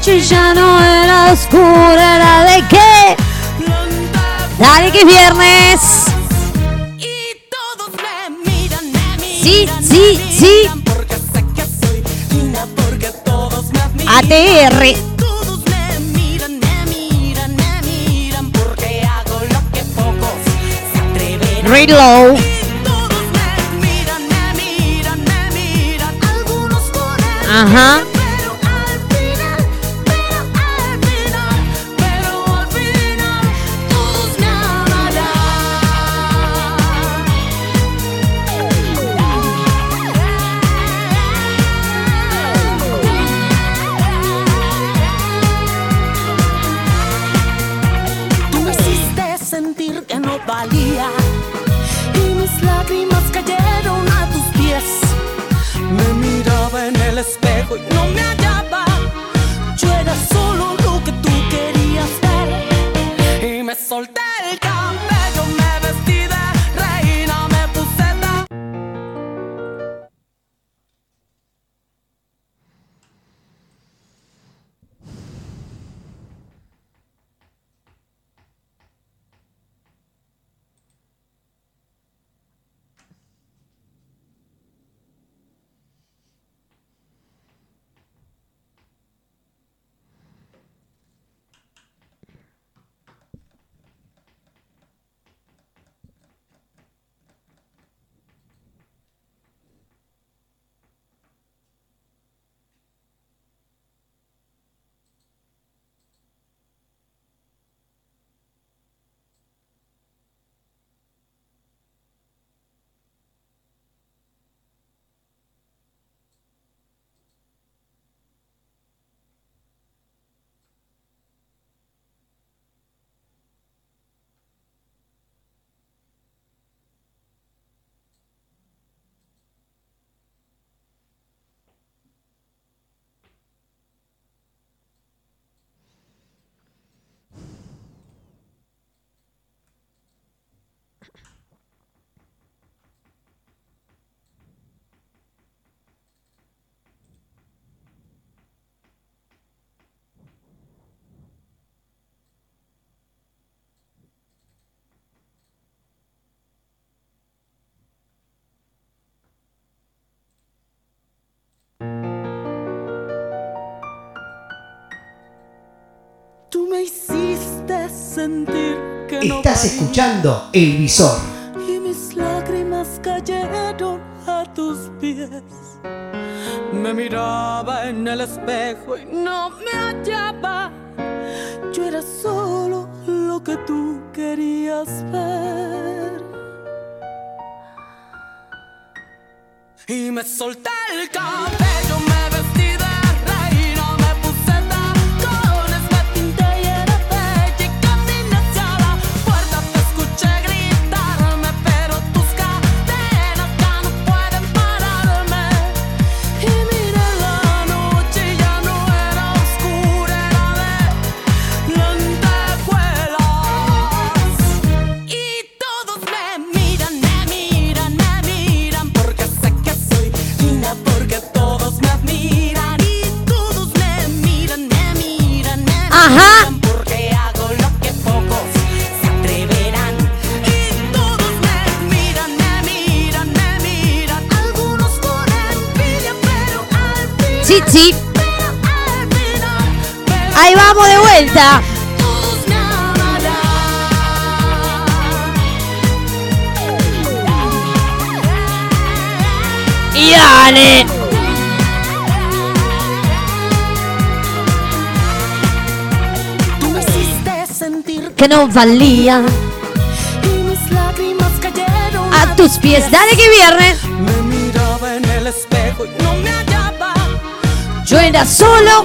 noche ya no era oscura, era de qué? Dale que es viernes. Sí, sí, sí. ATR. Reload. Ajá. sentir que Estás no escuchando El Visor. Y mis lágrimas cayeron a tus pies. Me miraba en el espejo y no me hallaba. Yo era solo lo que tú querías ver. Y me solté el cabello. Sí. Ahí vamos de vuelta. Y dale. Que no valía. A tus pies, dale que viernes. Yo era solo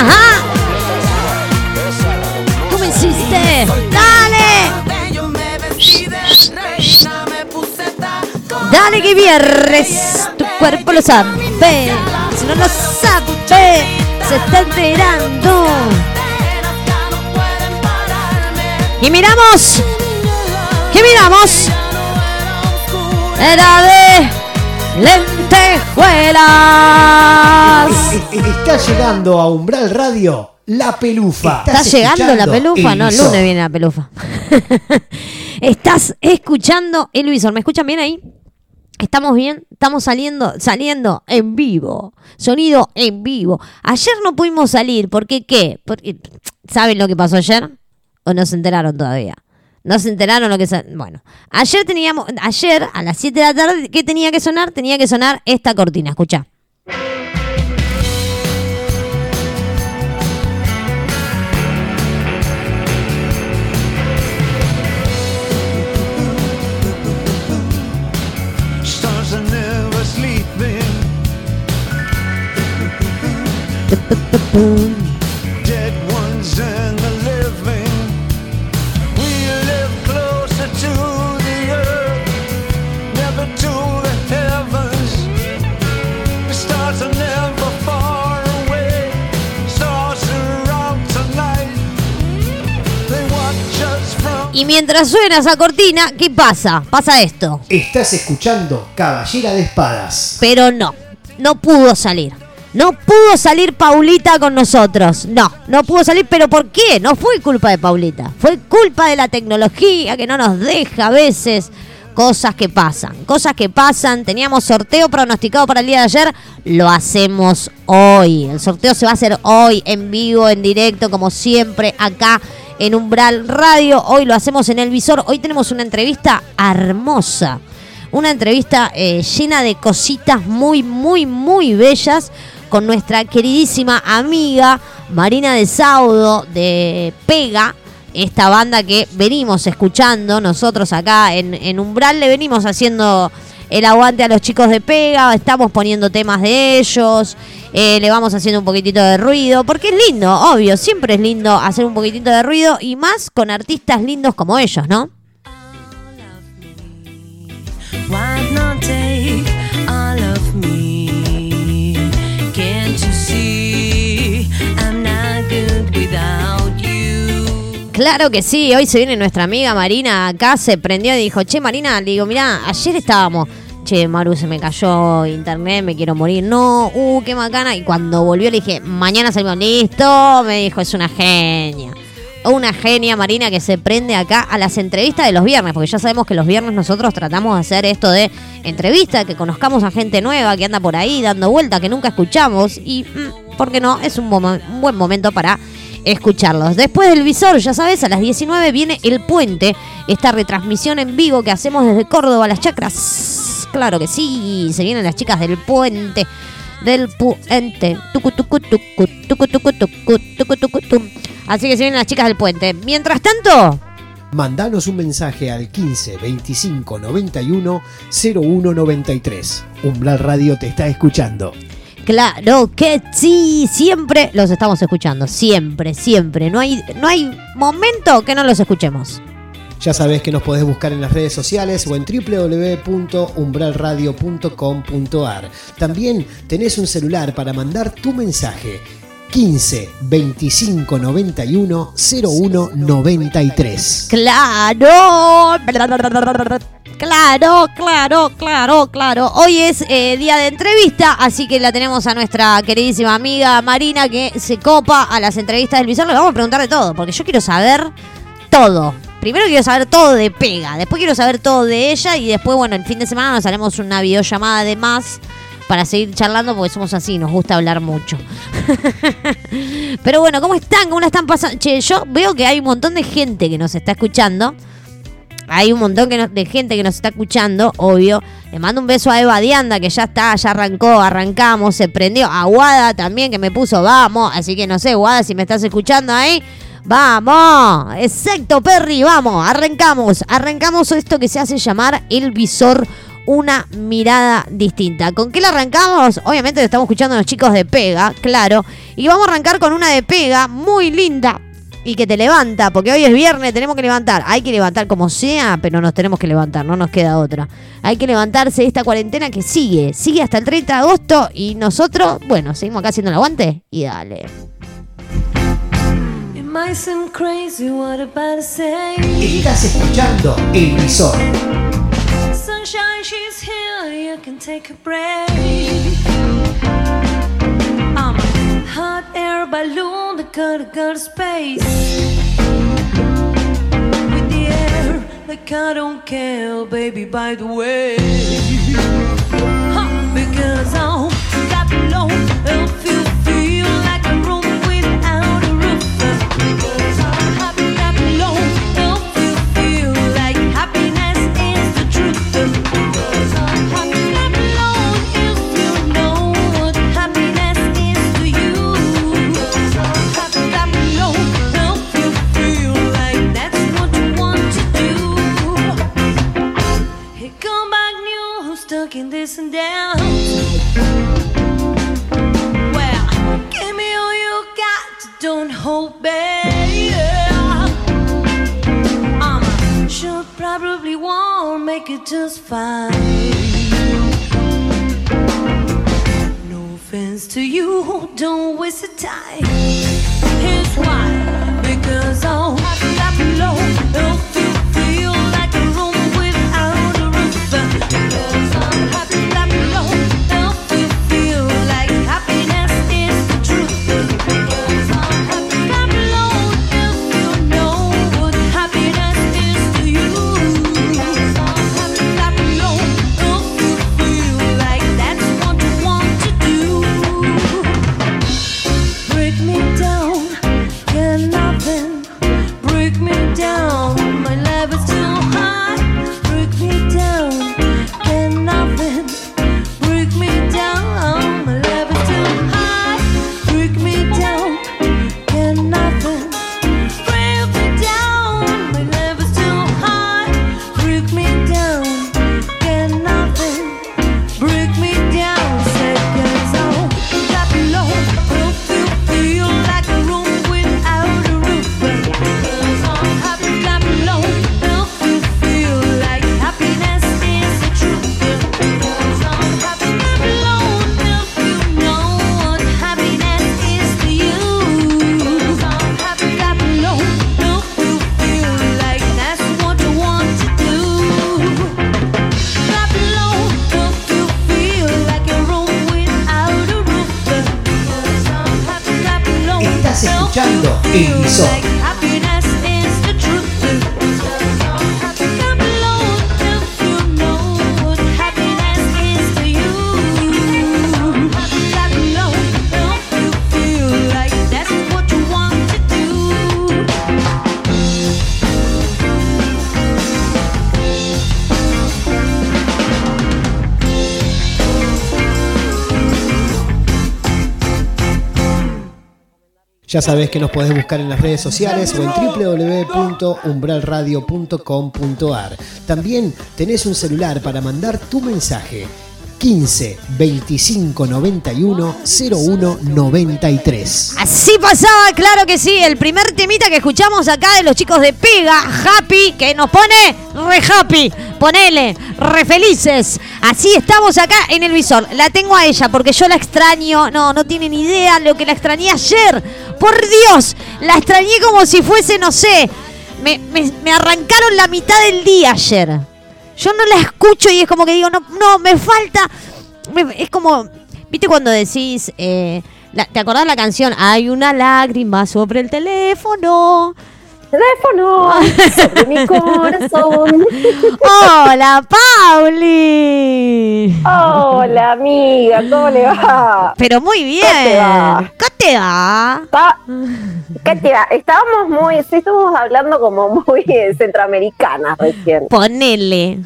Ajá. Tú me hiciste. Dale. Dale que viernes. Tu cuerpo lo sabe. Si no lo sabe, se está enterando. Y miramos. ¿Qué miramos? Era de lentejuelas. Está llegando a Umbral Radio La Pelufa. ¿Está Estás llegando la pelufa? El No, el lunes viene la pelufa. Estás escuchando el visor. ¿Me escuchan bien ahí? ¿Estamos bien? Estamos saliendo, saliendo en vivo. Sonido en vivo. Ayer no pudimos salir. ¿Por qué qué? Porque, ¿Saben lo que pasó ayer? ¿O no se enteraron todavía? No se enteraron lo que... Bueno, ayer teníamos... Ayer a las 7 de la tarde, ¿qué tenía que sonar? Tenía que sonar esta cortina. Escucha. Y mientras suena esa cortina, ¿qué pasa? Pasa esto. Estás escuchando Caballera de Espadas. Pero no, no pudo salir. No pudo salir Paulita con nosotros. No, no pudo salir. ¿Pero por qué? No fue culpa de Paulita. Fue culpa de la tecnología que no nos deja a veces. Cosas que pasan, cosas que pasan. Teníamos sorteo pronosticado para el día de ayer. Lo hacemos hoy. El sorteo se va a hacer hoy en vivo, en directo, como siempre, acá en Umbral Radio. Hoy lo hacemos en el visor. Hoy tenemos una entrevista hermosa. Una entrevista eh, llena de cositas muy, muy, muy bellas con nuestra queridísima amiga Marina de Saudo de Pega, esta banda que venimos escuchando nosotros acá en, en Umbral, le venimos haciendo el aguante a los chicos de Pega, estamos poniendo temas de ellos, eh, le vamos haciendo un poquitito de ruido, porque es lindo, obvio, siempre es lindo hacer un poquitito de ruido y más con artistas lindos como ellos, ¿no? Claro que sí, hoy se viene nuestra amiga Marina acá, se prendió y dijo, che Marina, le digo, mirá, ayer estábamos, che Maru, se me cayó internet, me quiero morir, no, uh, qué macana, y cuando volvió le dije, mañana salimos, listo, me dijo, es una genia. Una genia Marina que se prende acá a las entrevistas de los viernes, porque ya sabemos que los viernes nosotros tratamos de hacer esto de entrevista, que conozcamos a gente nueva que anda por ahí dando vuelta, que nunca escuchamos, y, mm, ¿por qué no? Es un, un buen momento para escucharlos. Después del visor, ya sabes, a las 19 viene El Puente, esta retransmisión en vivo que hacemos desde Córdoba las chacras. Claro que sí, se vienen las chicas del Puente. Del puente. Así que se vienen las chicas del puente. Mientras tanto, mandanos un mensaje al 15 25 91 01 93. Umbral Radio te está escuchando claro que sí, siempre los estamos escuchando. Siempre, siempre. No hay, no hay momento que no los escuchemos. Ya sabes que nos podés buscar en las redes sociales o en www.umbralradio.com.ar. También tenés un celular para mandar tu mensaje. 15 25 91 01 93. Claro, claro, claro, claro, claro. Hoy es eh, día de entrevista, así que la tenemos a nuestra queridísima amiga Marina que se copa a las entrevistas del visor. Le vamos a preguntar de todo, porque yo quiero saber todo. Primero quiero saber todo de Pega, después quiero saber todo de ella y después, bueno, el fin de semana nos haremos una videollamada de más para seguir charlando porque somos así, nos gusta hablar mucho. Pero bueno, ¿cómo están? ¿Cómo la están pasando? Che, yo veo que hay un montón de gente que nos está escuchando. Hay un montón que de gente que nos está escuchando, obvio. Le mando un beso a Eva Dianda, que ya está, ya arrancó, arrancamos, se prendió. A Guada también, que me puso, vamos. Así que no sé, Guada, si me estás escuchando ahí. Vamos, exacto, Perry, vamos, arrancamos, arrancamos esto que se hace llamar el visor, una mirada distinta. ¿Con qué la arrancamos? Obviamente lo estamos escuchando a los chicos de Pega, claro, y vamos a arrancar con una de Pega muy linda y que te levanta, porque hoy es viernes, tenemos que levantar, hay que levantar como sea, pero nos tenemos que levantar, no nos queda otra. Hay que levantarse de esta cuarentena que sigue, sigue hasta el 30 de agosto y nosotros, bueno, seguimos acá haciendo el aguante y dale. Estás escuchando El Visor. Sunshine, she's here, you can take a break. I'm a hot air balloon that gotta go to space. With the air, like I don't care, baby, by the way. Huh, because I'm that low, you feel waste your time. Ya sabés que nos podés buscar en las redes sociales o en www.umbralradio.com.ar. También tenés un celular para mandar tu mensaje. 15 25 91 01 93. Así pasaba, claro que sí. El primer temita que escuchamos acá de los chicos de Pega, Happy, que nos pone re happy. Ponele, re felices. Así estamos acá en el visor. La tengo a ella porque yo la extraño. No, no tienen idea lo que la extrañé ayer. Por Dios, la extrañé como si fuese, no sé. Me, me- me arrancaron la mitad del día ayer. Yo no la escucho y es como que digo, no, no, me falta. me- es como, ¿viste cuando decís, eh, la- ¿te acordás la canción? Hay una lágrima sobre el teléfono. teléfono sobre mi corazón. Hola, Pauli. Hola, amiga, ¿cómo le va? Pero muy bien. te va? ¿Qué te va? Está- ¿Qué te? Estábamos muy, sí, estuvimos hablando como muy eh, centroamericanas recién. Ponele.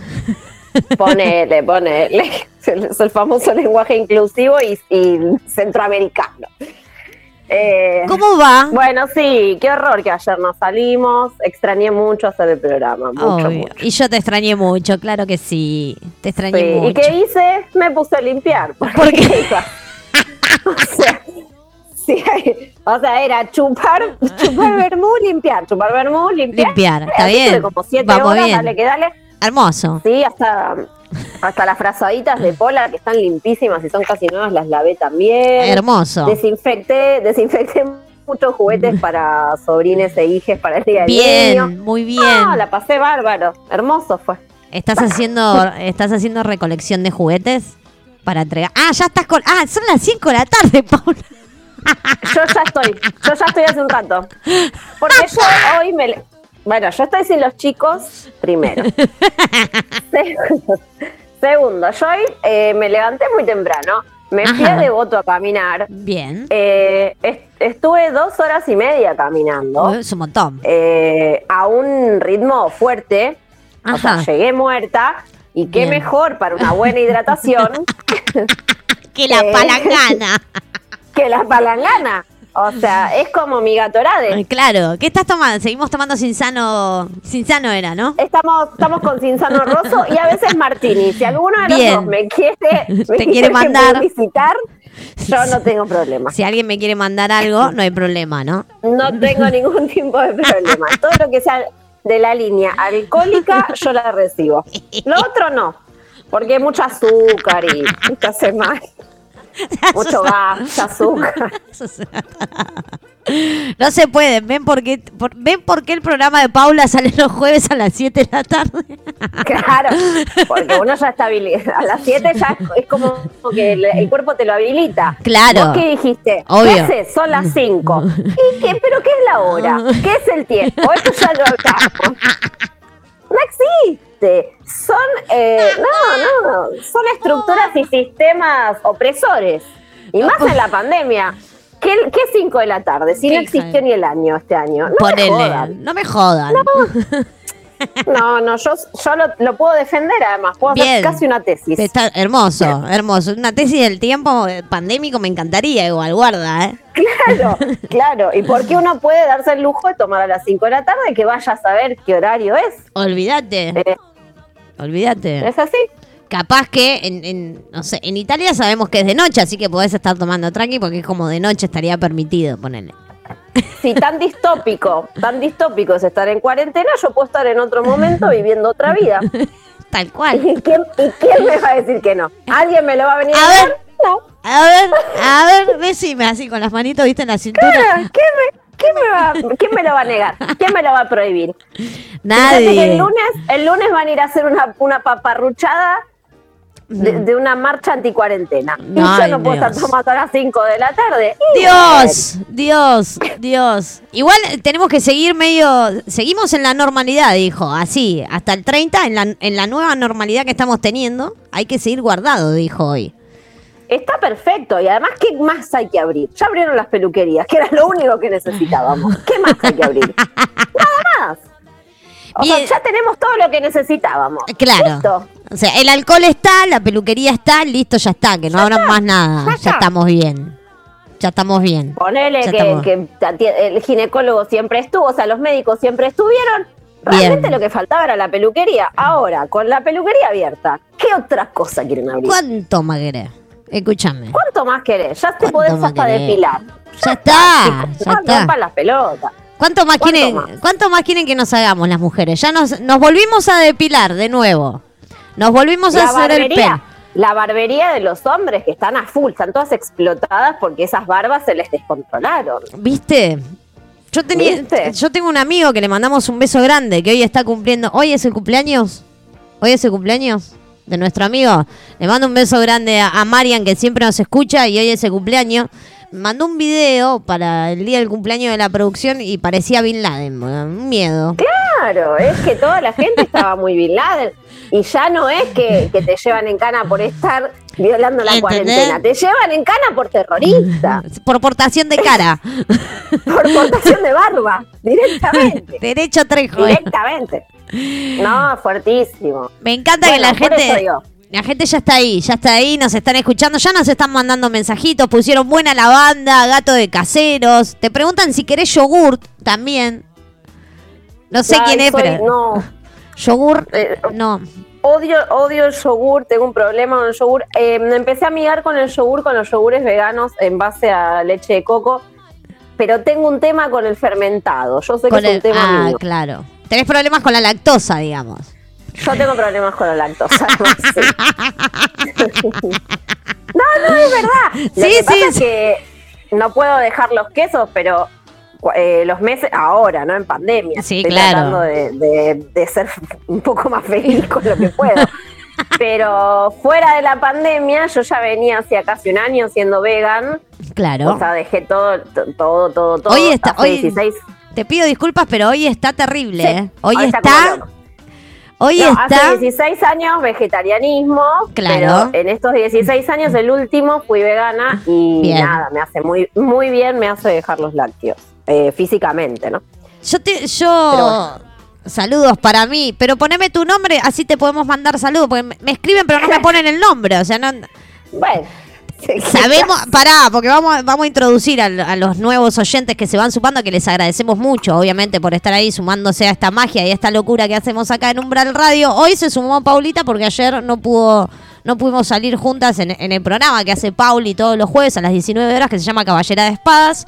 Ponele, ponele. Es el famoso lenguaje inclusivo y, y centroamericano. Eh, ¿Cómo va? Bueno, sí, qué horror que ayer nos salimos. Extrañé mucho hacer el programa, mucho, mucho. Y yo te extrañé mucho, claro que sí. Te extrañé Sí, mucho. ¿Y qué hice? Me puse a limpiar. ¿Por ¿Por qué? o, sea, sí, o sea, era chupar, chupar vermú, limpiar, chupar vermú, limpiar. Limpiar, está Así bien. como siete Vamos horas, bien. dale que dale. Hermoso. Sí, hasta, hasta las frazaditas de pola que están limpísimas y son casi nuevas, las lavé también. Hermoso. Desinfecté, desinfecté muchos juguetes para sobrines e hijes para el día del niño. Bien, muy bien. No, la pasé bárbaro. Hermoso fue. ¿Estás haciendo, ¿Estás haciendo recolección de juguetes para entregar? Ah, ya estás con. Ah, son las 5 de la tarde, Paula. Yo ya estoy, yo ya estoy hace un rato. Porque yo hoy me... le- Bueno, yo estoy sin los chicos, primero. Segundo, segundo, yo hoy eh, me levanté muy temprano, me fui Ajá. a Devoto a caminar, Bien. eh, est- estuve dos horas y media caminando, Es un montón. eh, a un ritmo fuerte, o sea, Ajá. llegué muerta, y qué Bien. mejor para una buena hidratación Que la eh, palangana. que la palangana. O sea, es como mi gatorade. Claro. ¿Qué estás tomando? Seguimos tomando sin sano. Sin sano era, ¿no? Estamos, estamos con Cinzano Rosso y a veces Martini. Si alguno de los dos me quiere, me Te quiere mandar. visitar, yo no tengo problema. Si alguien me quiere mandar algo, no hay problema, ¿no? No tengo ningún tipo de problema. Todo lo que sea de la línea alcohólica, yo la recibo. Lo otro no, porque hay mucho azúcar y te hace mal. Mucho gas, azúcar. No se puede. ¿Ven por, qué, por- ¿Ven por qué el programa de Paula sale los jueves a las 7 de la tarde? Claro, porque uno ya está habilitado. A las 7 ya es, es como que el, el cuerpo te lo habilita. Claro. ¿Vos qué dijiste? Obvio. ¿Qué haces? Son las 5. ¿Y qué? ¿Pero qué es la hora? ¿Qué es el tiempo? Esto ya lo hablamos. No existe. Son, eh, no, no, son estructuras y sistemas opresores. Y más en la pandemia. ¿Qué, qué 5 de la tarde? Si ¿Qué no existió ni el año este año. No me jodan. No me jodan. No, no, yo, yo lo, lo puedo defender además. Puedo Bien. hacer casi una tesis. Está hermoso, hermoso. Una tesis del tiempo pandémico me encantaría igual, guarda, ¿eh? Claro, claro. ¿Y por qué uno puede darse el lujo de tomar a las 5 de la tarde que vaya a saber qué horario es? Olvídate, Eh, olvídate. ¿Es así? Capaz que en, en, no sé, en Italia sabemos que es de noche, así que podés estar tomando tranqui porque es como de noche estaría permitido, ponele. Si tan distópico, tan distópico es estar en cuarentena, yo puedo estar en otro momento viviendo otra vida. Tal cual. ¿Y quién, y quién me va a decir que no? ¿Alguien me lo va a venir a, A ver. No. A ver, a ver, decime así con las manitos, viste, en la cintura. ¿Quién me, quién me va, ¿Quién me lo va a negar? ¿Quién me lo va a prohibir? Nadie. el lunes, el lunes van a ir a hacer una, una paparruchada de, de una marcha anticuarentena. Y yo no puedo estar tomando a las 5 de la tarde. Y Dios, Dios, Dios. Igual tenemos que seguir medio. Seguimos en la normalidad, dijo. Así, hasta el 30, en la, en la nueva normalidad que estamos teniendo, hay que seguir guardado, dijo hoy. Está perfecto. Y además, ¿qué más hay que abrir? Ya abrieron las peluquerías, que era lo único que necesitábamos. ¿Qué más hay que abrir? Nada más. O sea, ya tenemos todo lo que necesitábamos. Claro. Listo. O sea, el alcohol está, la peluquería está, listo, ya está, que no habrá más nada. ya Ya está. estamos bien. Ya estamos bien. Ponele Ya que, estamos. que ati- el ginecólogo siempre estuvo, o sea, los médicos siempre estuvieron. Realmente Bien. lo que faltaba era la peluquería. Ahora, con la peluquería abierta, ¿qué otras cosas quieren abrir? ¿Cuánto más querés? Escúchame. ¿Cuánto más querés? Ya te ¿Cuánto podés hasta querés? depilar. Ya está, ya está. las pelotas. ¿Cuánto más, ¿Cuánto quieren, más? ¿Cuánto más quieren que nos hagamos las mujeres? Ya nos, nos volvimos a depilar de nuevo. Nos volvimos a hacer el pelo. barbería, la barbería de los hombres que están a full, están todas explotadas porque esas barbas se les descontrolaron. ¿Viste? Yo tenía, ¿Viste? yo tengo un amigo que le mandamos un beso grande, que hoy está cumpliendo. ¿Hoy es el cumpleaños? ¿Hoy es el cumpleaños? De nuestro amigo. Le mando un beso grande a, a Marian, que siempre nos escucha, y hoy es el cumpleaños. mandó un video para el día del cumpleaños de la producción y parecía Bin Laden, un miedo. Claro, es que toda la gente estaba muy Bin Laden. Y ya no es que, que te llevan en cana por estar violando la ¿Entendés? cuarentena. Te llevan en cana por terrorista, Por portación de cara. por portación de barba, directamente. Derecho trejo. Directamente. No, fuertísimo. Me encanta Bueno, que la gente. La gente ya está ahí, ya está ahí, nos están escuchando, ya nos están mandando mensajitos, pusieron buena la banda, gato de caseros. Te preguntan si querés yogurt también. No sé Ay, quién es, soy- pero. No, Yogur, Eh, no. odio, odio el yogur, tengo un problema con el yogur. Eh, empecé a amigar con el yogur, con los yogures veganos en base a leche de coco, pero tengo un tema con el fermentado. Yo sé que Con es un el- tema ah, mío. claro. Tenés problemas con la lactosa, digamos. Yo tengo problemas con la lactosa. no, no, es verdad. Lo Sí, que sí, pasa es sí. que no puedo dejar los quesos, pero eh, los meses, ahora, ¿no? En pandemia. Sí, Estoy claro. tratando de, de- de ser un poco más feliz con lo que puedo. Pero fuera de la pandemia, yo ya venía hacía casi un año siendo vegan. Claro. O sea, dejé todo, todo, todo, todo. Hoy está- hoy- 16. Te pido disculpas, pero hoy está terrible, Sí, ¿eh? Hoy hoy está. Hoy No, está. Hace 16 años vegetarianismo, Claro. pero en estos 16 años, el último, fui vegana y Bien. nada, me hace muy, muy bien, me hace dejar los lácteos, eh, físicamente, ¿no? Yo te, yo saludos para mí, pero poneme tu nombre, así te podemos mandar saludos, porque me, me escriben pero no me ponen el nombre, o sea, no Bueno, sabemos, pará, porque vamos, vamos a introducir a, a los nuevos oyentes que se van sumando, que les agradecemos mucho, obviamente, por estar ahí sumándose a esta magia y a esta locura que hacemos acá en Umbral Radio. Hoy se sumó Paulita porque ayer no pudo, no pudimos salir juntas en, en el programa que hace Pauli todos los jueves a las 19 horas, que se llama Caballera de Espadas.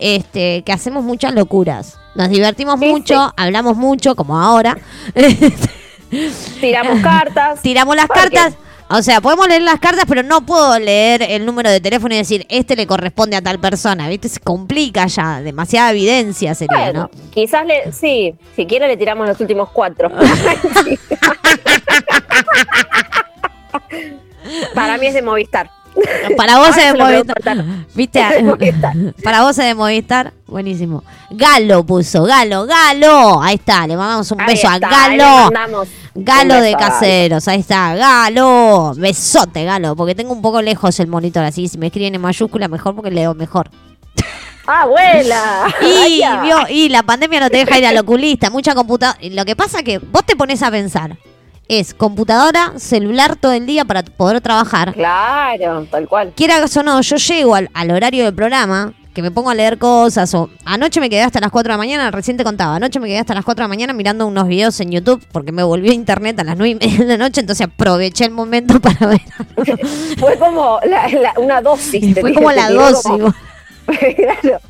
Este, que hacemos muchas locuras. Nos divertimos Sí, mucho, sí. hablamos mucho, como ahora. tiramos cartas. Tiramos las cartas. O sea, podemos leer las cartas, pero no puedo leer el número de teléfono y decir, este le corresponde a tal persona. ¿Viste? Se complica ya. Demasiada evidencia sería, Bueno, ¿no? quizás le, sí, si quiere le tiramos los últimos cuatro. Para mí es de Movistar. Para vos es de Movistar. ¿Viste? Es. Para vos es de Movistar. Buenísimo. Galo puso. Galo, Galo. Ahí está. Le mandamos un Ahí beso a está, le Galo. Galo de beso a caseros, ahí está, Galo, besote, Galo, porque tengo un poco lejos el monitor, así si me escriben en mayúscula mejor porque leo mejor. ¡Ah, abuela! Y, Vaya. vio, y la pandemia no te deja ir al oculista, mucha computadora. Lo que pasa que vos te pones a pensar, es computadora, celular todo el día para poder trabajar. Claro, tal cual. Quieras o no, yo llego al, al horario del programa, que me pongo a leer cosas, o anoche me quedé hasta las 4 de la mañana, recién te contaba, anoche me quedé hasta las 4 de la mañana mirando unos videos en YouTube, porque me volvió a internet a las 9 y media de la noche, entonces aproveché el momento para ver. Fue como la- la- una dosis. Fue como la dosis. como- claro.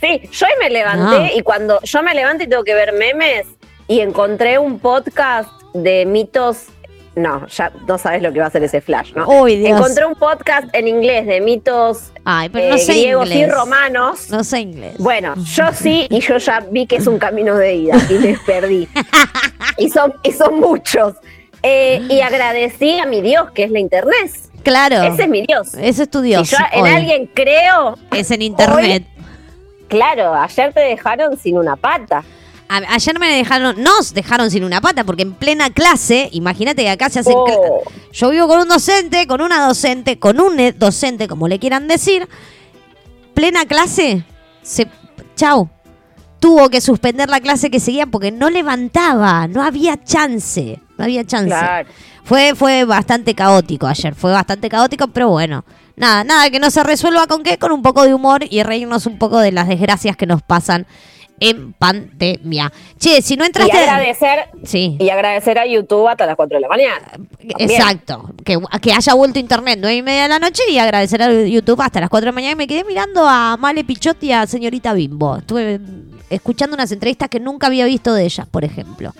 Sí, yo me levanté No. y cuando yo me levanto y tengo que ver memes y encontré un podcast de mitos. No, ya no sabes lo que va a hacer ese flash, ¿no? Uy, Dios. Encontré un podcast en inglés de mitos Ay, pero eh, no sé griegos inglés. y romanos. No sé inglés. Bueno, yo sí, y yo ya vi que es un camino de ida y me perdí. Y son, y son muchos. Eh, y agradecí a mi Dios, que es la internet. Claro. Ese es mi Dios. Ese es tu Dios. si yo en hoy. alguien creo, Es en internet. claro, ayer te dejaron sin una pata. Ayer me dejaron, nos dejaron sin una pata, porque en plena clase, imagínate que acá se hacen. Oh. Yo vivo con un docente, con una docente, con un e- docente, como le quieran decir. Plena clase, se. Chau. Tuvo que suspender la clase que seguía porque no levantaba, no había chance. No había chance. Claro. Fue, fue bastante caótico ayer, fue bastante caótico, pero bueno. Nada, nada que no se resuelva con qué, con un poco de humor y reírnos un poco de las desgracias que nos pasan en pandemia. Che, si no Y entraste. agradecer, Sí. y agradecer a YouTube hasta las 4 de la mañana. También. Exacto, que, que haya vuelto internet nueve y media de la noche y agradecer a YouTube hasta las 4 de la mañana y me quedé mirando a Male Pichotti y a señorita Bimbo. Estuve escuchando unas entrevistas que nunca había visto de ellas, por ejemplo.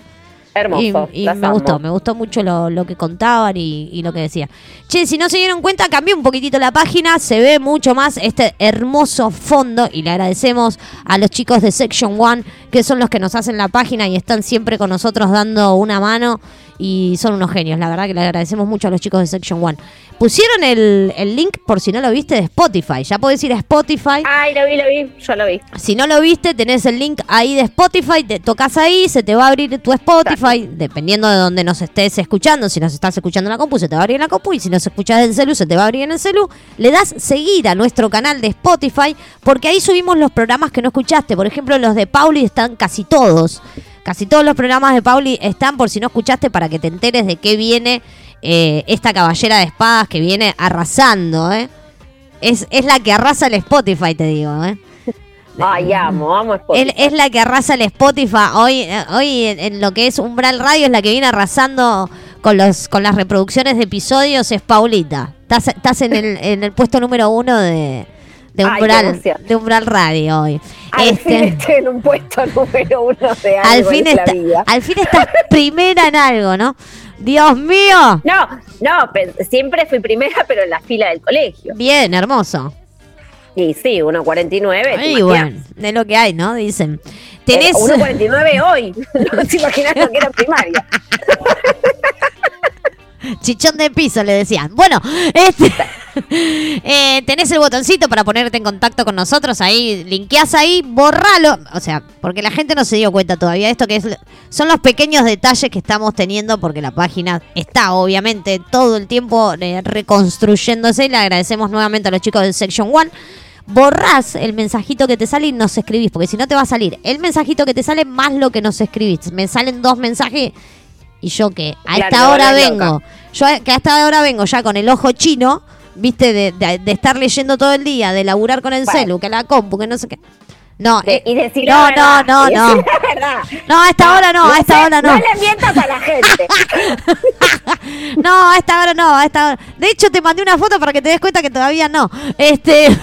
Hermoso. Y, me amo. gustó, me gustó mucho lo, lo que contaban y, y lo que decía. Che, si no se dieron cuenta, cambié un poquitito la página, se ve mucho más este hermoso fondo y le agradecemos a los chicos de Section One, que son los que nos hacen la página y están siempre con nosotros dando una mano y son unos genios. La verdad que le agradecemos mucho a los chicos de Section One. Pusieron el, el link, por si no lo viste, de Spotify. Ya podés ir a Spotify. Ay, lo vi, lo vi, yo lo vi. Si no lo viste, tenés el link ahí de Spotify, te tocas ahí, se te va a abrir tu Spotify, dependiendo de donde nos estés escuchando. Si nos estás escuchando en la compu, se te va a abrir en la compu, y si nos escuchás en celu, se te va a abrir en el celu. Le das seguir a nuestro canal de Spotify, porque ahí subimos los programas que no escuchaste. Por ejemplo, los de Pauli están casi todos. Casi todos los programas de Pauli están por si no escuchaste para que te enteres de qué viene eh, esta caballera de espadas que viene arrasando, ¿eh? Es, es la que arrasa el Spotify, te digo, ¿eh? Ay, amo, amo Spotify. Es la que arrasa el Spotify. Hoy, hoy en, en lo que es Umbral Radio es la que viene arrasando con los con las reproducciones de episodios es Paulita. Estás, estás en, el, en el puesto número uno de, de Umbral, de Umbral Radio hoy. Al Este, fin estoy en un puesto número uno de algo al fin en la vida. al fin estás primera en algo, ¿no? Dios mío. No, no, siempre fui primera, pero en la fila del colegio. Bien, hermoso. Y sí, 1.49. Ay, ¿te bueno, de lo que hay, ¿no? Dicen. Eh, Tenés 1.49 hoy. No te imaginas lo que era primaria. Chichón de piso, le decían. Bueno, este, eh, tenés el botoncito para ponerte en contacto con nosotros. Ahí, linkeás ahí, borralo. O sea, porque la gente no se dio cuenta todavía de esto, que es, son los pequeños detalles que estamos teniendo, porque la página está, obviamente, todo el tiempo eh, reconstruyéndose. Y le agradecemos nuevamente a los chicos del Section One. Borrás el mensajito que te sale y nos escribís, porque si no te va a salir el mensajito que te sale más lo que nos escribís. Me salen dos mensajes y yo que a Claro, esta hora vengo, loca. Yo que a esta hora vengo ya con el ojo chino, viste, de, de- de estar leyendo todo el día, de laburar con el Bueno. celu, que la compu, que no sé qué. No, De- eh, y decir no, la no, no, no. No, a esta hora no, a esta hora no. No le mientas a la gente. No, a esta hora no, a esta hora. De hecho, te mandé una foto para que te des cuenta que todavía no. Este.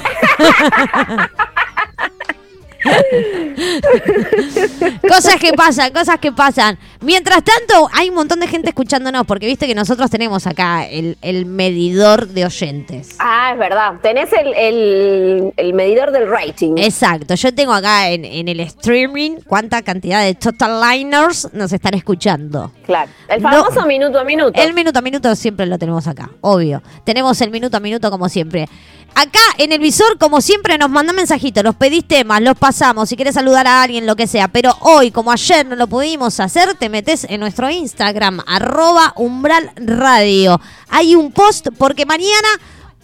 cosas que pasan, cosas que pasan. Mientras tanto, hay un montón de gente escuchándonos, porque viste que nosotros tenemos acá el, el medidor de oyentes. Ah, es verdad. Tenés el, el, el medidor del rating. Exacto, yo tengo acá en, en el streaming cuánta cantidad de total liners nos están escuchando. Claro. El No. famoso minuto a minuto. El minuto a minuto siempre lo tenemos acá, obvio. Tenemos el minuto a minuto como siempre. Acá en el visor, como siempre, nos manda mensajitos, los pedís temas, los pasamos, si quieres saludar a alguien, lo que sea. Pero hoy, como ayer no lo pudimos hacer, te metes en nuestro Instagram, arroba umbral radio. Hay un post porque mañana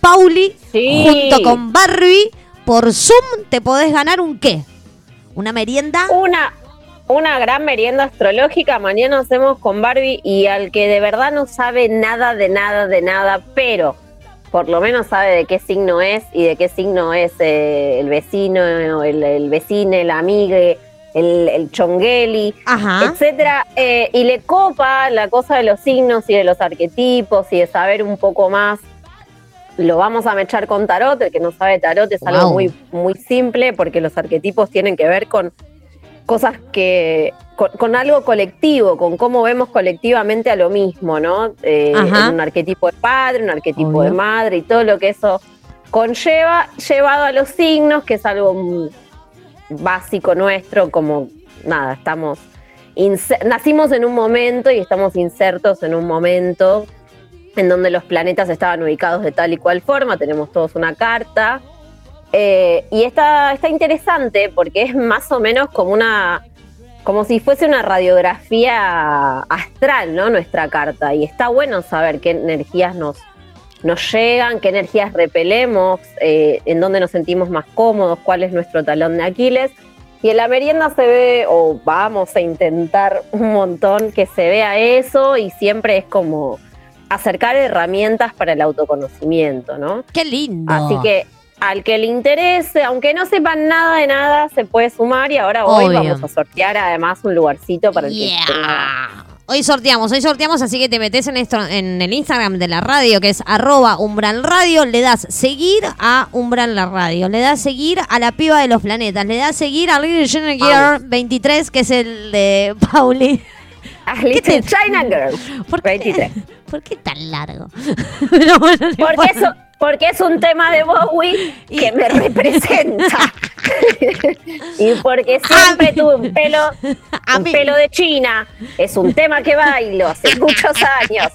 Pauli, Sí. junto con Barbie, por Zoom te podés ganar un qué? ¿Una merienda? Una, una gran merienda astrológica. Mañana hacemos con Barbie y al que de verdad no sabe nada de nada de nada, pero por lo menos sabe de qué signo es y de qué signo es eh, el vecino, el, el vecino, el amigue, el, el chongueli, etcétera. eh, y le copa la cosa de los signos y de los arquetipos y de saber un poco más. Lo vamos a mechar con tarot. El que no sabe tarot es algo muy, muy simple porque los arquetipos tienen que ver con cosas que. Con, con algo colectivo, con cómo vemos colectivamente a lo mismo, ¿no? Eh, un arquetipo de padre, un arquetipo Obvio. de madre y todo lo que eso conlleva, llevado a los signos, que es algo básico nuestro, como nada, estamos nacimos en un momento y estamos insertos en un momento en donde los planetas estaban ubicados de tal y cual forma, tenemos todos una carta. Eh, y está, está interesante porque es más o menos como una como si fuese una radiografía astral, ¿no? Nuestra carta. Y está bueno saber qué energías nos, nos llegan, qué energías repelemos, eh, en dónde nos sentimos más cómodos, cuál es nuestro talón de Aquiles. Y en la merienda se ve, o vamos a intentar un montón que se vea eso y siempre es como acercar herramientas para el autoconocimiento, ¿no? Qué lindo. Así que al que le interese, aunque no sepan nada de nada, se puede sumar y ahora hoy Obvio. vamos a sortear además un lugarcito para el que Yeah. tenga- Hoy sorteamos, hoy sorteamos, así que te metes en, esto, en el Instagram de la radio, que es arroba umbral radio, le das seguir a umbral la radio, le das seguir a la piba de los planetas, le das seguir a Little China Girl 23, que es el de Pauli. Ah, Little China Girl. ¿Por qué, 23. ¿Por qué tan largo? Bueno, no Porque, eso, porque es un tema de Bowie que me representa. y porque siempre tuve un pelo, un pelo de China. Es un tema que bailo hace muchos años.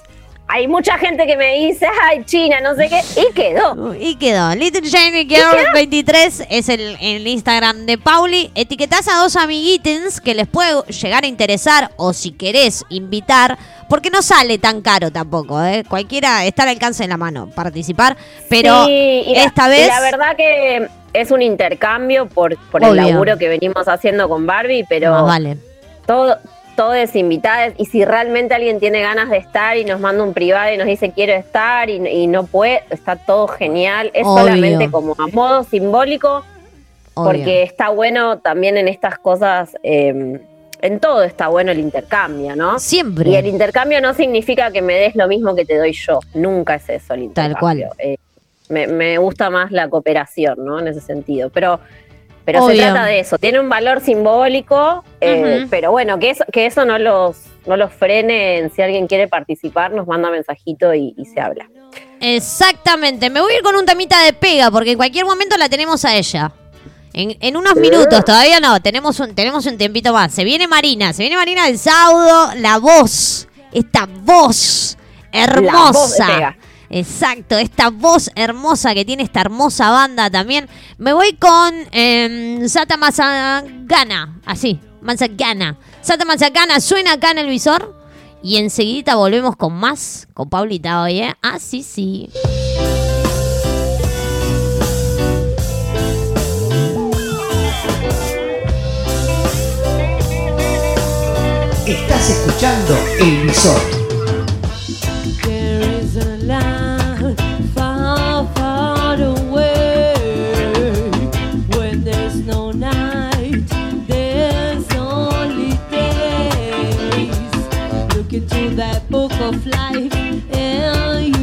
Hay mucha gente que me dice, ay, China, no sé qué, y quedó. Y quedó. Little Shiny Girl 23 es el, el Instagram de Pauli. Etiquetás a dos amiguitens que les puede llegar a interesar o si querés invitar, porque no sale tan caro tampoco, ¿eh? Cualquiera está al alcance de la mano participar, pero Sí, y la- esta y vez... la verdad que es un intercambio por, por el laburo que venimos haciendo con Barbie, pero Más vale. todo, todo es invitadas. Y si realmente alguien tiene ganas de estar y nos manda un privado y nos dice quiero estar y, y no puede, está todo genial. Es Obvio. solamente como a modo simbólico, obvio. porque está bueno también en estas cosas. eh, en todo está bueno el intercambio, ¿no? Siempre. Y el intercambio no significa que me des lo mismo que te doy yo. Nunca es eso el Tal intercambio. cual. Eh, me, me gusta más la cooperación, ¿no? En ese sentido. Pero, pero se trata de eso. Tiene un valor simbólico, eh, pero bueno, que eso, que eso no los, no los frene. Si alguien quiere participar, nos manda mensajito y, y se habla. Exactamente. Me voy a ir con un temita de pega, porque en cualquier momento la tenemos a ella. En, en unos minutos, todavía no, tenemos un, tenemos un tiempito más. Se viene Marina, se viene Marina del Saudo, la voz, esta voz hermosa. La voz de Pega. Exacto, esta voz hermosa que tiene esta hermosa banda también. Me voy con eh, Sata Mazagana, así, Mazagana. Sata Mazagana suena acá en el visor. Y enseguida volvemos con más, con Paulita hoy, ¿eh? Ah, sí, sí. Estás escuchando El Visor. Of life, and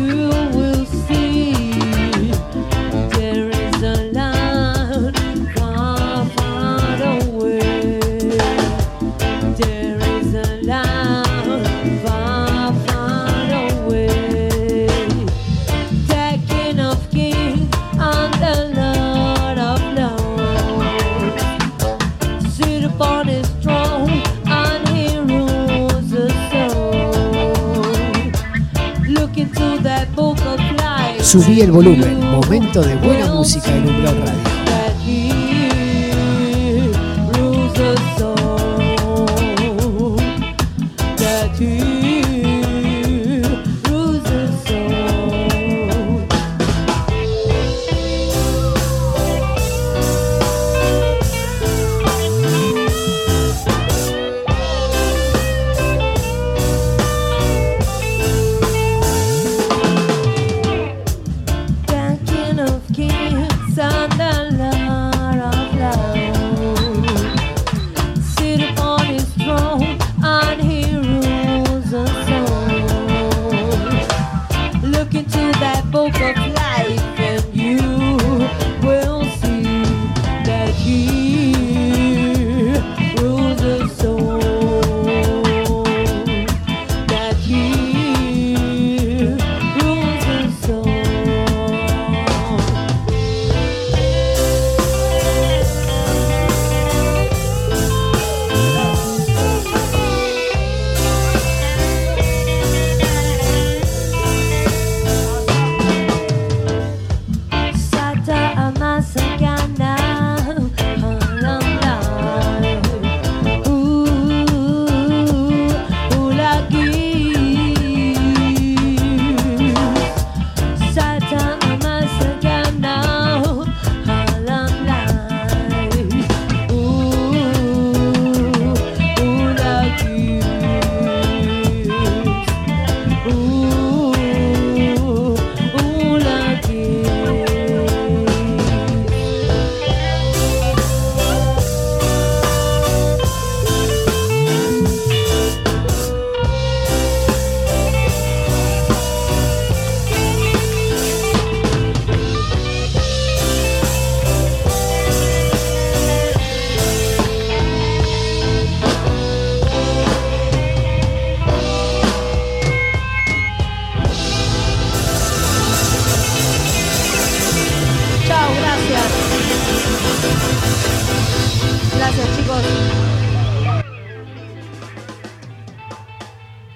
Subí el volumen. Momento de buena música en Umbral Radio.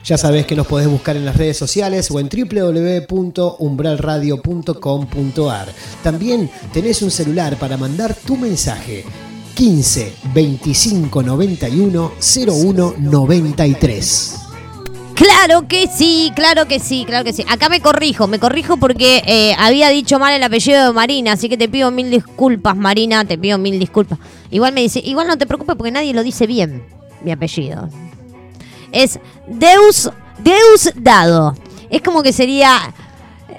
Ya sabes que nos podés buscar en las redes sociales o en www.umbralradio.com.ar. También tenés un celular para mandar tu mensaje. 15 25 91 01 93. Claro que sí, claro que sí, claro que sí. Acá me corrijo, me corrijo porque eh, había dicho mal el apellido de Marina, así que te pido mil disculpas, Marina, te pido mil disculpas. Igual me dice, igual no te preocupes porque nadie lo dice bien, mi apellido. Es Deus, Deus dado. Es como que sería,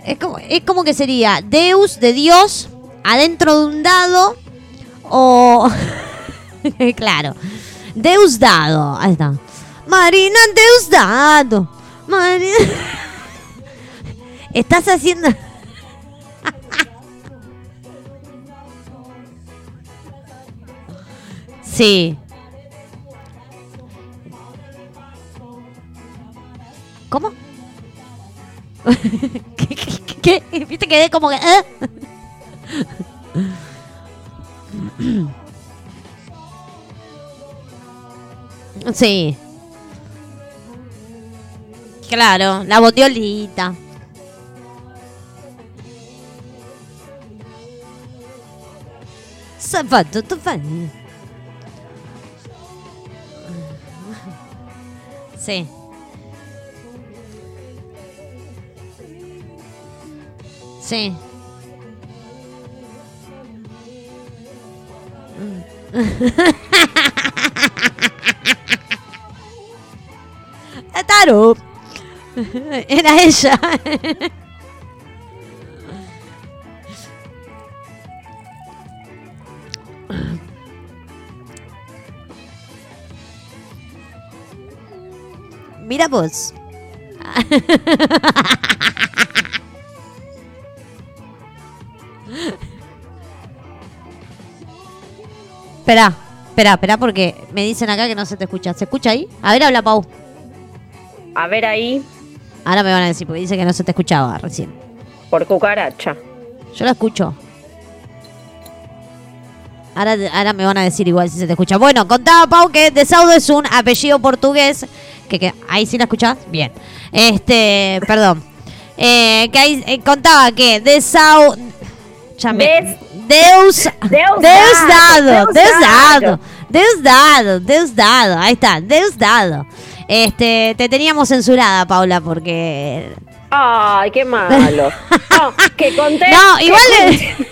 es como, es como que sería Deus de Dios adentro de un dado o, claro, Deus dado. Ahí está. Marina Deus dado. Marina. Estás haciendo. Sí. ¿Cómo? ¿Qué, qué, qué? ¿Viste? Quedé como que. ¿eh? Sí. Claro, la botiolita. Zapato, tufán. Sí. Sí. Taro. Era ella. Mira vos. Espera, espera, espera, porque me dicen acá que no se te escucha. ¿Se escucha ahí? A ver, habla Pau. A ver ahí, Ahora me van a decir, porque dice que no se te escuchaba recién. por cucaracha. Yo la escucho. Ahora, ahora me van a decir igual si se te escucha. Bueno, contaba Pau que De Saudo es un apellido portugués. Que, que ahí sí la escuchás. Bien. Este, perdón. Eh, que ahí eh, contaba que De Des- Deus, Deus Deus dado, dado, Deus dado. Deus dado, Deus dado, ahí está, Deus dado. Este, te teníamos censurada, Paula, porque Ay, qué malo. No, que conté. No, igual, conté-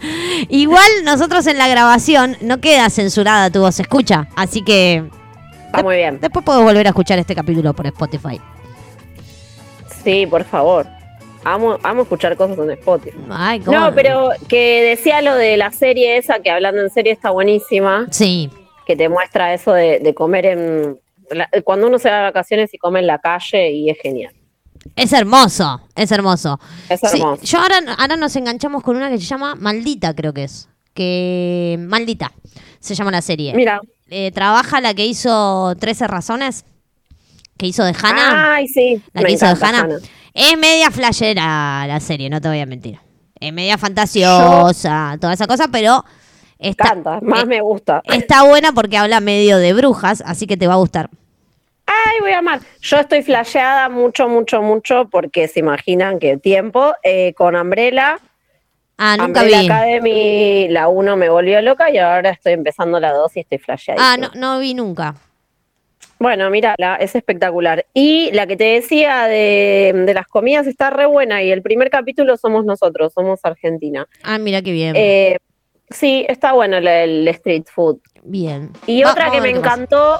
igual nosotros en la grabación no queda censurada tu voz, se escucha. Así que Está muy bien. después puedo volver a escuchar este capítulo por Spotify. Sí, por favor. Amo, amo escuchar cosas en Spotify. Ay, ¿cómo? No, pero que decía lo de la serie esa, que hablando en serie está buenísima, Sí, que te muestra eso de, de comer en... la- cuando uno se va de vacaciones y come en la calle y es genial. es hermoso, es hermoso. Es Sí, hermoso. yo ahora, ahora nos enganchamos con una que se llama Maldita, creo que es. Que. Maldita, se llama la serie. Mira. Eh, trabaja la que hizo 13 razones. Que hizo de Hannah. Ay, sí. La me que hizo de Hannah. Hannah. Es media flashera la serie, no te voy a mentir. Es media fantasiosa, toda esa cosa, pero está, Canta, más eh, me gusta. está buena porque habla medio de brujas, así que te va a gustar. Ay, voy a amar. Yo estoy flasheada mucho, mucho, mucho, porque se imaginan que tiempo eh, con Umbrella. Ah, nunca Umbrella vi. Academy, la 1 me volvió loca y ahora estoy empezando la 2 y estoy flasheada. Ah, no, no vi nunca. Bueno, mira, es espectacular. Y la que te decía de, de las comidas está re buena y el primer capítulo somos nosotros, somos Argentina. Ah, mira qué bien. Eh, sí, está bueno el, el street food. bien. Y Va- otra que me encantó,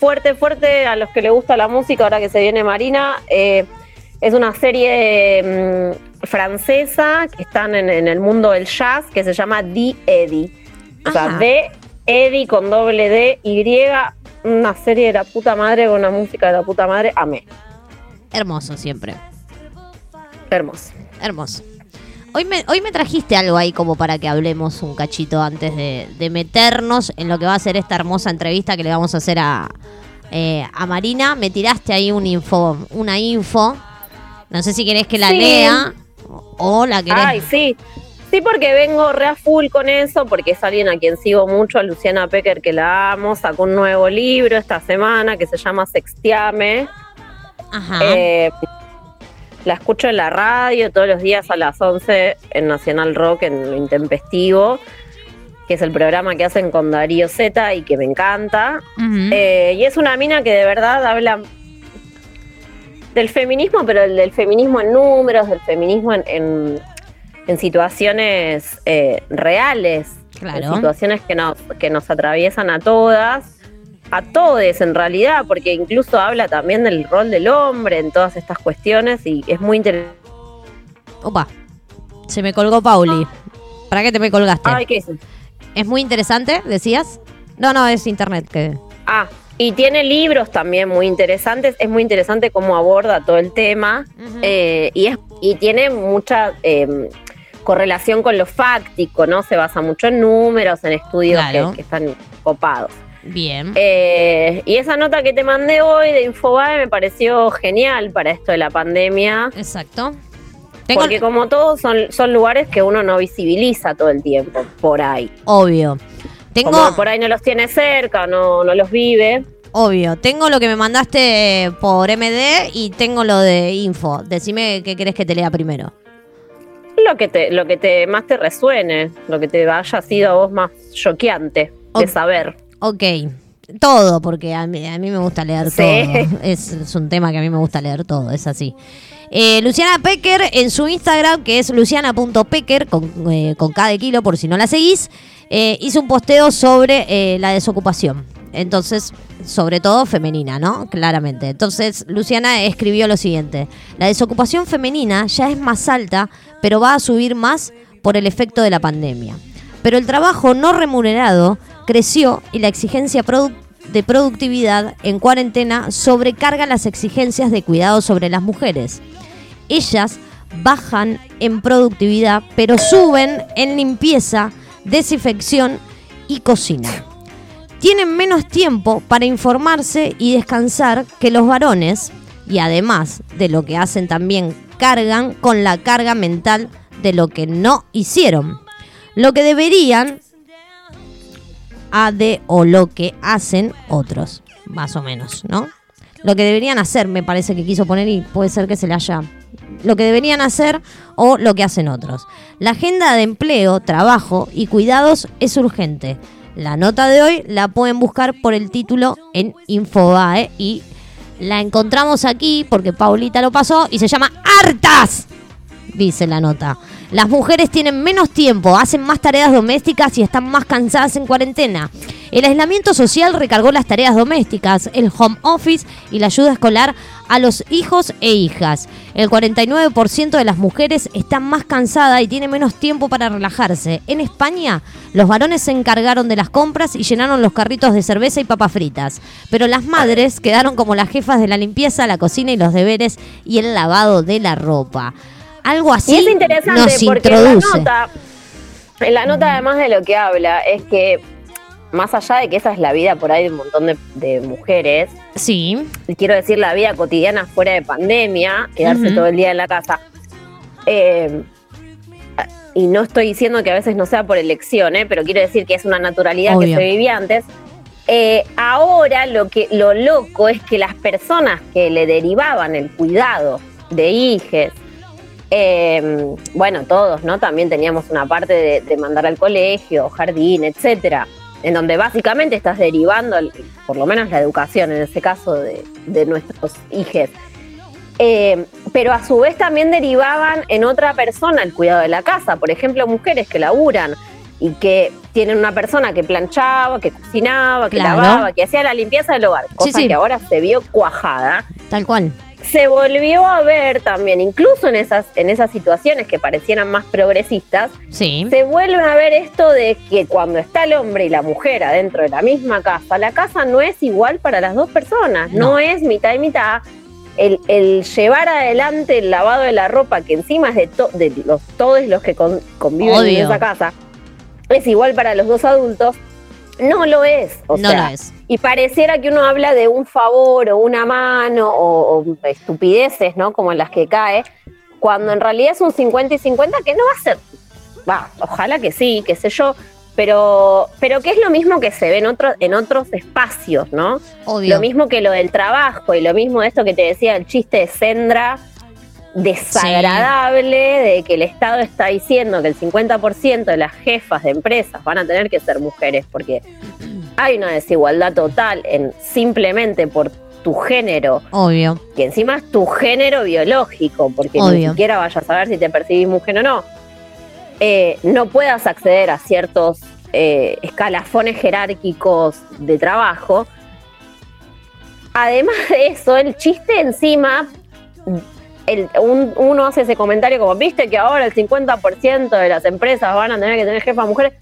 fuerte, fuerte, a los que le gusta la música, ahora que se viene Marina, eh, es una serie mm, francesa que están en, en el mundo del jazz que se llama The Eddie. O sea. D, Eddie con doble D, Y, una serie de la puta madre con una música de la puta madre, amé. Hermoso siempre. Hermoso. Hermoso. Hoy me, hoy me trajiste algo ahí como para que hablemos un cachito antes de, de meternos en lo que va a ser esta hermosa entrevista que le vamos a hacer a, eh, a Marina. Me tiraste ahí un info, una info. No sé si querés que la Sí. lea o, o la querés. Ay, sí. Sí, porque vengo re a full con eso, porque es alguien a quien sigo mucho, a Luciana Pecker, que la amo, sacó un nuevo libro esta semana que se llama Sextiame. Ajá. Eh, la escucho en la radio todos los días a las 11 en Nacional Rock, en lo intempestivo, que es el programa que hacen con Darío Z y que me encanta. Eh, y es una mina que de verdad habla del feminismo, pero el del feminismo en números, del feminismo en, en- en situaciones eh, reales, Claro. en situaciones que nos, que nos atraviesan a todas, a todes en realidad, porque incluso habla también del rol del hombre en todas estas cuestiones y es muy interesante. Opa. Se me colgó Pauli. ¿Para qué te me colgaste? Ay, ¿qué dices? Es muy interesante, decías. No, no, es internet que. Ah, y tiene libros también muy interesantes. Es muy interesante cómo aborda todo el tema. Eh, y, es, y tiene mucha eh, correlación con lo fáctico, ¿no? Se basa mucho en números, en estudios Claro. que, que están copados. Bien. Eh, y esa nota que te mandé hoy de Infobae me pareció genial para esto de la pandemia. Exacto. Tengo. Porque como todos son, son lugares que uno no visibiliza todo el tiempo, por ahí. Obvio. Tengo. Como por ahí no los tiene cerca, no, no los vive. Obvio. Tengo lo que me mandaste por MD y tengo lo de info. Decime qué querés que te lea primero. Lo que te, lo que te más te resuene, lo que te haya sido a vos más choqueante de saber. Ok. Todo, porque a mí, a mí me gusta leer Sí. todo. Es, es un tema que a mí me gusta leer todo, es así. Eh, Luciana Pecker en su Instagram, que es luciana.pecker, con, eh, con K de kilo, por si no la seguís, eh, hizo un posteo sobre eh, la desocupación. Entonces, sobre todo femenina, ¿no? Claramente. Entonces, Luciana escribió lo siguiente. La desocupación femenina ya es más alta, pero va a subir más por el efecto de la pandemia. Pero el trabajo no remunerado creció y la exigencia de productividad en cuarentena sobrecarga las exigencias de cuidado sobre las mujeres. Ellas bajan en productividad, pero suben en limpieza, desinfección y cocina. Tienen menos tiempo para informarse y descansar que los varones, y además de lo que hacen también, cargan con la carga mental de lo que no hicieron. Lo que deberían a de o lo que hacen otros, más o menos, ¿no? Lo que deberían hacer, me parece que quiso poner y puede ser que se le haya... Lo que deberían hacer o lo que hacen otros. La agenda de empleo, trabajo y cuidados es urgente. La nota de hoy la pueden buscar por el título en Infobae y la encontramos aquí porque Paulita lo pasó y se llama Hartas dice la nota. Las mujeres tienen menos tiempo, hacen más tareas domésticas y están más cansadas en cuarentena. El aislamiento social recargó las tareas domésticas, el home office y la ayuda escolar a los hijos e hijas. El 49% de las mujeres están más cansadas y tienen menos tiempo para relajarse. En España, los varones se encargaron de las compras y llenaron los carritos de cerveza y papas fritas. Pero las madres quedaron como las jefas de la limpieza, la cocina y los deberes y el lavado de la ropa. Algo así y es interesante nos porque introduce. en la nota, en la nota además de lo que habla, es que más allá de que esa es la vida por ahí de un montón de, de mujeres, Sí, y quiero decir la vida cotidiana fuera de pandemia, quedarse todo el día en la casa. eh, y no estoy diciendo que a veces no sea por elección, ¿eh? pero quiero decir que es una naturalidad Obvio. que se vivía antes. Eh, ahora lo que lo loco es que las personas que le derivaban el cuidado de hijes, eh, bueno, todos, ¿no? También teníamos una parte de, de mandar al colegio, jardín, etcétera, en donde básicamente estás derivando, por lo menos la educación, en ese caso de, de nuestros hijes. Eh, pero a su vez también derivaban en otra persona el cuidado de la casa. Por ejemplo, mujeres que laburan y que tienen una persona que planchaba, que cocinaba, que Claro. lavaba, que hacía la limpieza del hogar, cosa sí. que ahora se vio cuajada tal cual. Se volvió a ver también, incluso en esas, en esas situaciones que parecieran más progresistas, Sí, se vuelve a ver esto de que cuando está el hombre y la mujer adentro de la misma casa, la casa no es igual para las dos personas, no, No. es mitad y mitad. El, el llevar adelante el lavado de la ropa, que encima es de, to- de los, todos los que con- conviven Obvio. en esa casa, es igual para los dos adultos, no lo es. O no sea, lo es. y pareciera que uno habla de un favor o una mano o, o estupideces, ¿no? Como las que cae, cuando en realidad es un 50 y 50 que no va a ser. Va, ojalá que sí, qué sé yo. pero, pero que es lo mismo que se ve en, otros en otros espacios, ¿no? Obvio. Lo mismo que lo del trabajo y lo mismo de esto que te decía el chiste de Sendra desagradable de que el Estado está diciendo que el 50% de las jefas de empresas van a tener que ser mujeres porque hay una desigualdad total en simplemente por tu género, Obvio. que encima es tu género biológico, porque ni siquiera vayas a saber si te percibís mujer o no, eh, no puedas acceder a ciertos eh, escalafones jerárquicos de trabajo. Además de eso, el chiste encima, el- un- uno hace ese comentario como, viste que ahora el 50% de las empresas van a tener que tener jefas mujeres,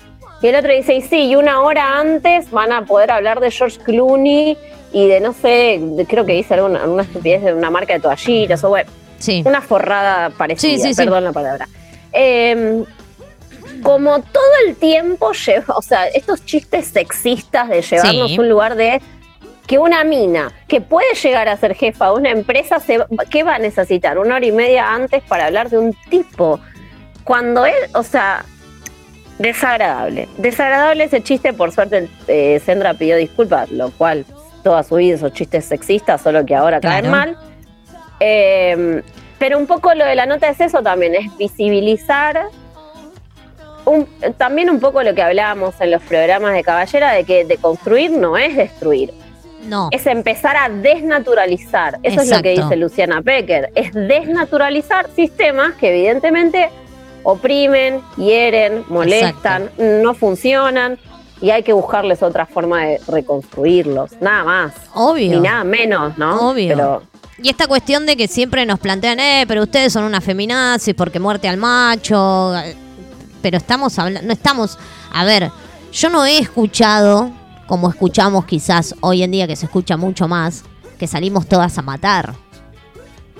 y el otro dice, y sí, y una hora antes van a poder hablar de George Clooney y de, no sé, de- creo que dice alguna, alguna estupidez de una marca de toallitas, o bueno, Sí. una forrada parecida, Sí, sí, sí. perdón la palabra. Eh, como todo el tiempo lleva, o sea, estos chistes sexistas de llevarnos a un lugar de que una mina que puede llegar a ser jefa de una empresa, se, ¿qué va a necesitar? Una hora y media antes para hablar de un tipo. Cuando él, o sea, desagradable. Desagradable ese chiste, por suerte eh, Sendra pidió disculpas, lo cual toda su vida esos chistes sexistas, solo que ahora caen Claro. mal. Eh, pero un poco lo de la nota es eso también, es visibilizar un- también un poco lo que hablábamos en los programas de Caballera, de que de construir no es destruir, No. es empezar a desnaturalizar. Eso es lo que dice Luciana Pecker, es desnaturalizar sistemas que evidentemente oprimen, hieren, molestan, no funcionan y hay que buscarles otra forma de reconstruirlos, nada más. Obvio. Ni nada menos, ¿no? Obvio. Pero Y esta cuestión de que siempre nos plantean, eh, pero ustedes son una feminazis porque muerte al macho. Pero estamos hablando, no estamos. A ver, yo no he escuchado, como escuchamos quizás hoy en día, que se escucha mucho más, que salimos todas a matar.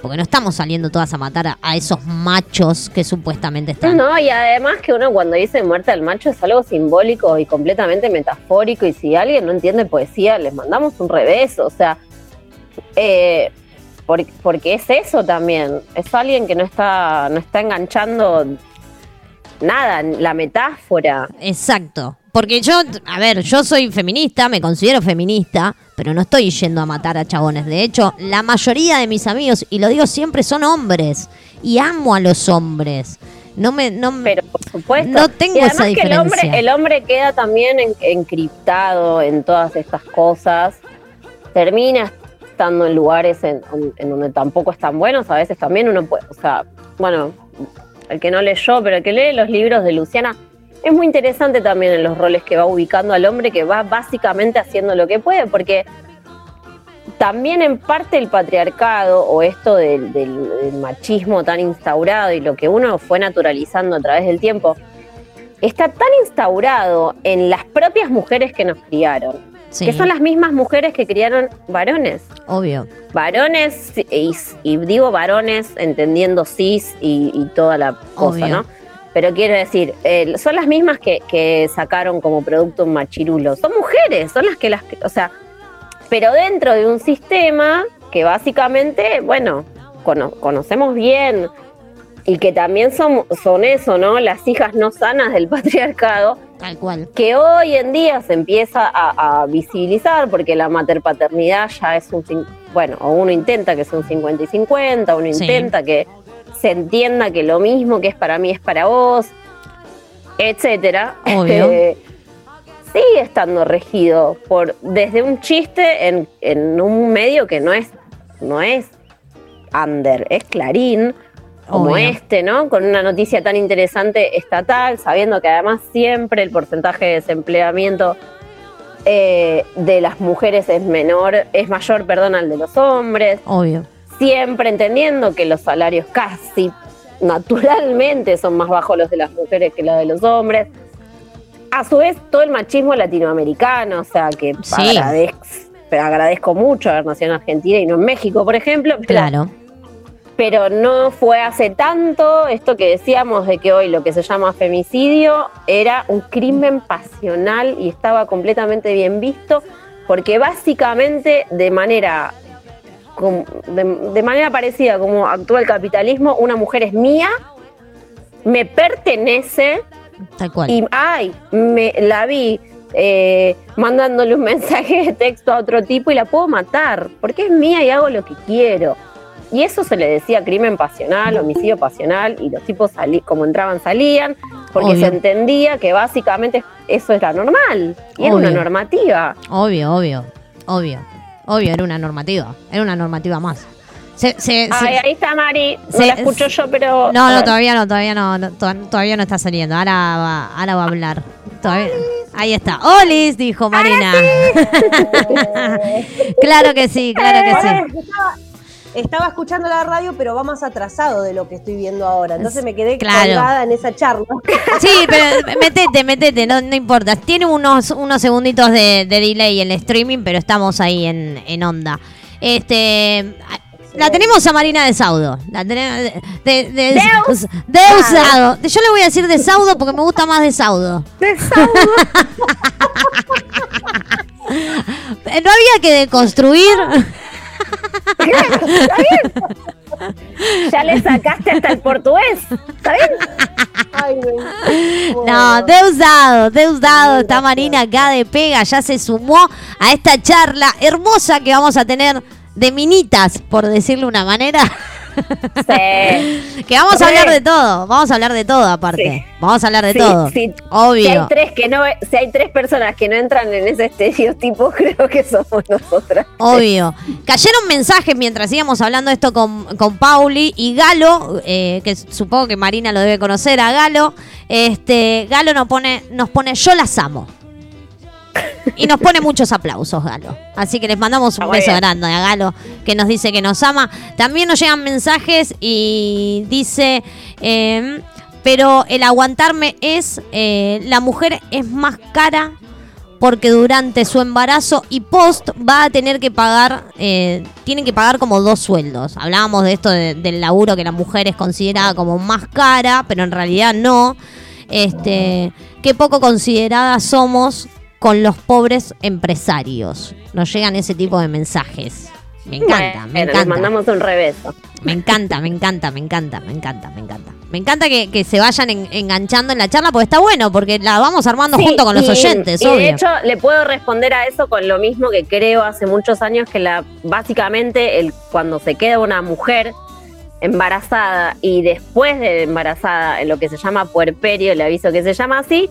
Porque no estamos saliendo todas a matar a, a esos machos que supuestamente No, están. no, y además que uno cuando dice muerte al macho es algo simbólico y completamente metafórico y si alguien no entiende poesía les mandamos un revés, o sea, eh, por- porque es eso también, es alguien que no está, no está enganchando nada, la metáfora. Exacto. Porque yo, a ver, yo soy feminista, me considero feminista, pero no estoy yendo a matar a chabones. De hecho, la mayoría de mis amigos, y lo digo siempre, son hombres. Y amo a los hombres. No me, no Pero por supuesto. No tengo y además esa que el hombre, diferencia. el hombre queda también en- encriptado en todas estas cosas. Termina estando en lugares en, en donde tampoco están buenos. A veces también uno puede, o sea, bueno, el que no leyó, pero el que lee los libros de Luciana, es muy interesante también en los roles que va ubicando al hombre, que va básicamente haciendo lo que puede, porque también en parte el patriarcado o esto del, del- del machismo tan instaurado y lo que uno fue naturalizando a través del tiempo, está tan instaurado en las propias mujeres que nos criaron, Sí, que son las mismas mujeres que criaron varones. obvio. Varones, y, y digo varones entendiendo cis y, y toda la cosa. ¿no? Pero quiero decir, eh, son las mismas que, que sacaron como producto un machirulo. Son mujeres, son las que las. O sea, pero dentro de un sistema que básicamente, bueno, cono- conocemos bien y que también son, son eso, ¿no? Las hijas no sanas del patriarcado Tal cual. que hoy en día se empieza a, a visibilizar porque la materpaternidad ya es un, bueno, o uno intenta que sea un 50 y 50, uno Sí. intenta que se entienda que lo mismo que es para mí es para vos, etcétera. Obvio. Sigue estando regido por desde un chiste en, en un medio que no es no es under, es Clarín, como Obvio. este, ¿no? Con una noticia tan interesante estatal, sabiendo que además siempre el porcentaje de desempleamiento eh, de las mujeres es menor, es mayor, perdón, al de los hombres, Obvio. Siempre entendiendo que los salarios casi naturalmente son más bajos los de las mujeres que los de los hombres. A su vez, todo el machismo latinoamericano, o sea, que Sí. agradezco, agradezco mucho haber nacido en Argentina y no en México, por ejemplo, pero Claro. pero no fue hace tanto esto que decíamos de que hoy lo que se llama femicidio era un crimen pasional y estaba completamente bien visto porque básicamente de manera de, de manera parecida como actúa el capitalismo una mujer es mía me pertenece Tal cual. Y, ay, me la vi eh, mandándole un mensaje de texto a otro tipo y la puedo matar, porque es mía y hago lo que quiero. Y eso se le decía crimen pasional, homicidio pasional, y los tipos salí, como entraban salían, porque Obvio. se entendía que básicamente eso era normal, y era una Obvio. normativa. Obvio, obvio, obvio, obvio, era una normativa, era una normativa más. Se- se- se- ahí está Mari, no se- la escucho yo, pero... no, no, todavía no, todavía no, no, to- todavía no está saliendo. Ahora va, ahora va a hablar. Todavía- ahí está. Olis, dijo Marina. claro que sí, claro que sí. Estaba, escuchando la radio, pero va más atrasado de lo que estoy viendo ahora. Entonces me quedé Claro. colgada en esa charla. Sí, pero metete, metete, no, no importa. Tiene unos, unos segunditos de, de delay el streaming, pero estamos ahí en, en onda. Este. La tenemos a Marina de Saudo. La tenemos de, de, de- Deus. Deusado. Yo le voy a decir de Saudo porque me gusta más de Saudo. De Saudo. No había que deconstruir. ya le sacaste hasta el portugués, ¿está bien? Ay, No, Deusado, Deusado. Está Marina acá de pega. Ya se sumó a esta charla hermosa que vamos a tener de minitas, por decirle una manera. Sí. Que vamos a hablar de todo, vamos a hablar de todo aparte. Sí. Vamos a hablar de Sí, todo. Obvio. Si hay, tres que no, si hay tres personas que no entran en ese estereotipo, creo que somos nosotras. Obvio. Cayeron mensajes mientras íbamos hablando esto con, con Pauli y Galo, eh, que supongo que Marina lo debe conocer a Galo. Este, Galo nos pone, nos pone yo las amo. Y nos pone muchos aplausos, Galo. Así que les mandamos un Ah, muy beso bien. grande a Galo, que nos dice que nos ama. También nos llegan mensajes y dice, eh, pero el aguantarme es, eh, la mujer es más cara porque durante su embarazo y post va a tener que pagar, eh, tienen que pagar como dos sueldos. Hablábamos de esto de- del laburo que la mujer es considerada como más cara, pero en realidad no. Este, qué poco consideradas somos con los pobres empresarios. Nos llegan ese tipo de mensajes. Me encanta, me Bueno, les encanta. mandamos un rebeso. Me encanta, me encanta, me encanta, me encanta, me encanta. Me encanta que, que se vayan en- enganchando en la charla porque está bueno, porque la vamos armando Sí, junto con los y- oyentes, y obvio. de hecho, le puedo responder a eso con lo mismo que creo hace muchos años que la básicamente el cuando se queda una mujer embarazada y después de embarazada en lo que se llama puerperio, le aviso que se llama así,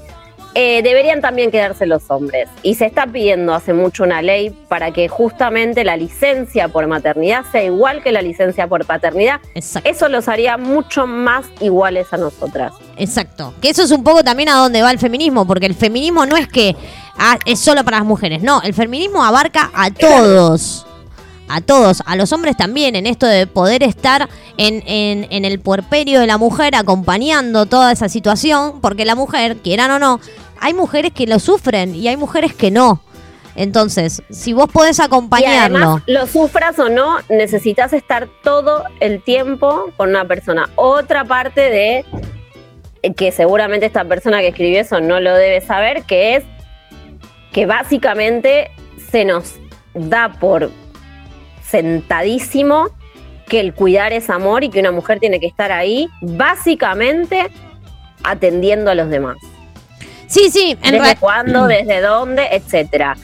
eh, deberían también quedarse los hombres. Y se está pidiendo hace mucho una ley para que justamente la licencia por maternidad sea igual que la licencia por paternidad. Exacto, Eso los haría mucho más iguales a nosotras. exacto. Que eso es un poco también a dónde va el feminismo, porque el feminismo no es que ah, es solo para las mujeres, no, el feminismo abarca a todos. A todos, a los hombres también, en esto de poder estar en, en, en el puerperio de la mujer acompañando toda esa situación, porque la mujer, quieran o no, hay mujeres que lo sufren y hay mujeres que no. Entonces, si vos podés Y acompañarlo, además, lo sufras o no, necesitas estar todo el tiempo con una persona. Otra parte de eh, que seguramente esta persona que escribió eso no lo debe saber, que es que básicamente se nos da por sentadísimo que el cuidar es amor y que una mujer tiene que estar ahí básicamente atendiendo a los demás sí, sí, en desde cuándo, desde dónde, etcétera.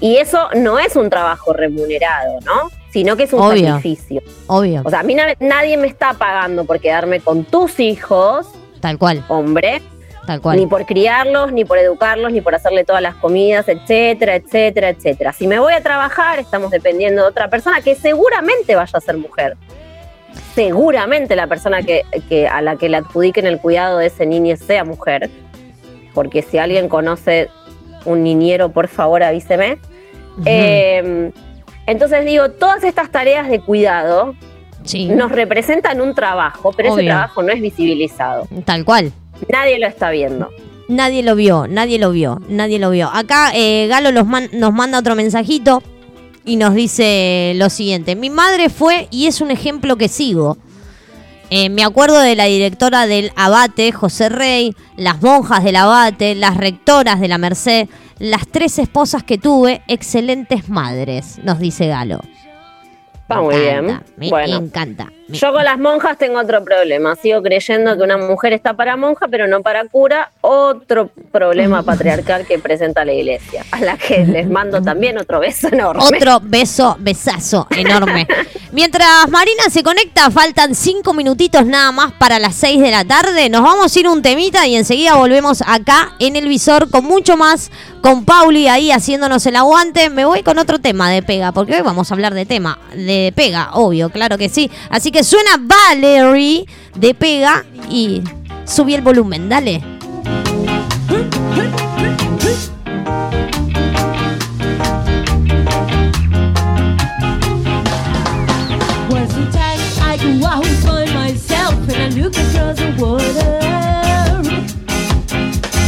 Y eso no es un trabajo remunerado, ¿no? Sino que es un Obvio. sacrificio. Obvio, O sea, a mí na- nadie me está pagando por quedarme con tus hijos, tal cual, hombre, tal ni por criarlos, ni por educarlos, ni por hacerle todas las comidas, etcétera, etcétera, etcétera. Si me voy a trabajar, estamos dependiendo de otra persona que seguramente vaya a ser mujer. Seguramente la persona que, que a la que le adjudiquen el cuidado de ese niño sea mujer. Porque si alguien conoce un niñero, por favor avíseme. Eh, entonces digo, todas estas tareas de cuidado sí, nos representan un trabajo, pero ese trabajo no es visibilizado. tal cual. Nadie lo está viendo. Nadie lo vio, nadie lo vio, nadie lo vio. Acá eh, Galo nos manda otro mensajito y nos dice lo siguiente. Mi madre fue y es un ejemplo que sigo. Eh, me acuerdo de la directora del Abate, José Rey, las monjas del Abate, las rectoras de la Merced, las tres esposas que tuve, excelentes madres, nos dice Galo. Está muy bien. Me Bueno. encanta. Me- Yo con las monjas tengo otro problema. Sigo creyendo que una mujer está para monja, pero no para cura. Otro problema patriarcal que presenta la iglesia. A la que les mando también otro beso enorme. Otro beso, besazo enorme. Mientras Marina se conecta, faltan cinco minutitos nada más para las seis de la tarde. Nos vamos a ir un temita y enseguida volvemos acá en el visor con mucho más, con Pauli ahí haciéndonos el aguante. Me voy con otro tema de pega, porque hoy vamos a hablar de tema de pega, obvio, claro que sí. Así que suena Valerie de pega y subí el volumen, dale.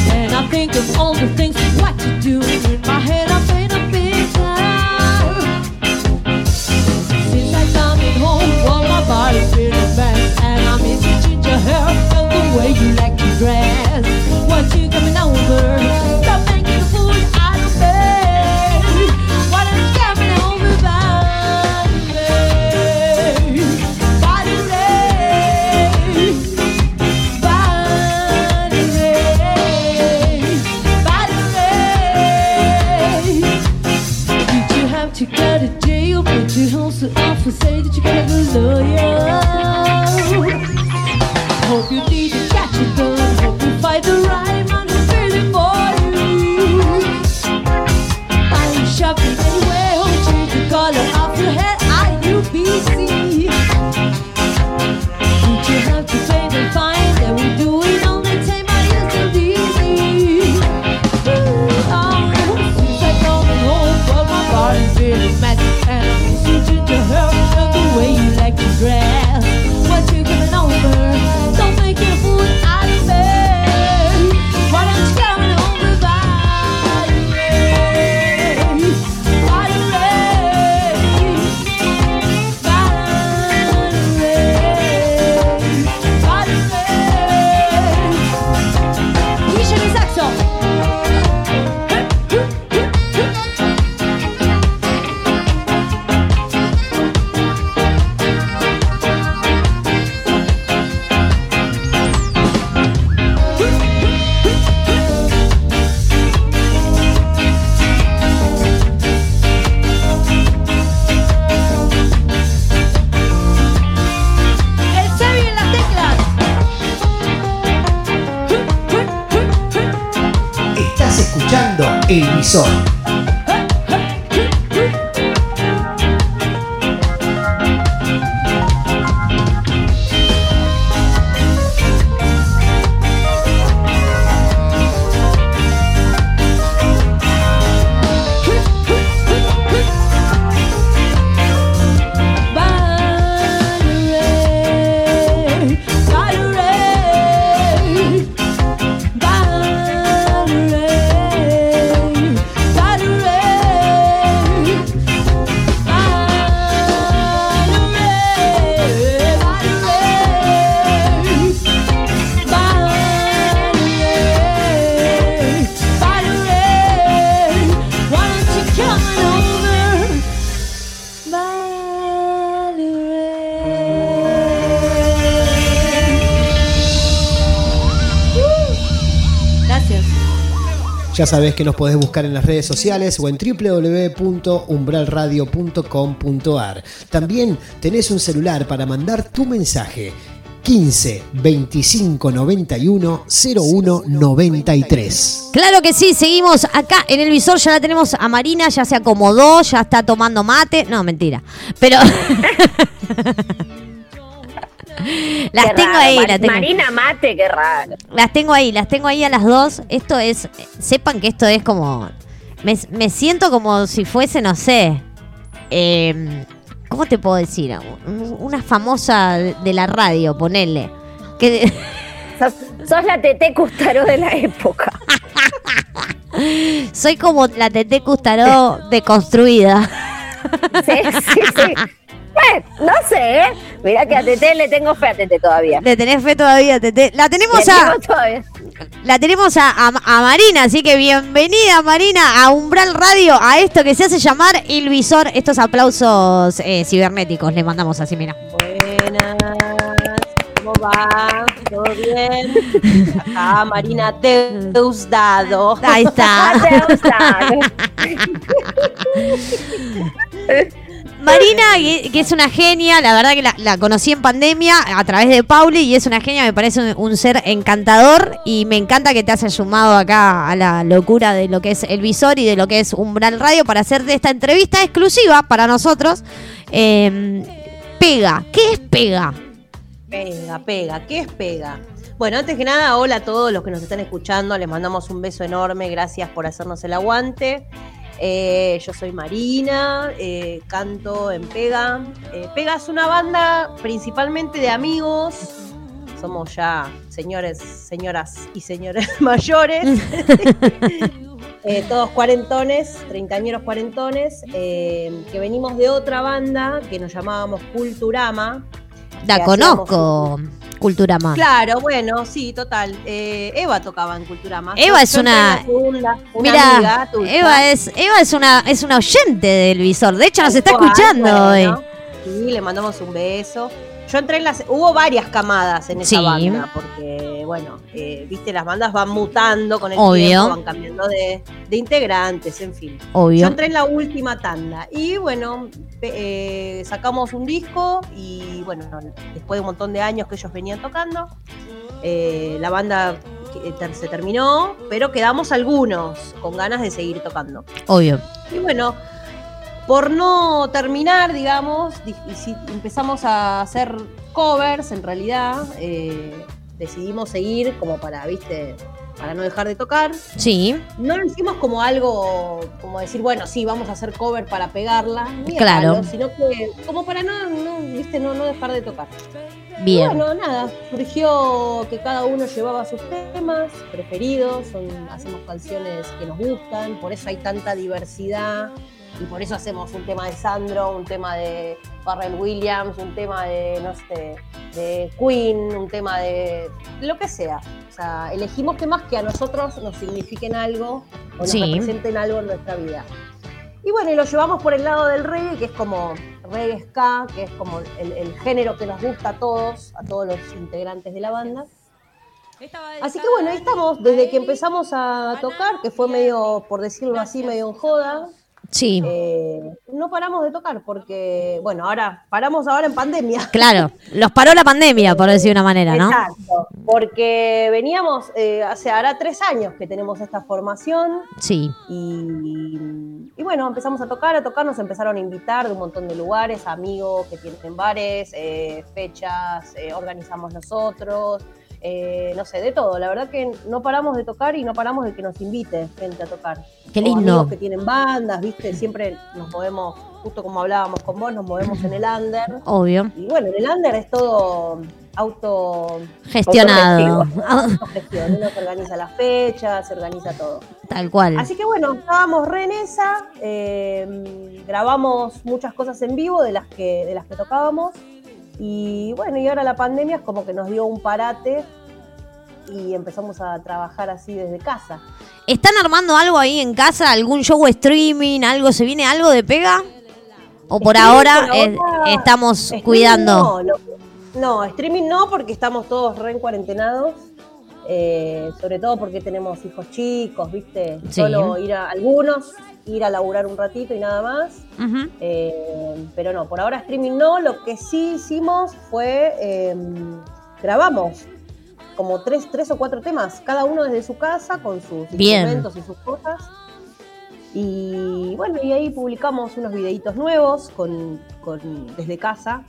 And I think of all the things what do. só. Ya sabes que nos podés buscar en las redes sociales o en www.umbralradio.com.ar. También tenés un celular para mandar tu mensaje. 15 25 91 01 93. Claro que sí, seguimos acá en el visor, ya la tenemos a Marina, ya se acomodó, ya está tomando mate. No, mentira. Pero. las Qué tengo raro, ahí, Mar- las tengo. Marina Mate, qué raro. Las tengo ahí, las tengo ahí a las dos. Esto es. Sepan que esto es como. Me, me siento como si fuese, no sé. eh, ¿Cómo te puedo decir? Un- Una famosa de la radio, ponele. Que. Sos, sos la Tete Custaró de la época. Soy como la Tete Custaró deconstruida. Sí, sí, sí. Bueno, no sé, ¿eh? Mirá que a Tete le tengo fe a Tete todavía. ¿Le tenés fe todavía, Tete? La tenemos Le a, todavía. la tenemos a, a- a Marina, así que bienvenida Marina a Umbral Radio, a esto que se hace llamar El Visor. Estos aplausos eh, cibernéticos le mandamos así, mira. Buenas, ¿cómo va? ¿Todo bien? Acá Marina Teusdado. Ahí está. Te gusta. Marina, que es una genia, la verdad que la, conocí en pandemia a través de Pauli y es una genia, me parece un, ser encantador y me encanta que te hayas sumado acá a la locura de lo que es el visor y de lo que es Umbral Radio para hacerte esta entrevista exclusiva para nosotros. Eh, pega, ¿qué es pega? Pega, pega, ¿qué es pega? Bueno, antes que nada, hola a todos los que nos están escuchando, les mandamos un beso enorme, gracias por hacernos el aguante. Eh, yo soy Marina, eh, canto en Pega. Eh, Pega es una banda principalmente de amigos, somos ya señores, señoras y señores mayores, Eh, todos cuarentones, treintañeros cuarentones, que venimos de otra banda que nos llamábamos Culturama. La conozco, Más. Claro, bueno, sí, total. Eh, Eva tocaba en Culturama. Eva Yo- es yo una- una Mira. Eva es, Eva es una, es una oyente del visor. De hecho, nos está escuchando bueno. hoy. Sí, le mandamos un beso. Yo entré en las. Hubo varias camadas en esa Sí. banda, porque, bueno, eh, viste, las bandas van mutando con el Obvio. tiempo, van cambiando de, de integrantes, en fin. Yo Obvio. entré en la última tanda y bueno, eh, sacamos un disco y bueno, después de un montón de años que ellos venían tocando, eh, la banda ter- se terminó, pero quedamos algunos con ganas de seguir tocando. Obvio. Y bueno, por no terminar, digamos, di- y si- empezamos a hacer covers, en realidad, eh, decidimos seguir como para, viste, para no dejar de tocar. Sí, No lo hicimos como algo, como decir, bueno, sí, vamos a hacer cover para pegarla, Claro. sino que como para no, no, viste, no, no dejar de tocar. Y bien. bueno, nada, surgió que cada uno llevaba sus temas preferidos, son, hacemos canciones que nos gustan, por eso hay tanta diversidad y por eso hacemos un tema de Sandro, un tema de Pharrell Williams, un tema de, no sé, de Queen, un tema de lo que sea. O sea, elegimos temas que a nosotros nos signifiquen algo o nos Sí. representen algo en nuestra vida. Y bueno, y lo llevamos por el lado del reggae, que es como reggae ska, que es como el, el género que nos gusta a todos, a todos los integrantes de la banda. Así que bueno, ahí estamos, desde que empezamos a tocar, que fue medio, por decirlo así, medio en joda, Sí, eh, no paramos de tocar porque, bueno, ahora paramos ahora en pandemia. claro. Los paró la pandemia, por decir de una manera, ¿no? Exacto, porque veníamos, eh, hace ahora tres años que tenemos esta formación Sí, y, y bueno, empezamos a tocar, a tocar, nos empezaron a invitar de un montón de lugares, amigos que tienen bares, eh, fechas, organizamos nosotros, eh, no sé, de todo. La verdad que no paramos de tocar y no paramos de que nos invite gente a tocar. Qué O lindo. amigos que tienen bandas, viste, siempre nos movemos, justo como hablábamos con vos, nos movemos en el under. obvio. Y bueno, en el under es todo auto Gestionado. autogestión. Uno se organiza las fechas, se organiza todo. Tal cual. Así que bueno, estábamos re en esa, eh, grabamos muchas cosas en vivo de las que, de las que tocábamos. Y bueno, y ahora la pandemia es como que nos dio un parate y empezamos a trabajar así desde casa. ¿Están armando algo ahí en casa? ¿Algún show streaming? ¿Algo? ¿Se viene algo de pega? ¿O por Streaming ahora, por estamos Streaming cuidando? No, no, no, streaming no, porque estamos todos re en cuarentenados. eh, sobre todo porque tenemos hijos chicos, ¿viste? Sí. Solo ir a algunos, ir a laburar un ratito y nada más. Eh, pero no, por ahora streaming no. Lo que sí hicimos fue eh, grabamos como tres, tres o cuatro temas, cada uno desde su casa con sus Bien. instrumentos y sus cosas. Y bueno, y ahí publicamos unos videitos nuevos con, con- desde casa.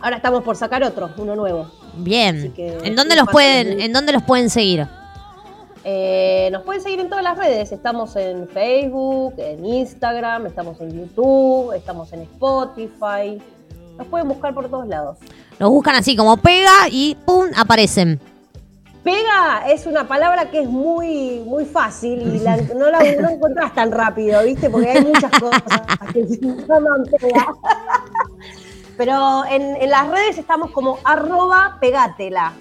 Ahora estamos por sacar otro, uno nuevo. Bien. que ¿En dónde los pueden, en dónde los pueden seguir? Eh, nos pueden seguir en todas las redes. Estamos en Facebook, en Instagram, estamos en YouTube, estamos en Spotify. Nos pueden buscar por todos lados. Los buscan así como pega y ¡pum! aparecen. Pega es una palabra que es muy, muy fácil y la- no la no encontrás tan rápido, ¿viste? Porque hay muchas cosas que se llaman pega. Pero en, en las redes estamos como arroba pegatela.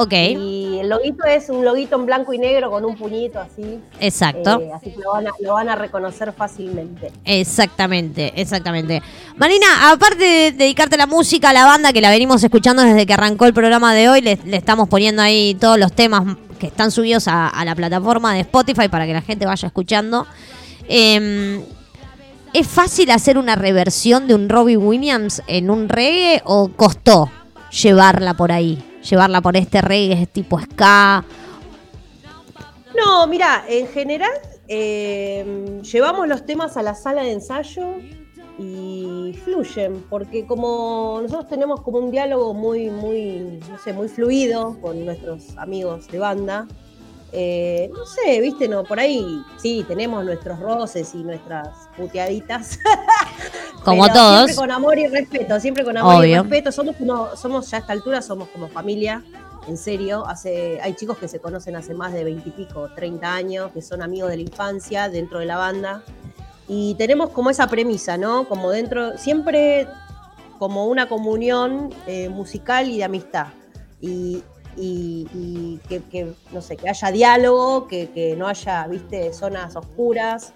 Ok, Y el loguito es un loguito en blanco y negro con un puñito así. exacto. Eh, así que lo van, a, lo van a reconocer fácilmente. Exactamente, exactamente. Marina, aparte de dedicarte a la música, a la banda que la venimos escuchando desde que arrancó el programa de hoy, le, le estamos poniendo ahí todos los temas que están subidos a, a la plataforma de Spotify para que la gente vaya escuchando. Eh, ¿Es fácil hacer una reversión de un Robbie Williams en un reggae o costó llevarla por ahí? Llevarla por este reggae tipo ska. No, mira, en general eh, llevamos los temas a la sala de ensayo y fluyen, porque como nosotros tenemos como un diálogo muy, muy, no sé, muy fluido con nuestros amigos de banda, eh, no sé, viste, no, por ahí sí, tenemos nuestros roces y nuestras puteaditas. Como Pero todos. Siempre con amor y respeto, siempre con amor y respeto. Somos, somos ya a esta altura, somos como familia, en serio. Hace, hay chicos que se conocen hace más de 20 y pico, 30 años, que son amigos de la infancia dentro de la banda. Y tenemos como esa premisa, ¿no? Como dentro, siempre como una comunión eh, musical y de amistad. Y, y- y que, que, no sé, que haya diálogo, que, que no haya, viste, zonas oscuras.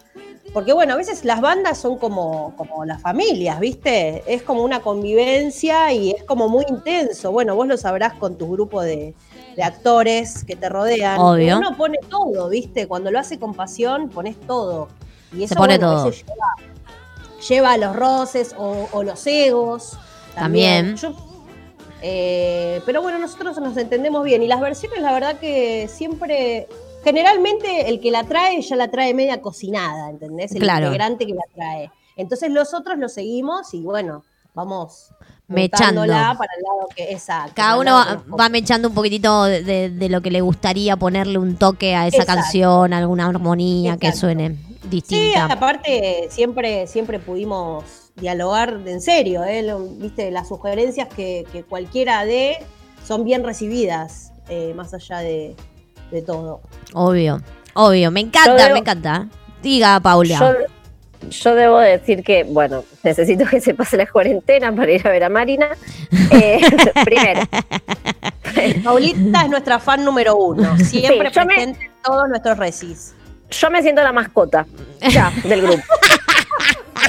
Porque bueno, a veces las bandas son como, como las familias, ¿viste? Es como una convivencia y es como muy intenso. Bueno, vos lo sabrás con tu grupo de, de actores que te rodean. Obvio. Uno pone todo, ¿viste? Cuando lo hace con pasión, pones todo. Y eso, pone bueno, todo. veces lleva, lleva a los roces o, o los egos. También. Yo- eh, pero bueno, nosotros nos entendemos bien. Y las versiones, la verdad que siempre. Generalmente el que la trae ya la trae media cocinada, ¿entendés? El Claro. integrante que la trae. Entonces los otros lo seguimos y bueno, vamos Mechando. para el lado que exacto. Cada uno va, va mechando un poquitito de, de- de lo que le gustaría ponerle un toque a esa Exacto. canción, alguna armonía que suene Sí, distinta. aparte siempre, siempre pudimos dialogar de en serio, ¿eh? Lo- viste, las sugerencias que, que cualquiera dé son bien recibidas, eh, más allá de, de todo. Obvio, obvio. Me encanta, debo- me encanta. Diga, Paula. Yo, yo debo decir que, bueno, necesito que se pase la cuarentena para ir a ver a Marina. Eh, primero, Paulita es nuestra fan número uno, siempre Sí, yo me- presente en todos nuestros recis. yo me siento la mascota ya del grupo.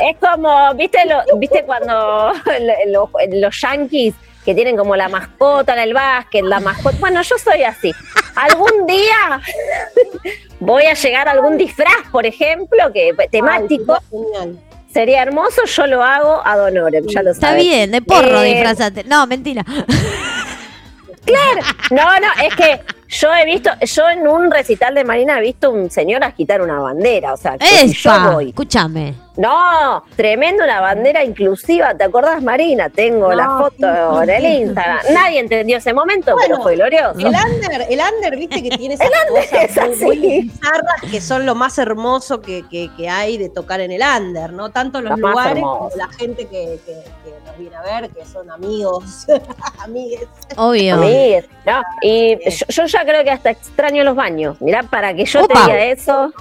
Es como, ¿viste, lo, ¿viste cuando lo- lo- los yankees que tienen como la mascota en el básquet, la mascota? Bueno, yo soy así. Algún día voy a llegar a algún disfraz, por ejemplo, que temático. Ay. Sería hermoso, yo lo hago ad honorem, ya lo Está sabes. bien, de porro Eh, disfrazate. No, mentira. No, no, es que yo he visto, yo en un recital de Marina he visto un señor agitar una bandera, o sea, que yo voy. escúchame. No, tremendo una bandera inclusiva, ¿te acordás Marina? Tengo No, la foto en el Instagram. Nadie entendió ese momento, Bueno, pero fue glorioso. El under, el under, viste que tiene esas es cosas muy, bizarras que son lo más hermoso que, que- que hay de tocar en el under, ¿no? Tanto los Lo lugares como la gente que, que- que nos viene a ver, que son amigos, amigues. Obvio. Amigues, no, y yo, yo ya creo que hasta extraño los baños. Mirá, para que yo Opa. te diga eso,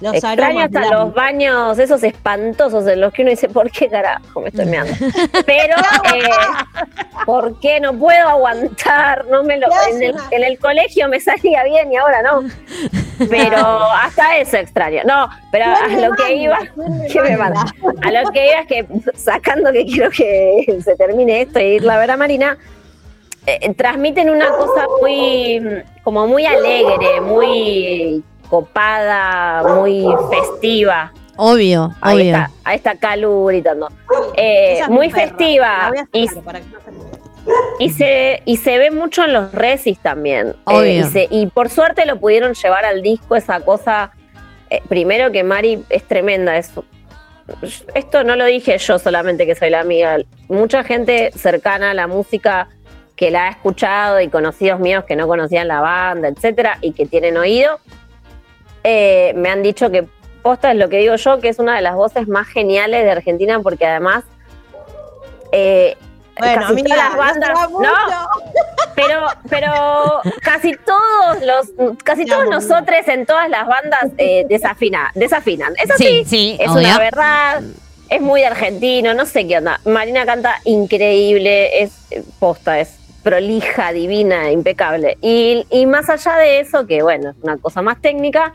Los extraño aromas hasta blancos. los baños esos espantosos en los que uno dice, ¿por qué carajo me estoy meando? Pero, eh, ¿por qué no puedo aguantar? No me lo, en, el, en el colegio me salía bien y ahora no. Pero hasta eso extraño. No, pero a ¿Quién me lo que iba? ¿qué me manda? A lo que iba es que sacando que quiero que se termine esto y irla a ver a Marina, eh, transmiten una cosa muy, como muy alegre, muy copada, muy festiva. Obvio, Ahí obvio. está, ahí está Calu gritando. Eh, es muy perra. festiva. Y, se y se, y se ve mucho en los resis también. Eh, Obvio. y, se- y por suerte lo pudieron llevar al disco esa cosa. eh, primero que Mari es tremenda. Es, esto no lo dije yo solamente que soy la amiga. Mucha gente cercana a la música que la ha escuchado y conocidos míos que no conocían la banda, etcétera, y que tienen oído, eh, me han dicho que posta es lo que digo yo, que es una de las voces más geniales de Argentina, porque además eh, Bueno, casi amiga, todas las no bandas, no, pero, pero casi todos los, casi todos nosotros en todas las bandas eh, desafina, desafinan. Eso Sí, sí, sí, es obvio. una verdad. Es muy argentino, no sé qué onda. Marina canta increíble, es posta, es prolija, divina, impecable. Y, y más allá de eso, que bueno, es una cosa más técnica,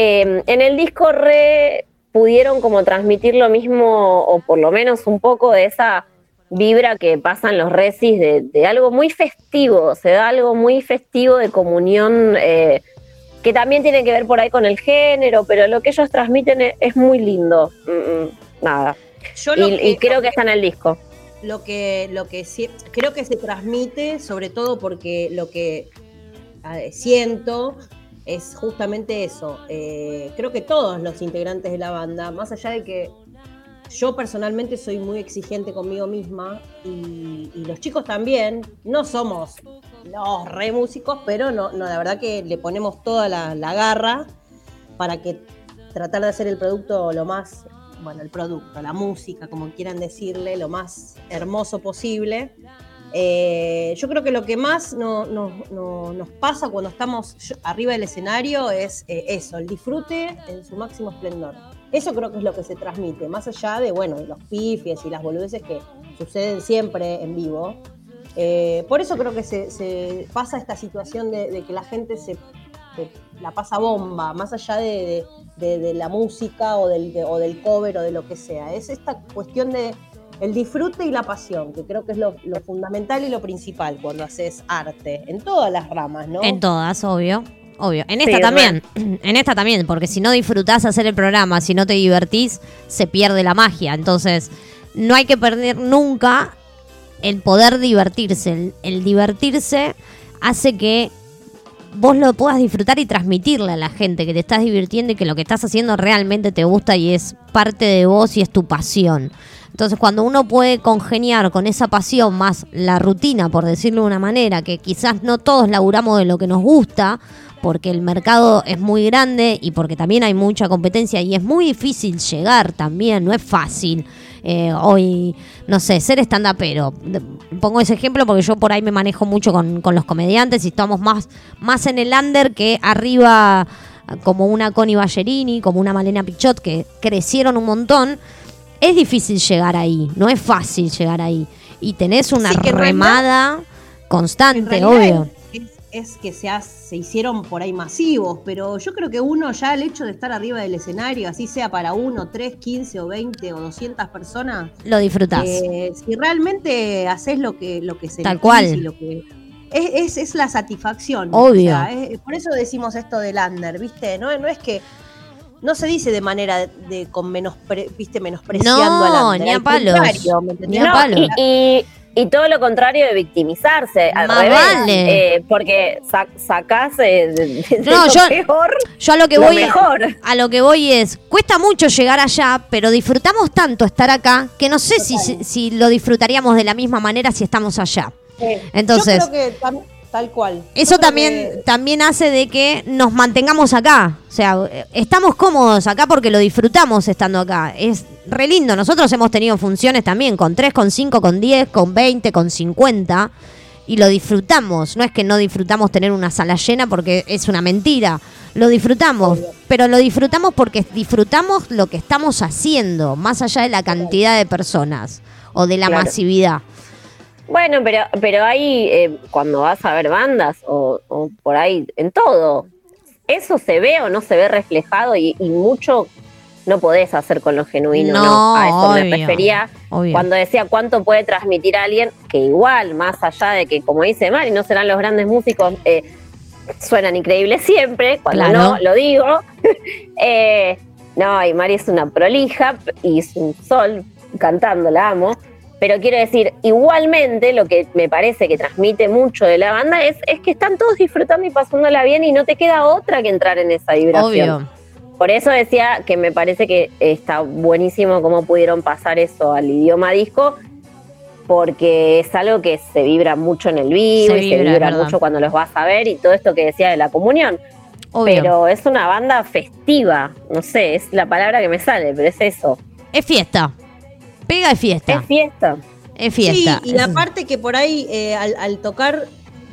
eh, en el disco re pudieron como transmitir lo mismo, o por lo menos un poco de esa vibra que pasan los recis de, de algo muy festivo, se da algo muy festivo de comunión, eh, que también tiene que ver por ahí con el género, pero lo que ellos transmiten es, es muy lindo. Mm, mm, nada. Yo Y, que- y creo que está en el disco. lo que, lo que sí- creo que se transmite, sobre todo porque lo que siento es justamente eso. Eh, creo que todos los integrantes de la banda, más allá de que yo personalmente soy muy exigente conmigo misma y, los chicos también, no somos los re músicos, pero no, no, la verdad que le ponemos toda la, la garra para que tratar de hacer el producto lo más, bueno, el producto, la música, como quieran decirle, lo más hermoso posible. Eh, yo creo que lo que más no- no- no- nos pasa cuando estamos arriba del escenario es eh, eso, el disfrute en su máximo esplendor. Eso creo que es lo que se transmite, más allá de, bueno, los pifies y las boludeces que suceden siempre en vivo. Eh, por eso creo que se, pasa esta situación de, de que la gente se, la pasa bomba, más allá de, la música o del, de- o del cover o de lo que sea. Es esta cuestión de el disfrute y la pasión, que creo que es lo, lo fundamental y lo principal cuando haces arte, en todas las ramas, ¿no? En todas, obvio. Obvio. En esta Sí, también. En esta también, porque si no disfrutás hacer el programa, si no te divertís, se pierde la magia. Entonces, no hay que perder nunca el poder divertirse. El, el divertirse hace que vos lo puedas disfrutar y transmitirle a la gente que te estás divirtiendo y que lo que estás haciendo realmente te gusta y es parte de vos y es tu pasión. Entonces, cuando uno puede congeniar con esa pasión más la rutina, por decirlo de una manera, que quizás no todos laburamos de lo que nos gusta, porque el mercado es muy grande y porque también hay mucha competencia y es muy difícil llegar también, no es fácil. Eh, hoy, no sé, ser stand-upero. De- Pongo ese ejemplo porque yo por ahí me manejo mucho con, con los comediantes y estamos más, más en el under que arriba, como una Connie Ballerini, como una Malena Pichot, que crecieron un montón. Es difícil llegar ahí, no es fácil llegar ahí. Y tenés una Sí, realidad- remada constante, obvio. Es, es que se, ha- se hicieron por ahí masivos, pero yo creo que uno ya el hecho de estar arriba del escenario, así sea para uno, tres, quince o veinte o 200 personas, Lo disfrutás. eh, si realmente haces lo que, lo que se Tal cual. y lo que es, es, es la satisfacción. Obvio. O sea, es- por eso decimos esto del under, ¿viste? No, no es que no se dice de manera de, de- con menospre, ¿viste? menospreciando No, ni a al palos. contrario, ¿me entendés? Ni a No, palo. y, y- y todo lo contrario de victimizarse, al Más revés. vale. eh, porque sa- sacás eh, de, de No, lo yo- peor Yo a lo que lo voy mejor. a lo que voy es cuesta mucho llegar allá, pero disfrutamos tanto estar acá que no sé si, si, si lo disfrutaríamos de la misma manera si estamos allá. Entonces, Yo creo que tal cual. Eso también que- también hace de que nos mantengamos acá. O sea, estamos cómodos acá porque lo disfrutamos estando acá. Es re lindo. Nosotros hemos tenido funciones también con 3, con 5, con 10, con 20, con 50 y lo disfrutamos. No es que no disfrutamos tener una sala llena porque es una mentira. Lo disfrutamos, pero lo disfrutamos porque disfrutamos lo que estamos haciendo, más allá de la cantidad de personas o de la Claro. masividad. Bueno, pero, pero ahí eh, cuando vas a ver bandas o, o por ahí, en todo, eso se ve o no se ve reflejado y, y mucho no podés hacer con lo genuino, ¿no? No, A eso me refería obvio. cuando decía cuánto puede transmitir alguien, que igual, más allá de que, como dice Mari, no serán los grandes músicos, eh, suenan increíbles siempre, cuando Claro. no, lo digo. Eh, no, y Mari es una prolija y es un sol cantando, la amo. Pero quiero decir, igualmente lo que me parece que transmite mucho de la banda es, es que están todos disfrutando y pasándola bien y no te queda otra que entrar en esa vibración. Obvio. Por eso decía que me parece que está buenísimo cómo pudieron pasar eso al idioma disco, porque es algo que se vibra mucho en el vivo Se y vibra, se vibra mucho cuando los vas a ver y todo esto que decía de la comunión. Obvio. Pero es una banda festiva, no sé, es la palabra que me sale, pero es eso. Es fiesta. Pega de fiesta. Es fiesta. Es fiesta. Sí, y la Es- parte que por ahí eh, al, al tocar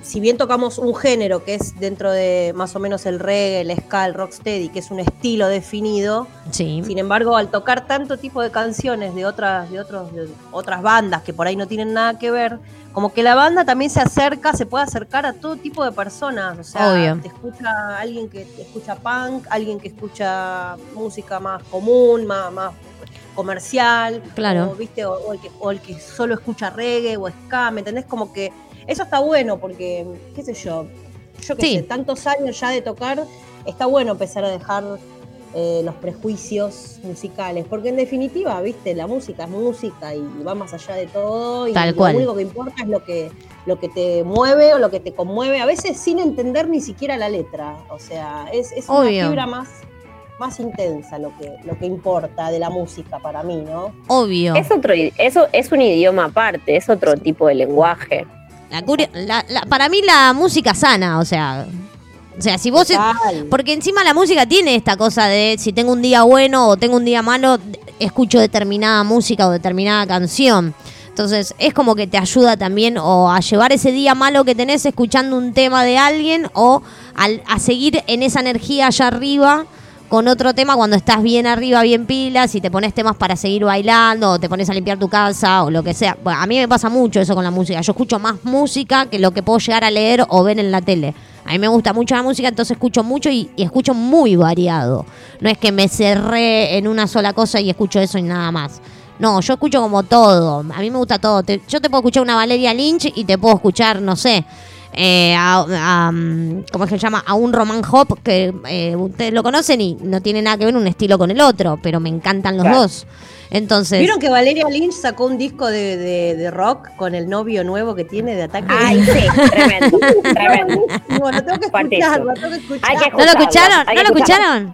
si bien tocamos un género que es dentro de más o menos el reggae, el ska, el rocksteady, que es un estilo definido, Sí. sin embargo, al tocar tanto tipo de canciones de otras, de otros, de otras bandas que por ahí no tienen nada que ver, como que la banda también se acerca, se puede acercar a todo tipo de personas. O sea, Obvio. te escucha alguien que escucha punk, alguien que escucha música más común, más, más comercial, Claro. o, ¿viste? O, o el que, o el que solo escucha reggae o ska, ¿me entendés? Como que eso está bueno porque, qué sé yo, yo qué Sí. sé, tantos años ya de tocar, está bueno empezar a dejar eh, los prejuicios musicales, porque en definitiva, viste, la música es música y va más allá de todo y Tal lo cual. único que importa es lo que, lo que te mueve o lo que te conmueve, a veces sin entender ni siquiera la letra, o sea, es, es una fibra más, más intensa lo que, lo que importa de la música para mí, ¿no? Obvio. Es otro, i- eso es un idioma aparte, es otro tipo de lenguaje. La curio- la- la- para mí la música sana, o sea. O sea, si vos. Porque encima la música tiene esta cosa de si tengo un día bueno o tengo un día malo, escucho determinada música o determinada canción. Entonces es como que te ayuda también o a llevar ese día malo que tenés escuchando un tema de alguien o al- a seguir en esa energía allá arriba con otro tema cuando estás bien arriba, bien pilas y te pones temas para seguir bailando o te pones a limpiar tu casa o lo que sea. A mí me pasa mucho eso con la música. Yo escucho más música que lo que puedo llegar a leer o ver en la tele. A mí me gusta mucho la música, entonces escucho mucho y, escucho muy variado. No es que me cerré en una sola cosa y escucho eso y nada más. No, yo escucho como todo. A mí me gusta todo. Yo te puedo escuchar una Valeria Lynch y te puedo escuchar, no sé, eh, a, a, ¿cómo es que se llama? A un Roman Hop que eh, ustedes lo conocen y no tiene nada que ver un estilo con el otro, pero me encantan los Claro. dos. Entonces, ¿Vieron que Valeria Lynch sacó un disco de, de- de rock con el novio nuevo que tiene de ataque? Ay, sí, tremendo, tremendo. Bueno, tengo que escucharlo, tengo que que ¿no lo escucharon? ¿No lo escucharon?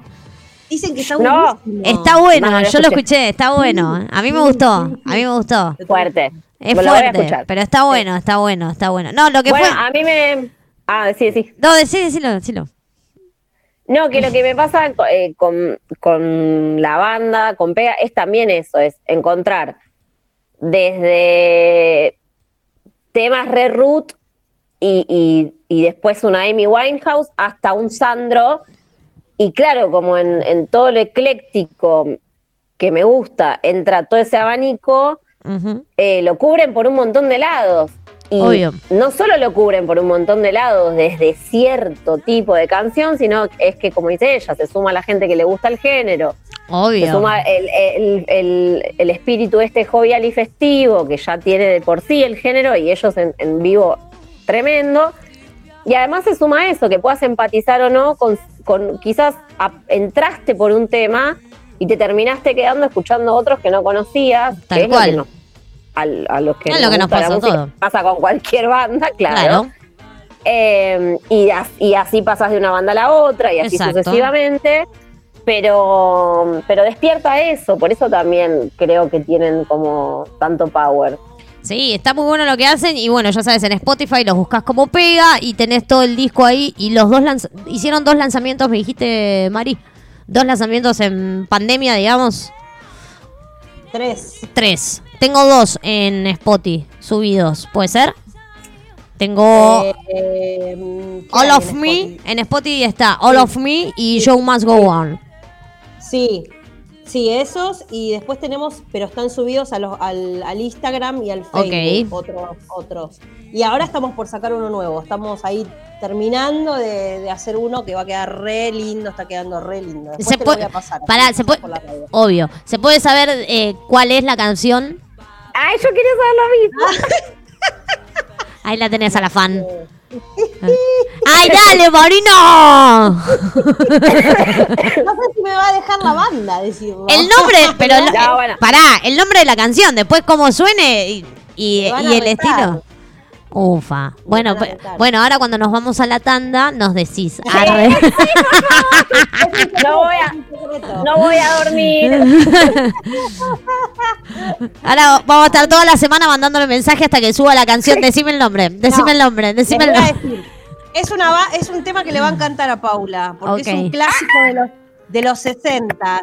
Dicen que está No. buenísimo. Está bueno, No, no lo yo lo escuché. escuché, está bueno. A mí me gustó, a mí me gustó. Fuerte. Es fuerte, pero está bueno, está bueno, está bueno. No, lo que Bueno, fue... a mí me. Ah, sí, sí. No, decí, decilo, decilo. No, que lo que me pasa eh, con, con la banda, con Pega, es también eso, es encontrar desde temas re root y, y- y después una Amy Winehouse hasta un Sandro. Y claro, como en, en todo lo ecléctico que me gusta, entra todo ese abanico, Eh, lo cubren por un montón de lados. Y Obvio. no solo lo cubren por un montón de lados desde cierto tipo de canción, sino es que, como dice ella, se suma la gente que le gusta el género, se Obvio. suma el, el- el- el espíritu este jovial y festivo que ya tiene de por sí el género y ellos en, en vivo tremendo. Y además se suma eso, que puedas empatizar o no con, con- quizás a- entraste por un tema y te terminaste quedando escuchando otros que no conocías. Tal que es lo cual. que nos- al- a, los que Es lo que nos pasa música, con cualquier banda, claro. Claro. Eh, y, as- y así pasas de una banda a la otra y así Exacto. sucesivamente. Pero, pero despierta eso, por eso también creo que tienen como tanto power. Sí, está muy bueno lo que hacen y bueno, ya sabes, en Spotify los buscas como pega y tenés todo el disco ahí y los dos lanz- hicieron dos lanzamientos, me dijiste, Mari, dos lanzamientos en pandemia, digamos, Tres. tres. Tengo dos en Spotify subidos, ¿puede ser? Tengo Eh, ¿qué All of en Me, Spotify? en Spotify está All of Me y Show Must Go On. Sí, sí, esos. Y después tenemos, pero están subidos a los, al, al Instagram y al Facebook. Otros, otros. Y ahora estamos por sacar uno nuevo. Estamos ahí terminando de, de hacer uno que va a quedar re lindo. Está quedando re lindo. Después Se te lo puede- voy a pasar. Pará, se puede, obvio, ¿se puede saber eh, cuál es la canción? ¡Ay, yo quiero saber lo mismo! Ahí la tenés a la fan. ¡Ay, dale, Marino! No sé si me va a dejar la banda decirlo. El nombre, pero el- Ya, bueno. pará, el nombre de la canción, después cómo suene y, el retar. estilo. Ufa. Bueno, bueno, ahora cuando nos vamos a la tanda, nos decís. Arre. No voy a, Secreto. no voy a dormir. Ahora vamos a estar toda la semana mandándole mensaje hasta que suba la canción. Decime el nombre, decime No. el nombre, decime el nombre. Es, una, es un tema que le va a encantar a Paula, porque es un clásico de los, de los 60.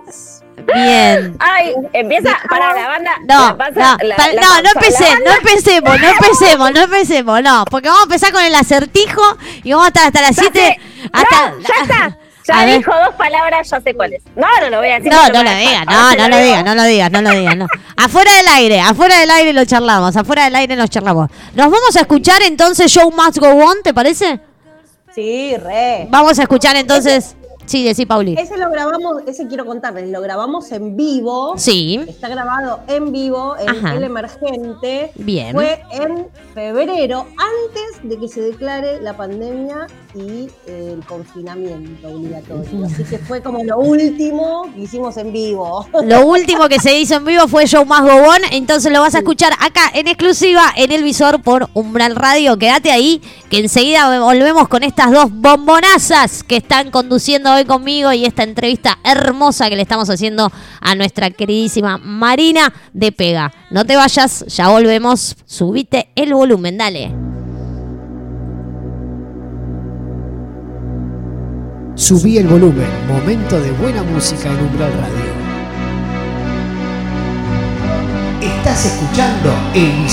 Bien. Ay, empieza para la banda. No, la pasa- no, la- pa- la no, no empecé, no empecemos, no empecemos, no empecemos, no, porque vamos a empezar con el acertijo y vamos a estar hasta las Ya 7. sé. Hasta, No, ya está. A Ya ver. dijo dos palabras, ya sé cuáles. No, no lo voy a decir. No, no lo digas, espanto. no, no lo digas, no lo digas, no lo digas, no. Afuera del aire, afuera del aire lo charlamos, afuera del aire nos charlamos. Nos vamos a escuchar entonces Show Must Go On, ¿te parece? Sí, re. Vamos a escuchar entonces. Sí, decí Pauli. Ese lo grabamos, ese quiero contarles, lo grabamos en vivo. Sí. Está grabado en vivo en Ajá. El Emergente. Bien. Fue en febrero, antes de que se declare la pandemia y eh, el confinamiento obligatorio. Así que fue como lo último que hicimos en vivo. Lo último que se hizo en vivo fue Show Más Gobón, entonces lo vas a escuchar acá en exclusiva en el visor por Umbral Radio. Quédate ahí, que enseguida volvemos con estas dos bombonazas que están conduciendo hoy conmigo y esta entrevista hermosa que le estamos haciendo a nuestra queridísima Marina de Pega. No te vayas, ya volvemos. Subite el volumen, dale. Subí el volumen, momento de buena música en Umbral Radio. Estás escuchando El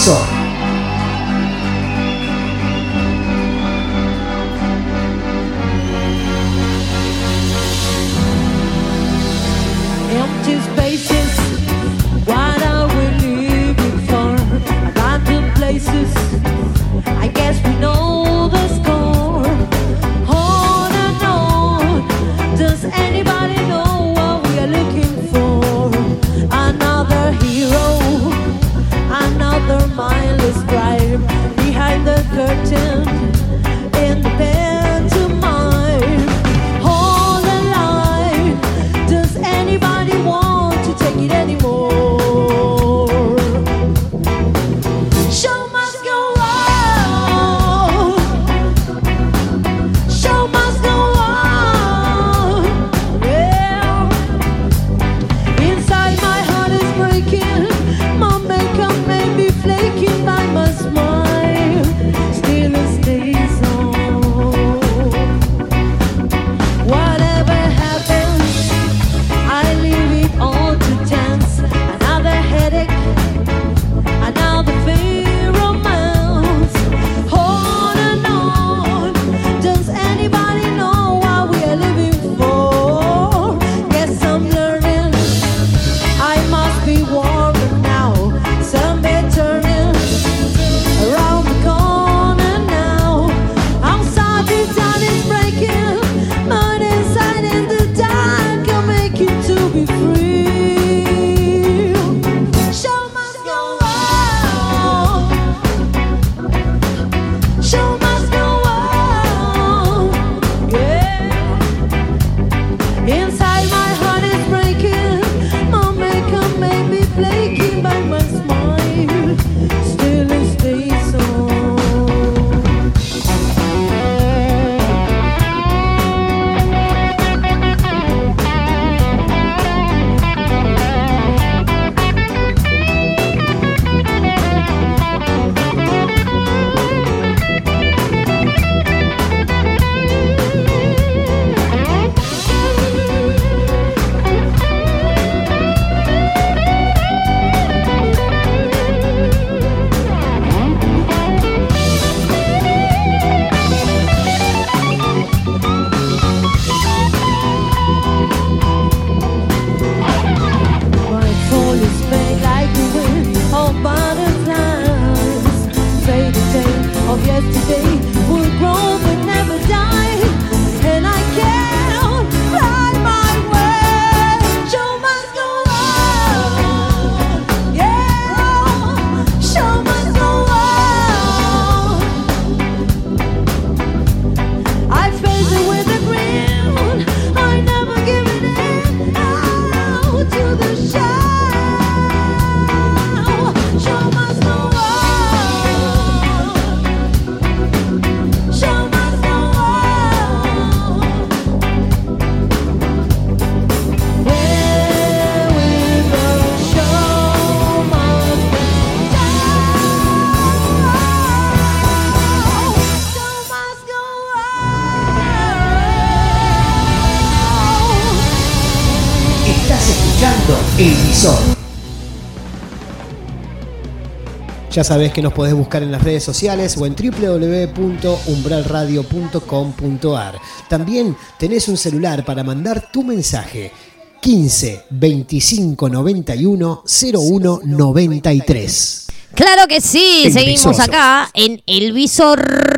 Ya sabés que nos podés buscar en las redes sociales o en www.umbralradio.com.ar. También tenés un celular para mandar tu mensaje. 15 25 91 01 93. Claro que sí, El seguimos visoso. acá en el visor.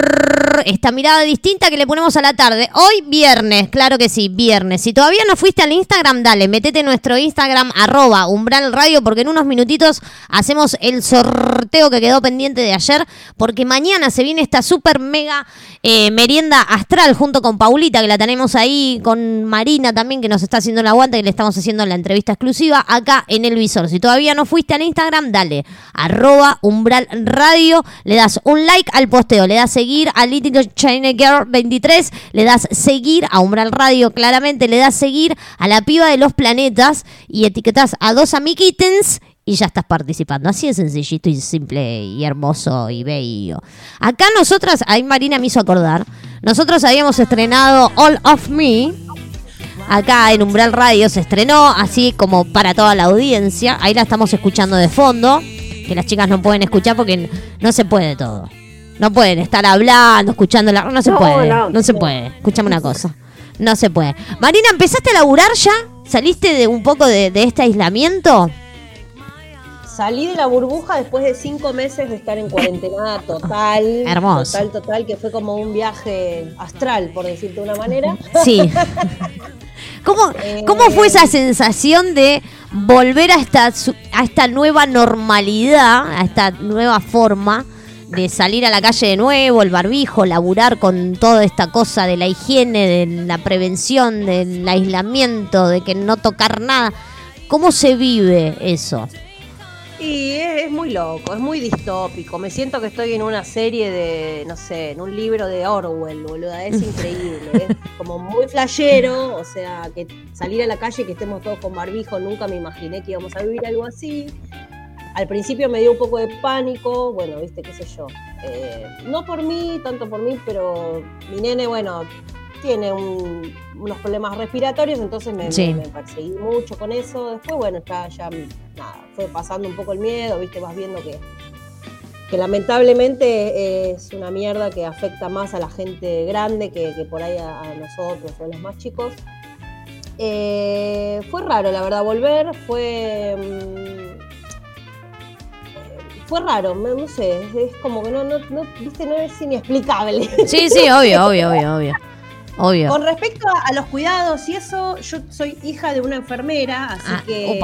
Esta mirada distinta que le ponemos a la tarde. Hoy viernes, claro que sí, viernes. Si todavía no fuiste al Instagram, dale, metete en nuestro Instagram, arroba umbral radio, porque en unos minutitos hacemos el sorteo que quedó pendiente de ayer, porque mañana se viene esta super mega eh, merienda astral junto con Paulita, que la tenemos ahí, con Marina también, que nos está haciendo el aguante, que le estamos haciendo la entrevista exclusiva acá en el visor. Si todavía no fuiste al Instagram, dale, arroba umbral radio, le das un like al posteo, le das seguir a Little China Girl 23, le das seguir a umbral radio, claramente le das seguir a la piba de los planetas y etiquetas a dos amiguitens y ya estás participando. Así de sencillito y simple y hermoso y bello. Acá nosotras, ahí Marina me hizo acordar, nosotros habíamos estrenado All of Me. Acá en Umbral Radio se estrenó, así como para toda la audiencia. Ahí la estamos escuchando de fondo, que las chicas no pueden escuchar porque no se puede todo. No pueden estar hablando, escuchando la... No se No, puede, no. no se puede. Escúchame una cosa. No se puede. Marina, ¿empezaste a laburar ya? ¿Saliste de un poco de, de este aislamiento? Salí de la burbuja después de cinco meses de estar en cuarentena total. Hermoso. Total, total, que fue como un viaje astral, por decirte de una manera. Sí. ¿Cómo, ¿Cómo fue esa sensación de volver a esta, a esta nueva normalidad, a esta nueva forma de salir a la calle de nuevo, el barbijo, laburar con toda esta cosa de la higiene, de la prevención, del aislamiento, de que no tocar nada? ¿Cómo se vive eso? Y es, es muy loco, es muy distópico. Me siento que estoy en una serie de, no sé, en un libro de Orwell, boluda. Es increíble. es como muy flashero. O sea, que salir a la calle y que estemos todos con barbijo, nunca me imaginé que íbamos a vivir algo así. Al principio me dio un poco de pánico, bueno, viste, qué sé yo. Eh, no por mí, tanto por mí, pero mi nene, bueno, tiene un- unos problemas respiratorios, entonces me, Sí. me- me perseguí mucho con eso. Después, bueno, ya, ya nada, fue pasando un poco el miedo, viste, vas viendo que, que lamentablemente es una mierda que afecta más a la gente grande que, que por ahí a, a nosotros o a los más chicos. Eh, fue raro, la verdad, volver, fue... mm, fue raro, no sé, es como que no, no, no, viste, no es inexplicable. Sí, sí, obvio, obvio, obvio, obvio. Obvio. Con respecto a, a los cuidados y eso, yo soy hija de una enfermera, así Ah, que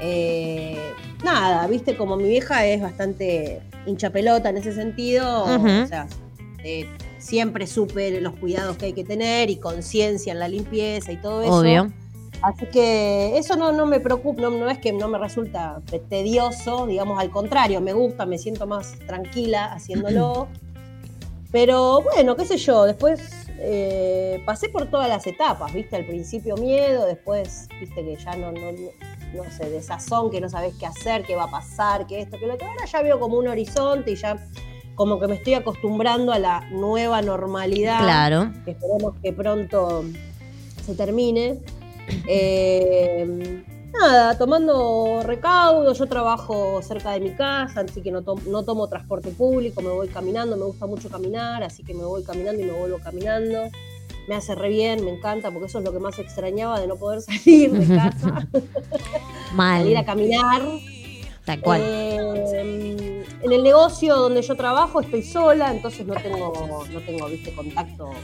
eh, nada, viste, como mi vieja es bastante hincha pelota en ese sentido, o sea, eh, siempre supe los cuidados que hay que tener y conciencia en la limpieza y todo eso. Obvio. Así que eso no, no me preocupa, no, no es que no me resulta tedioso, digamos, al contrario, me gusta, me siento más tranquila haciéndolo. Pero bueno, qué sé yo, después eh, pasé por todas las etapas, viste, al principio miedo, después, viste, que ya no, no, no, sé, desazón, que no sabes qué hacer, qué va a pasar, que esto, que lo otro. Ahora ya veo como un horizonte y ya como que me estoy acostumbrando a la nueva normalidad Claro. que esperemos que pronto se termine. Eh, nada, tomando recaudo, yo trabajo cerca de mi casa, así que no, tom- no tomo transporte público, me voy caminando, me gusta mucho caminar, así que me voy caminando y me vuelvo caminando. Me hace re bien, me encanta, porque eso es lo que más extrañaba de no poder salir de casa, salir a Mal. caminar. Tal cual. Eh, en el negocio donde yo trabajo estoy sola, entonces no tengo, no tengo viste, contacto eh,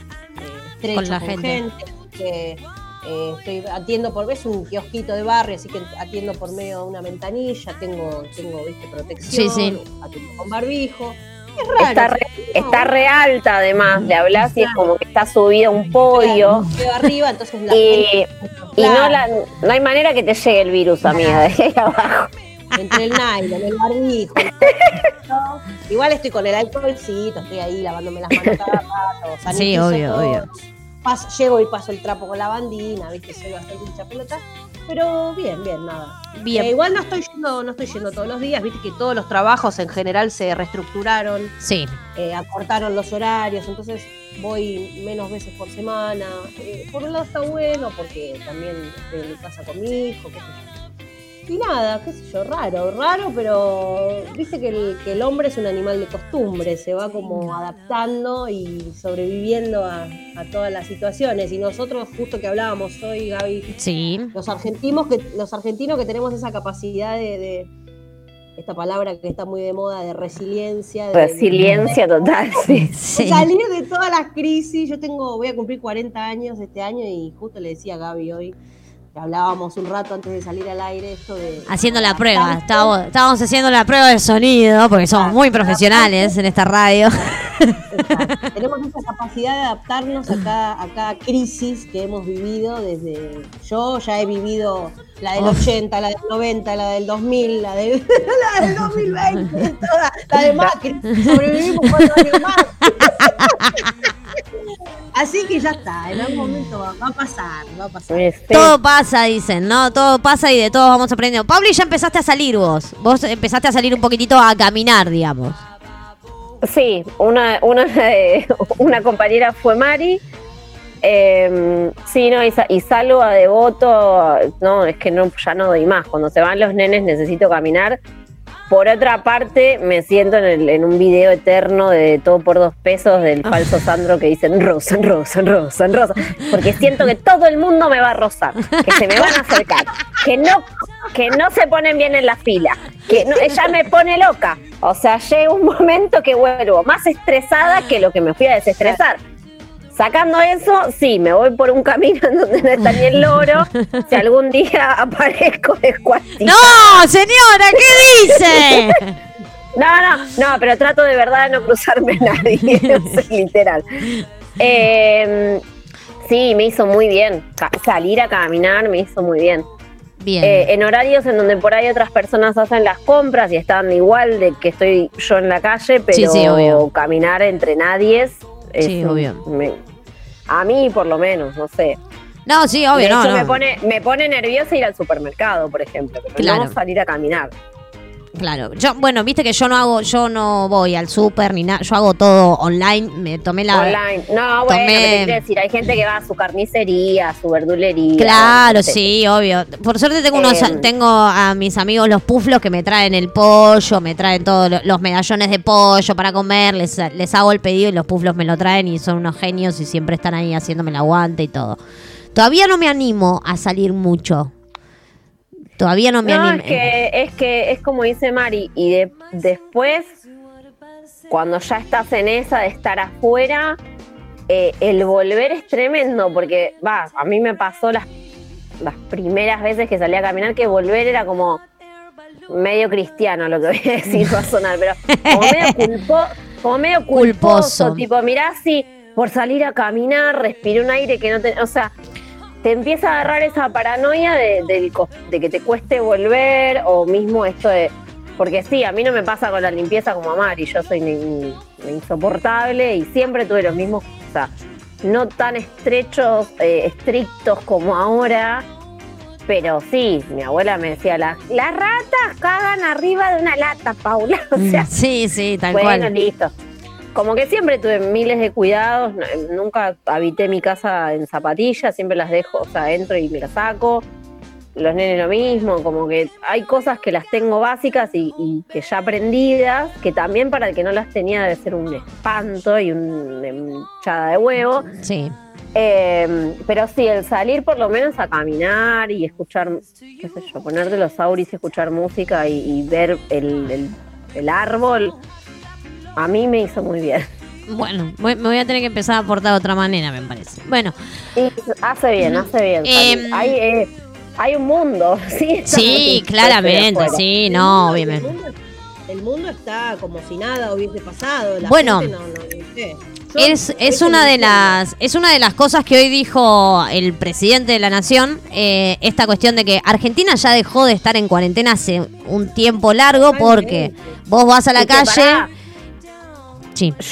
estrecho Con la gente. gente. que, eh, estoy, atiendo por, es un kiosquito de barrio, así que atiendo por medio de una ventanilla, tengo, tengo viste, protección, Sí, sí. atiendo con barbijo. Es raro. Está re, está re alta además, le hablas y es como que está subida a un podio. Veo arriba, entonces la Y, gente- y no, Claro. la, no hay manera que te llegue el virus, amiga, de ahí abajo. entre el nylon, el barbijo. ¿no? Igual estoy con el alcoholcito, estoy ahí lavándome las manos cada rato. Sí, obvio, todo. obvio. Paso- llego y paso el trapo con la bandina, viste, soy bastante hincha pelota. Pero bien, bien, nada. Bien. Eh, igual no estoy yendo, no estoy yendo todos los días, viste que todos los trabajos en general se reestructuraron, Sí. eh, acortaron los horarios, entonces voy menos veces por semana. Eh, por un lado está bueno, porque también estoy en mi casa con mi hijo, qué sé yo. Y nada, qué sé yo, raro, raro, pero viste que el, que el hombre es un animal de costumbre, se va como adaptando y sobreviviendo a, a todas las situaciones. Y nosotros, justo que hablábamos hoy, Gaby, Sí. los argentinos que, los argentinos que tenemos esa capacidad de, de- esta palabra que está muy de moda, de resiliencia. de- Resiliencia total, sí. de Sí. salir de todas las crisis. Yo tengo, voy a cumplir 40 años este año y justo le decía a Gaby hoy, hablábamos un rato antes de salir al aire, esto de... Haciendo la prueba. Estábamos, estábamos haciendo la prueba de sonido, porque somos muy profesionales en esta radio. Exacto. Tenemos esa capacidad de adaptarnos a cada, a cada crisis que hemos vivido desde... Yo ya he vivido la del 80, la del 90, la del 2000, la del, la del 2020, toda, la de Macri. Sobrevivimos cuatro años más. Así que ya está, en algún momento va, va a pasar, va a pasar. Este, Todo pasa, dicen, ¿no? Todo pasa y de todo vamos aprendiendo. Pablo, y ya empezaste a salir vos. Vos empezaste a salir un poquitito a caminar, digamos. Sí, una, una, de- una compañera fue Mari. eh, sí, no, y, y salgo a devoto. No, es que no, ya no doy más. Cuando se van los nenes necesito caminar. Por otra parte, me siento en, el- en un video eterno de todo por dos pesos del falso Sandro que dicen rosa, rosa, rosa, rosa. Porque siento que todo el mundo me va a rozar, que se me van a acercar, que no, que no se ponen bien en la fila, que no- ella me pone loca. O sea, llega un momento que vuelvo más estresada que lo que me fui a desestresar. Sacando eso, sí, me voy por un camino en donde no está ni el loro. Si algún día aparezco descuartizada. ¡No, señora! ¿Qué dice? No, no, no, pero trato de verdad de no cruzarme a nadie, literal. Eh, sí, me hizo muy bien. Salir a caminar me hizo muy bien. Bien. Eh, en horarios en donde por ahí otras personas hacen las compras y están igual de que estoy yo en la calle, pero Sí, caminar entre nadies. Es Sí, obvio. me- a mí, por lo menos, no sé. no, sí, obvio, de hecho, no, no. me, pone, me pone nerviosa ir al supermercado, por ejemplo. Claro. no salir a caminar. Claro, yo, bueno, viste que yo no hago, yo no voy al súper ni nada, yo hago todo online, me tomé la... Online. No, bueno, Tomé- te quiero decir, hay gente que va a su carnicería, a su verdulería. Claro, sí, obvio. Por suerte tengo unos, Eh, tengo a mis amigos los puflos que me traen el pollo, me traen todos lo- los medallones de pollo para comer, les, les hago el pedido y los puflos me lo traen y son unos genios y siempre están ahí haciéndome el aguante y todo. Todavía no me animo a salir mucho. Todavía no me No, animo. es que, es que es como dice Mari, y de- después, cuando ya estás en esa de estar afuera, eh, el volver es tremendo, porque va, a mí me pasó las, las primeras veces que salí a caminar que volver era como medio cristiano lo que voy a decir, va a sonar, pero como medio, culpo- como medio culposo, Culposo. tipo, mirá si por salir a caminar respiré un aire que no te, o sea, te empieza a agarrar esa paranoia de, cos- de que te cueste volver o mismo esto de... Porque sí, a mí no me pasa con la limpieza como a Mari, yo soy ni- ni- insoportable y siempre tuve los mismos, o sea, no tan estrechos, eh, estrictos como ahora, pero sí, mi abuela me decía, las, las ratas cagan arriba de una lata, Paula. O sea, sí, sí, tal bueno, cual. listo. Como que siempre tuve miles de cuidados, nunca habité mi casa en zapatillas, siempre las dejo, o sea, entro y me las saco. Los nenes lo mismo, como que hay cosas que las tengo básicas y, y que ya aprendidas, que también para el que no las tenía debe ser un espanto y una hinchada de huevo. Sí. Eh, pero sí, el salir por lo menos a caminar y escuchar, qué sé yo, ponerte los auris y escuchar música y, y ver el, el- el árbol, a mí me hizo muy bien. Bueno, voy- me voy a tener que empezar a aportar de otra manera, me parece. Bueno, hace bien, hace bien. Em, hay, eh, hay un mundo, sí. sí, claramente, sí, no, obviamente. El mundo, el mundo está como si nada hubiese pasado. la Bueno. gente no- no- no sé. Yo- Es, es una de las es una de las cosas que hoy dijo el presidente de la nación eh, esta cuestión de que Argentina ya dejó de estar en cuarentena hace un tiempo largo porque vos vas a la calle pará,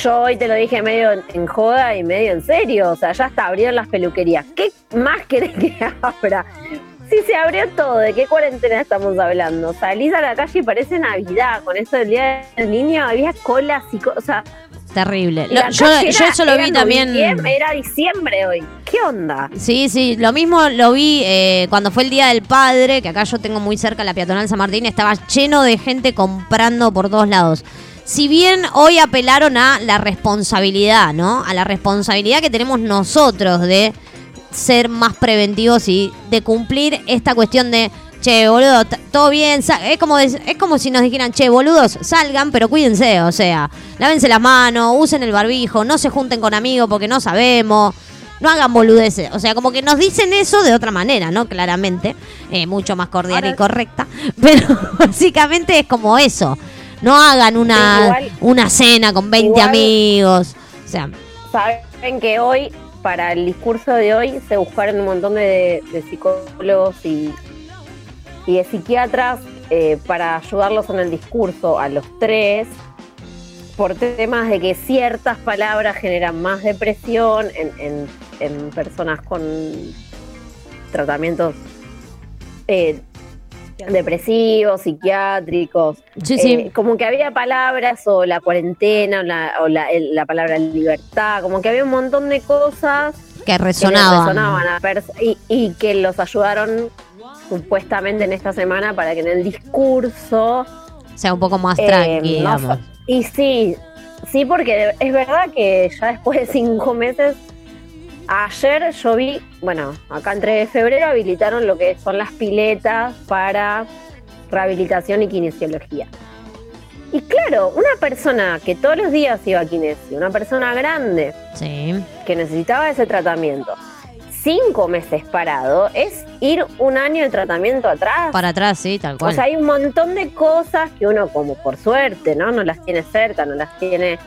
Yo hoy te lo dije medio en, joda y medio en serio. O sea, ya hasta abrieron las peluquerías. ¿Qué más querés que abra? Sí, se abrió todo. ¿De qué cuarentena estamos hablando? Salís a la calle y parece Navidad. Con esto del Día del Niño había colas y cosas. Terrible. Lo- yo, era- yo eso lo vi también. Era diciembre hoy. ¿Qué onda? Sí, sí, lo mismo lo vi eh, cuando fue el Día del Padre, que acá yo tengo muy cerca la peatonal San Martín, estaba lleno de gente comprando por todos lados. Si bien hoy apelaron a la responsabilidad, ¿no? A la responsabilidad que tenemos nosotros de ser más preventivos y de cumplir esta cuestión de, che, boludo, todo bien, es como, de- es como si nos dijeran, che, boludos, salgan, pero cuídense, o sea, lávense las manos, usen el barbijo, no se junten con amigos porque no sabemos, no hagan boludeces, o sea, como que nos dicen eso de otra manera, ¿no? Claramente, eh, mucho más cordial y correcta, pero básicamente es como eso, no hagan una, igual- una cena con 20 igual- amigos, o sea, Saben que hoy, para el discurso de hoy, se buscaron un montón de, de psicólogos y, y de psiquiatras eh, para ayudarlos en el discurso a los tres, por temas de que ciertas palabras generan más depresión en, en- en personas con tratamientos eh, depresivos, psiquiátricos. sí, sí. Eh, como que había palabras o la cuarentena o la, o la, el- la palabra libertad, como que había un montón de cosas que que resonaban. resonaban a pers- y, y que los ayudaron supuestamente en esta semana para que en el discurso sea un poco más eh, tranqui, no digamos. fa- y sí, sí, porque es verdad que ya después de cinco meses, ayer yo vi, bueno, acá entre febrero habilitaron lo que son las piletas para rehabilitación y kinesiología. Y claro, una persona que todos los días iba a kinesio, una persona grande Sí. que necesitaba ese tratamiento, cinco meses parado, es ir un año de tratamiento atrás. Para atrás, sí, tal cual. O sea, hay un montón de cosas que uno, como por suerte, ¿no? No las tiene cerca, no las tiene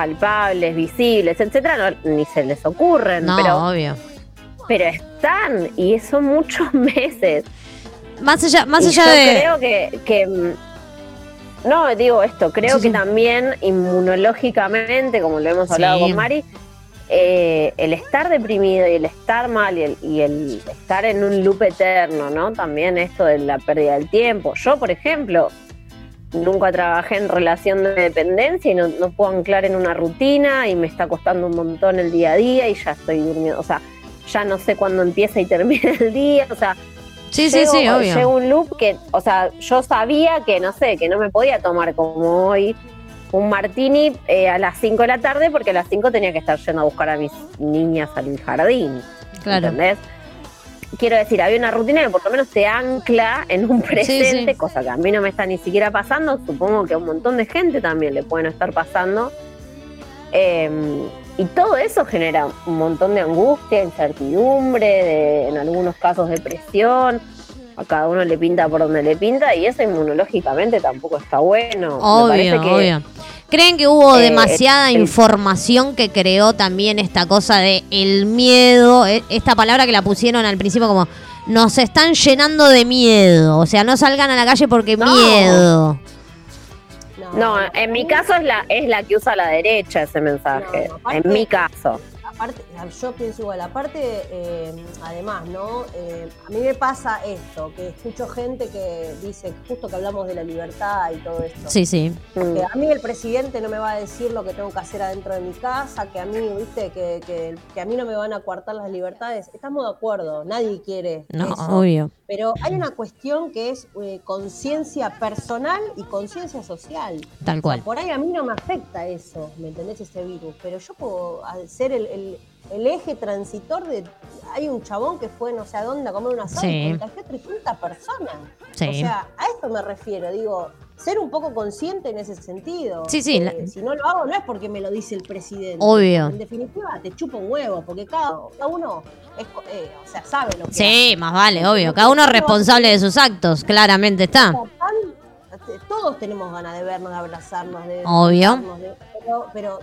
palpables, visibles, etcétera, no- ni se les ocurren, no, pero, obvio. pero están, y son muchos meses. Más allá, más Y allá yo de. creo que, que, mm, no digo esto, creo Sí, que también inmunológicamente, como lo hemos hablado Sí. con Mari, eh, el estar deprimido y el estar mal y el, y el estar en un loop eterno, ¿no? También esto de la pérdida del tiempo. Yo, por ejemplo, nunca trabajé en relación de dependencia y no, no puedo anclar en una rutina y me está costando un montón el día a día y ya estoy durmiendo, o sea, ya no sé cuándo empieza y termina el día, o sea, Sí, sí, llego- sí, obvio. Llega un loop que, o sea, yo sabía que, no sé, que no me podía tomar como hoy un martini eh, a las 5 de la tarde porque a las 5 tenía que estar yendo a buscar a mis niñas al jardín. Claro. ¿Entendés? Quiero decir, había una rutina que por lo menos te ancla en un presente, sí. cosa que a mí no me está ni siquiera pasando. Supongo que a un montón de gente también le pueden estar pasando. Eh, y todo eso genera un montón de angustia, incertidumbre, de- en algunos casos depresión. A cada uno le pinta por donde le pinta y eso inmunológicamente tampoco está bueno. Me parece Obvio, que- obvio. ¿Creen que hubo eh, demasiada el- información que creó también esta cosa de el miedo? E- Esta palabra que la pusieron al principio como nos están llenando de miedo. O sea, no salgan a la calle porque No. miedo. No, en mi caso es la, es la que usa la derecha ese mensaje. No, aparte- en mi caso. aparte, yo pienso igual, aparte, eh, además, ¿no? Eh, a mí me pasa esto, que escucho gente que dice, justo que hablamos de la libertad y todo esto. Sí, sí. Que a mí el presidente no me va a decir lo que tengo que hacer adentro de mi casa, que a mí, viste, que, que, que a mí no me van a coartar las libertades. Estamos de acuerdo, nadie quiere No, eso. obvio. Pero hay una cuestión que es eh, conciencia personal y conciencia social. Tal cual. Por ahí a mí no me afecta eso, ¿me entendés? Ese virus. Pero yo puedo ser el, el- el eje transitor de. Hay un chabón que fue no sé a dónde a comer una asado Sí. y contagió a 300 personas. Sí. O sea, a esto me refiero. Digo, ser un poco consciente en ese sentido. Sí, sí, Eh, la- Si no lo hago, no es porque me lo dice el presidente. Obvio. En definitiva, te chupa un huevo, porque cada, cada uno es, eh, o sea, sabe lo que Sí, hace. más vale, obvio. Cada uno es responsable de sus actos, claramente está. Tan- todos tenemos ganas de vernos, de abrazarnos, de Obvio. de- pero, pero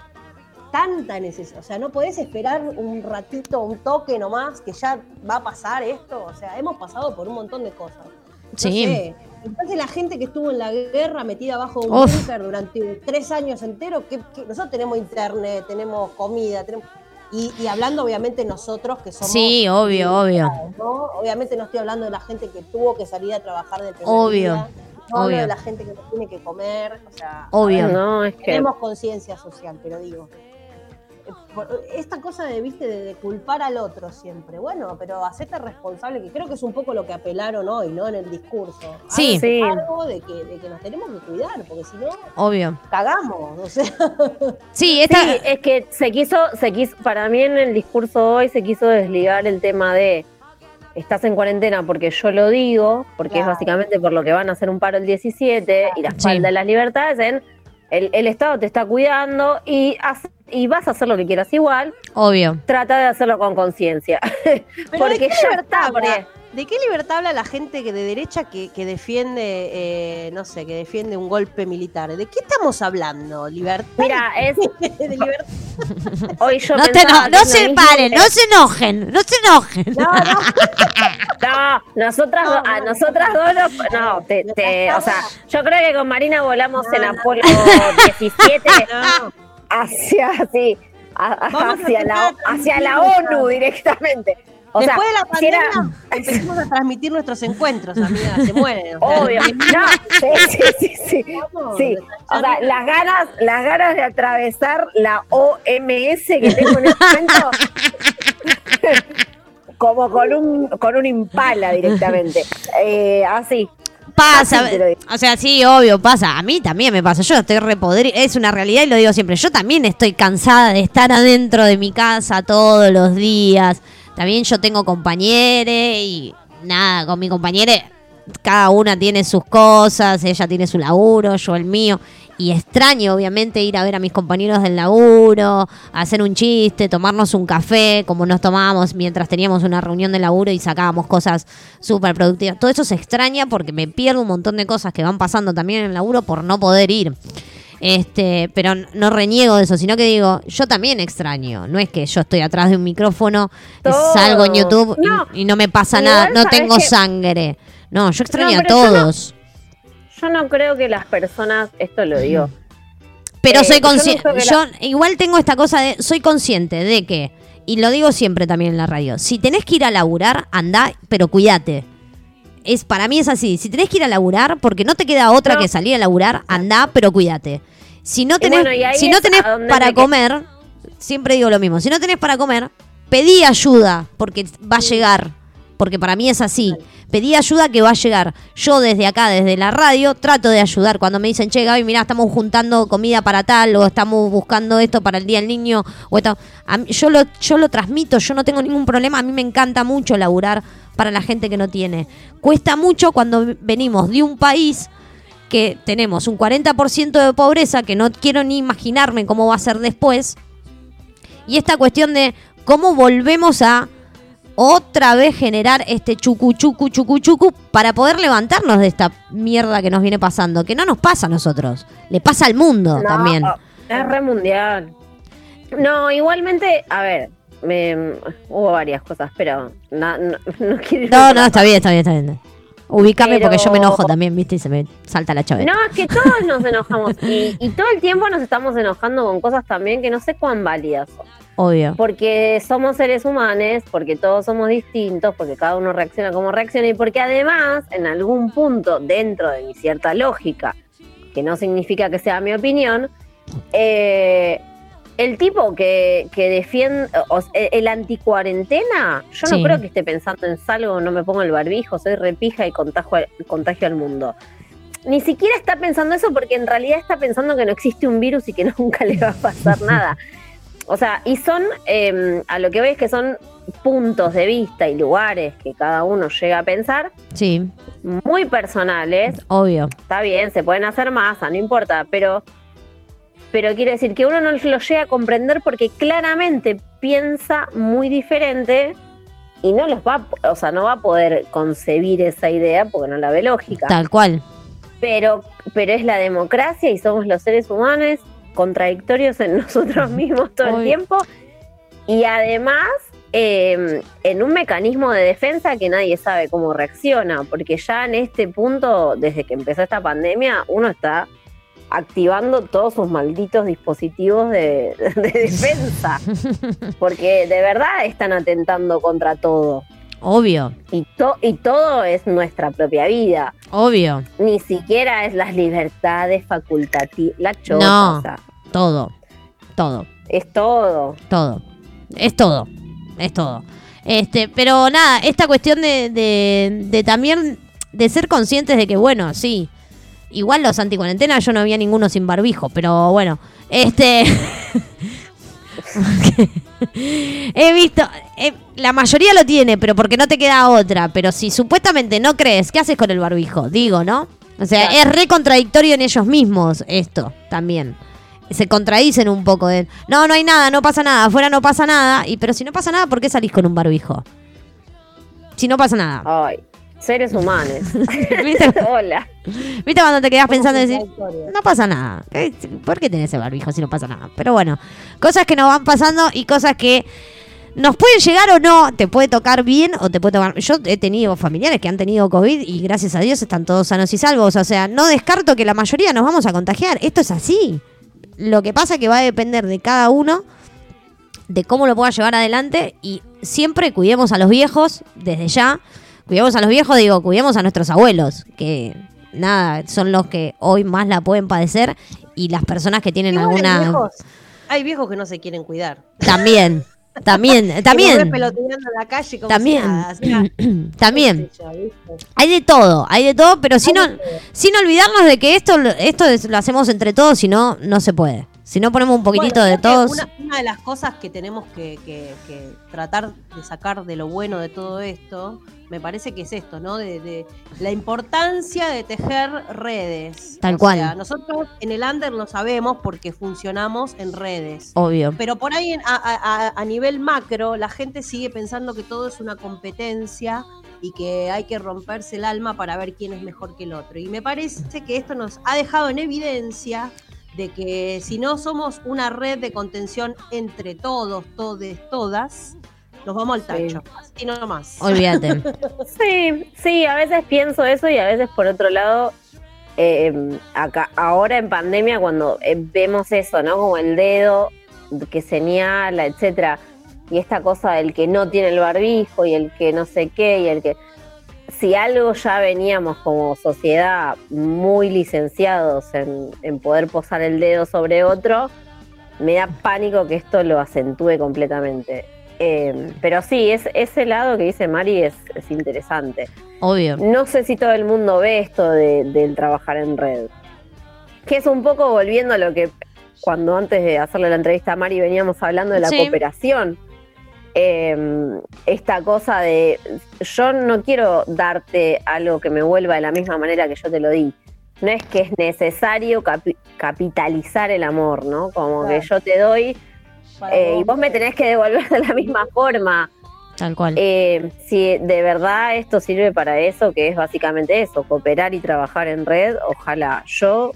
tanta necesidad, o sea, no podés esperar un ratito, un toque nomás, que ya va a pasar esto, o sea, hemos pasado por un montón de cosas. No Sí. sé. Entonces la gente que estuvo en la guerra metida bajo un búnker durante tres años enteros, que, nosotros tenemos internet, tenemos comida, tenemos... Y, y hablando obviamente nosotros que somos... Sí, obvio, obvio. ¿no? Obviamente no estoy hablando de la gente que tuvo que salir a trabajar del primer Obvio. día, No hablo Obvio. de la gente que no tiene que comer, o sea, Obvio. No, es que. tenemos conciencia social, pero digo, esta cosa de, viste, de, de culpar al otro siempre, bueno, pero hacerte responsable, que creo que es un poco lo que apelaron hoy, ¿no? En el discurso. Sí. Cargo de que, de que nos tenemos que cuidar, porque si no, Obvio. cagamos, o sea. Sí, esta. Sí, es que se quiso, se quiso, para mí en el discurso hoy se quiso desligar el tema de estás en cuarentena porque yo lo digo, porque es básicamente por lo que van a hacer un paro el 17 y la Sí. espalda de las libertades en el, el Estado te está cuidando y, haz- y vas a hacer lo que quieras igual, Obvio. trata de hacerlo con conciencia. Porque ¿de qué ya libertad está, porque- ¿De qué libertad habla la gente que de derecha que, que defiende, eh, no sé, que defiende un golpe militar? ¿De qué estamos hablando? ¿Libertad? Mira, es de libertad. hoy yo No, te no lo se paren, no se enojen, no se enojen. No, no. No, nosotras, No, do- a no, nosotras no. dos, nos- no, te, te- o sea, yo creo que con Marina volamos en No, no. Apolo 17 No. Hacia, sí, a- hacia, la, hacia la ONU directamente. O sea, Después de la era- pandemia empezamos a transmitir nuestros encuentros, amiga, se mueren. obvio, no, sí, sí, sí, sí. O sea, las ganas, las ganas de atravesar la OMS que tengo en este momento, como con un, con un impala directamente. Eh, así. Pasa, o sea, sí, obvio, pasa. A mí también me pasa. Yo estoy repodri es una realidad y lo digo siempre. Yo también estoy cansada de estar adentro de mi casa todos los días. También yo tengo compañeros y nada, con mi compañera cada una tiene sus cosas, ella tiene su laburo, yo el mío. Y extraño, obviamente, ir a ver a mis compañeros del laburo, hacer un chiste, tomarnos un café, como nos tomábamos mientras teníamos una reunión de laburo y sacábamos cosas súper productivas. Todo eso se extraña porque me pierdo un montón de cosas que van pasando también en el laburo por no poder ir. Este, pero no reniego de eso, sino que digo, yo también extraño. No es que yo estoy atrás de un micrófono, salgo en YouTube y- No. y, no me pasa Igual nada, no tengo que- sangre. No, yo extraño No, a pero yo no- todos. Yo no creo que las personas, esto lo digo, Pero Eh, soy yo no consciente. Yo, la- igual tengo esta cosa de. Soy consciente de que. Y lo digo siempre también en la radio. Si tenés que ir a laburar, anda, pero cuídate. Es, para mí es así. Si tenés que ir a laburar, porque no te queda otra No. que salir a laburar, anda, pero cuídate. Si no tenés, bueno, si no tenés para comer, siempre digo lo mismo. Si no tenés para comer, pedí ayuda, porque va a llegar. Porque para mí es así. Pedí ayuda que va a llegar. Yo desde acá, desde la radio, trato de ayudar. Cuando me dicen, che, Gaby, mirá, estamos juntando comida para tal, o estamos buscando esto para el Día del Niño, o esto. Yo, lo, yo lo transmito, yo no tengo ningún problema. A mí me encanta mucho laburar para la gente que no tiene. Cuesta mucho cuando venimos de un país que tenemos un 40% de pobreza, que no quiero ni imaginarme cómo va a ser después. Y esta cuestión de cómo volvemos a otra vez generar este chucu chucu chucu chucu para poder levantarnos de esta mierda que nos viene pasando, que no nos pasa a nosotros, le pasa al mundo No, también. Es re mundial. No, igualmente, a ver, me- hubo varias cosas, pero no, no, no quiero No, no, está bien, está bien, está bien. Ubícame porque yo me enojo también, ¿viste? Y se me salta la chaveta. No, es que todos nos enojamos y, y todo el tiempo nos estamos enojando con cosas también que no sé cuán válidas son. Obvio. Porque somos seres humanos, porque todos somos distintos, porque cada uno reacciona como reacciona y porque además, en algún punto, dentro de mi cierta lógica, que no significa que sea mi opinión, eh, el tipo que, que defiende, o sea, el anticuarentena, yo Sí. no creo que esté pensando en salgo, no me pongo el barbijo, soy repija y contagio, al- contagio al mundo. Ni siquiera está pensando eso porque en realidad está pensando que no existe un virus y que nunca le va a pasar nada. O sea, y son, eh, a lo que veis que son puntos de vista y lugares que cada uno llega a pensar, Sí, muy personales, obvio. está bien, se pueden hacer más, no importa, pero, pero quiere decir que uno no lo llega a comprender porque claramente piensa muy diferente y no los va, o sea, no va a poder concebir esa idea porque no la ve lógica. Tal cual. Pero, pero es la democracia y somos los seres humanos contradictorios en nosotros mismos todo el tiempo. Y además, eh, en un mecanismo de defensa que nadie sabe cómo reacciona, porque ya en este punto, desde que empezó esta pandemia, uno está activando todos sus malditos dispositivos de, de defensa, porque de verdad están atentando contra todo. Obvio, Y, to- y todo es nuestra propia vida. obvio. Ni siquiera es las libertades facultativas. La chota, No. o sea, Todo, todo, es todo. todo. Es todo, es todo. Este, pero nada, esta cuestión de, de, de también de ser conscientes de que, bueno, sí, igual los anticuarentena yo no había ninguno sin barbijo, pero bueno, este... He visto, eh, la mayoría lo tiene, pero porque no te queda otra. Pero si supuestamente no crees, ¿qué haces con el barbijo? Digo, ¿no? O sea, es re contradictorio en ellos mismos esto también. Se contradicen un poco de, no, no hay nada, no pasa nada, afuera no pasa nada. Y pero si no pasa nada, ¿por qué salís con un barbijo? Si no pasa nada. Ay, seres humanos. ¿Viste? Hola. ¿Viste cuando te quedas pensando y decís, no pasa nada? ¿Por qué tenés el barbijo si no pasa nada? Pero bueno, cosas que nos van pasando y cosas que nos pueden llegar o no, te puede tocar bien o te puede tocar... Yo he tenido familiares que han tenido COVID y gracias a Dios están todos sanos y salvos. O sea, no descarto que la mayoría nos vamos a contagiar. Esto es así. Lo que pasa es que va a depender de cada uno, de cómo lo pueda llevar adelante y siempre cuidemos a los viejos desde ya. Cuidemos a los viejos, digo, cuidemos a nuestros abuelos, que nada, son los que hoy más la pueden padecer y las personas que tienen alguna... viejos- hay viejos que no se quieren cuidar. También, también, también, pelotudeando en la calle como también, si nada, o sea, también. Hay de todo, hay de todo, pero sin, todo. sin olvidarnos de que esto, esto es- lo hacemos entre todos, si no, no se puede. Si no ponemos un poquitito Bueno, de todos... Una, una de las cosas que tenemos que, que- que tratar de sacar de lo bueno de todo esto, me parece que es esto, ¿no? De, de la importancia de tejer redes. Tal O cual. sea, nosotros en el under lo sabemos porque funcionamos en redes. Obvio. Pero por ahí en- a, a- a- a nivel macro, la gente sigue pensando que todo es una competencia y que hay que romperse el alma para ver quién es mejor que el otro. Y me parece que esto nos ha dejado en evidencia de que si no somos una red de contención entre todos, todes, todas, nos vamos al Sí. tacho. Así nomás. Olvídate. Sí, sí, a veces pienso eso y a veces por otro lado, eh, acá, ahora en pandemia cuando eh, vemos eso, ¿no? Como el dedo que señala, etcétera, y esta cosa del que no tiene el barbijo y el que no sé qué y el que si algo ya veníamos como sociedad muy licenciados en, en poder posar el dedo sobre otro, me da pánico que esto lo acentúe completamente. Eh, pero sí, es, ese lado que dice Mari es, es interesante. Obvio. No sé si todo el mundo ve esto de- del trabajar en red. Que es un poco volviendo a lo que cuando antes de hacerle la entrevista a Mari veníamos hablando de la Sí. cooperación. Eh, esta cosa de yo no quiero darte algo que me vuelva de la misma manera que yo te lo di. No es que es necesario capi- capitalizar el amor, ¿no? Como Claro. que yo te doy eh, y vos. vos me tenés que devolver de la misma forma. Tal cual. Eh, si de verdad esto sirve para eso, que es básicamente eso, cooperar y trabajar en red, ojalá. Yo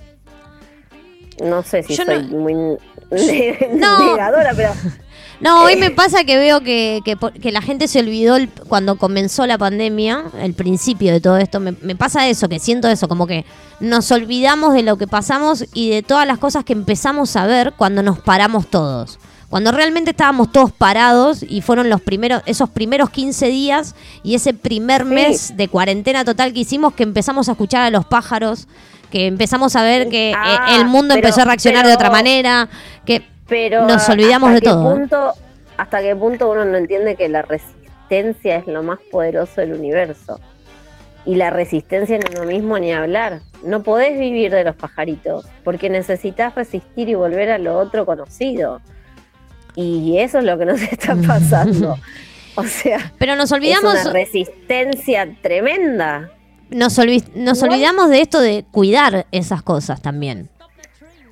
no sé si Yo soy no- muy No. negadora, pero No, hoy me pasa que veo que, que, que la gente se olvidó el- cuando comenzó la pandemia, el principio de todo esto. Me, me pasa eso, que siento eso, como que nos olvidamos de lo que pasamos y de todas las cosas que empezamos a ver cuando nos paramos todos. Cuando realmente estábamos todos parados y fueron los primeros, esos primeros 15 días y ese primer mes de cuarentena total que hicimos, que empezamos a escuchar a los pájaros, que empezamos a ver que eh, Ah, el mundo pero- empezó a reaccionar de otra manera, que pero Nos olvidamos hasta de qué todo, ¿eh? Punto, hasta qué punto uno no entiende que la resistencia es lo más poderoso del universo. Y la resistencia en uno mismo ni hablar. No podés vivir de los pajaritos, porque necesitas resistir y volver a lo otro conocido. Y eso es lo que nos está pasando. O sea, pero nos es olvidamos una resistencia tremenda. nos, olvi- nos Igual- olvidamos de esto de cuidar esas cosas también.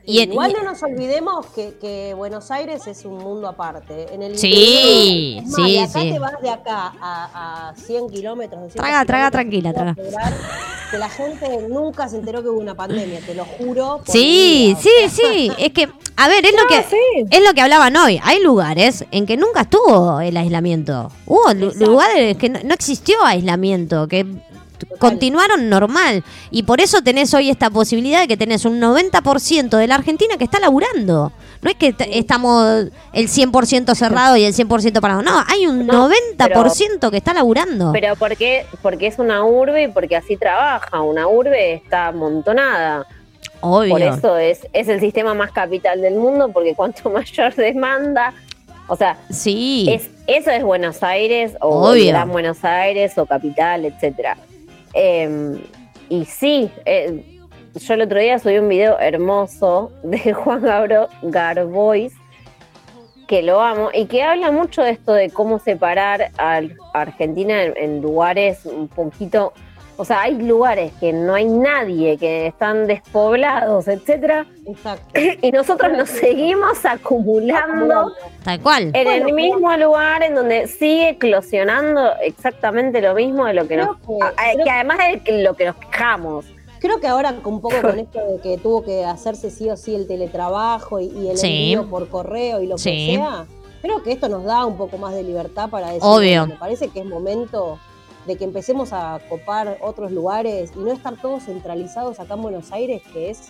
Y Igual no nos olvidemos que, que Buenos Aires es un mundo aparte. En el Sí, más, sí, de acá sí. te vas de acá a, a 100 kilómetros. 200 Traga, traga, tranquila, traga. Que la gente nunca se enteró que hubo una pandemia, te lo juro. Sí, sí, sí. Es que, a ver, es lo que sí. es lo que hablaban hoy. Hay lugares en que nunca estuvo el aislamiento. Hubo Exacto. lugares que no, no existió aislamiento, que continuaron normal. Y por eso tenés hoy esta posibilidad de que tenés un 90% de la Argentina que está laburando. No es que estamos el 100% cerrado y el 100% parado. No, hay un No, 90% que está laburando. Pero ¿por qué? Porque es una urbe y porque así trabaja. Una urbe está amontonada. Obvio. Por eso es, es el sistema más capital del mundo, porque cuanto mayor demanda, o sea, Sí. es, eso es Buenos Aires o. Gran Buenos Aires o capital, etcétera. Eh, y sí, eh, yo el otro día subí un video hermoso de Juan Gabro, Garbois, que lo amo, y que habla mucho de esto de cómo separar a Argentina en, en lugares un poquito, o sea, hay lugares que no hay nadie, que están despoblados, etcétera, Exacto. y nosotros nos seguimos acumulando Tal cual. en Bueno, el mismo lugar en donde sigue eclosionando exactamente lo mismo de lo que nos que- a- además de lo que nos quejamos Creo que ahora un poco con esto de que tuvo que hacerse sí o sí el teletrabajo y, y el Sí. envío por correo y lo Sí. que sea, creo que esto nos da un poco más de libertad para decir, Obvio. me parece que es momento de que empecemos a copar otros lugares y no estar todos centralizados acá en Buenos Aires, que es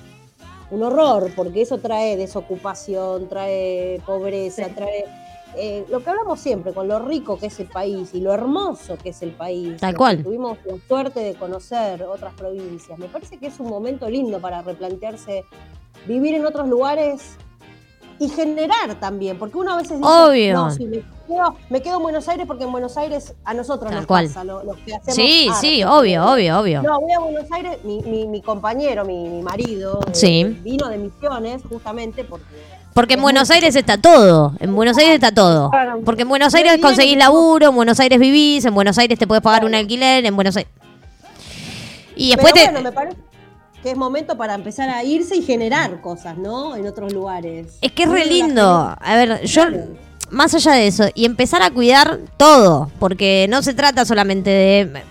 un horror, porque eso trae desocupación, trae pobreza, trae eh, lo que hablamos siempre, con lo rico que es el país y lo hermoso que es el país. Tal cual. Tuvimos la suerte de conocer otras provincias. Me parece que es un momento lindo para replantearse vivir en otros lugares y generar también, porque uno a veces dice, Obvio. no, me quedo, me quedo en Buenos Aires porque en Buenos Aires a nosotros Tal nos cual. pasa, lo- que hacemos Sí, arte. sí, obvio, obvio, obvio. No, voy a Buenos Aires, mi, mi, mi compañero, mi, mi marido, eh, Sí. vino de Misiones justamente porque Porque en Buenos Aires está todo. En Buenos Aires está todo. Porque en Buenos Aires conseguís laburo, en Buenos Aires vivís, en Buenos Aires te puedes pagar un alquiler, en Buenos Aires. Y después Pero te. bueno, me parece que es momento para empezar a irse y generar cosas, ¿no? En otros lugares. Es que es re lindo. A ver, yo. Más allá de eso, y empezar a cuidar todo. Porque no se trata solamente de.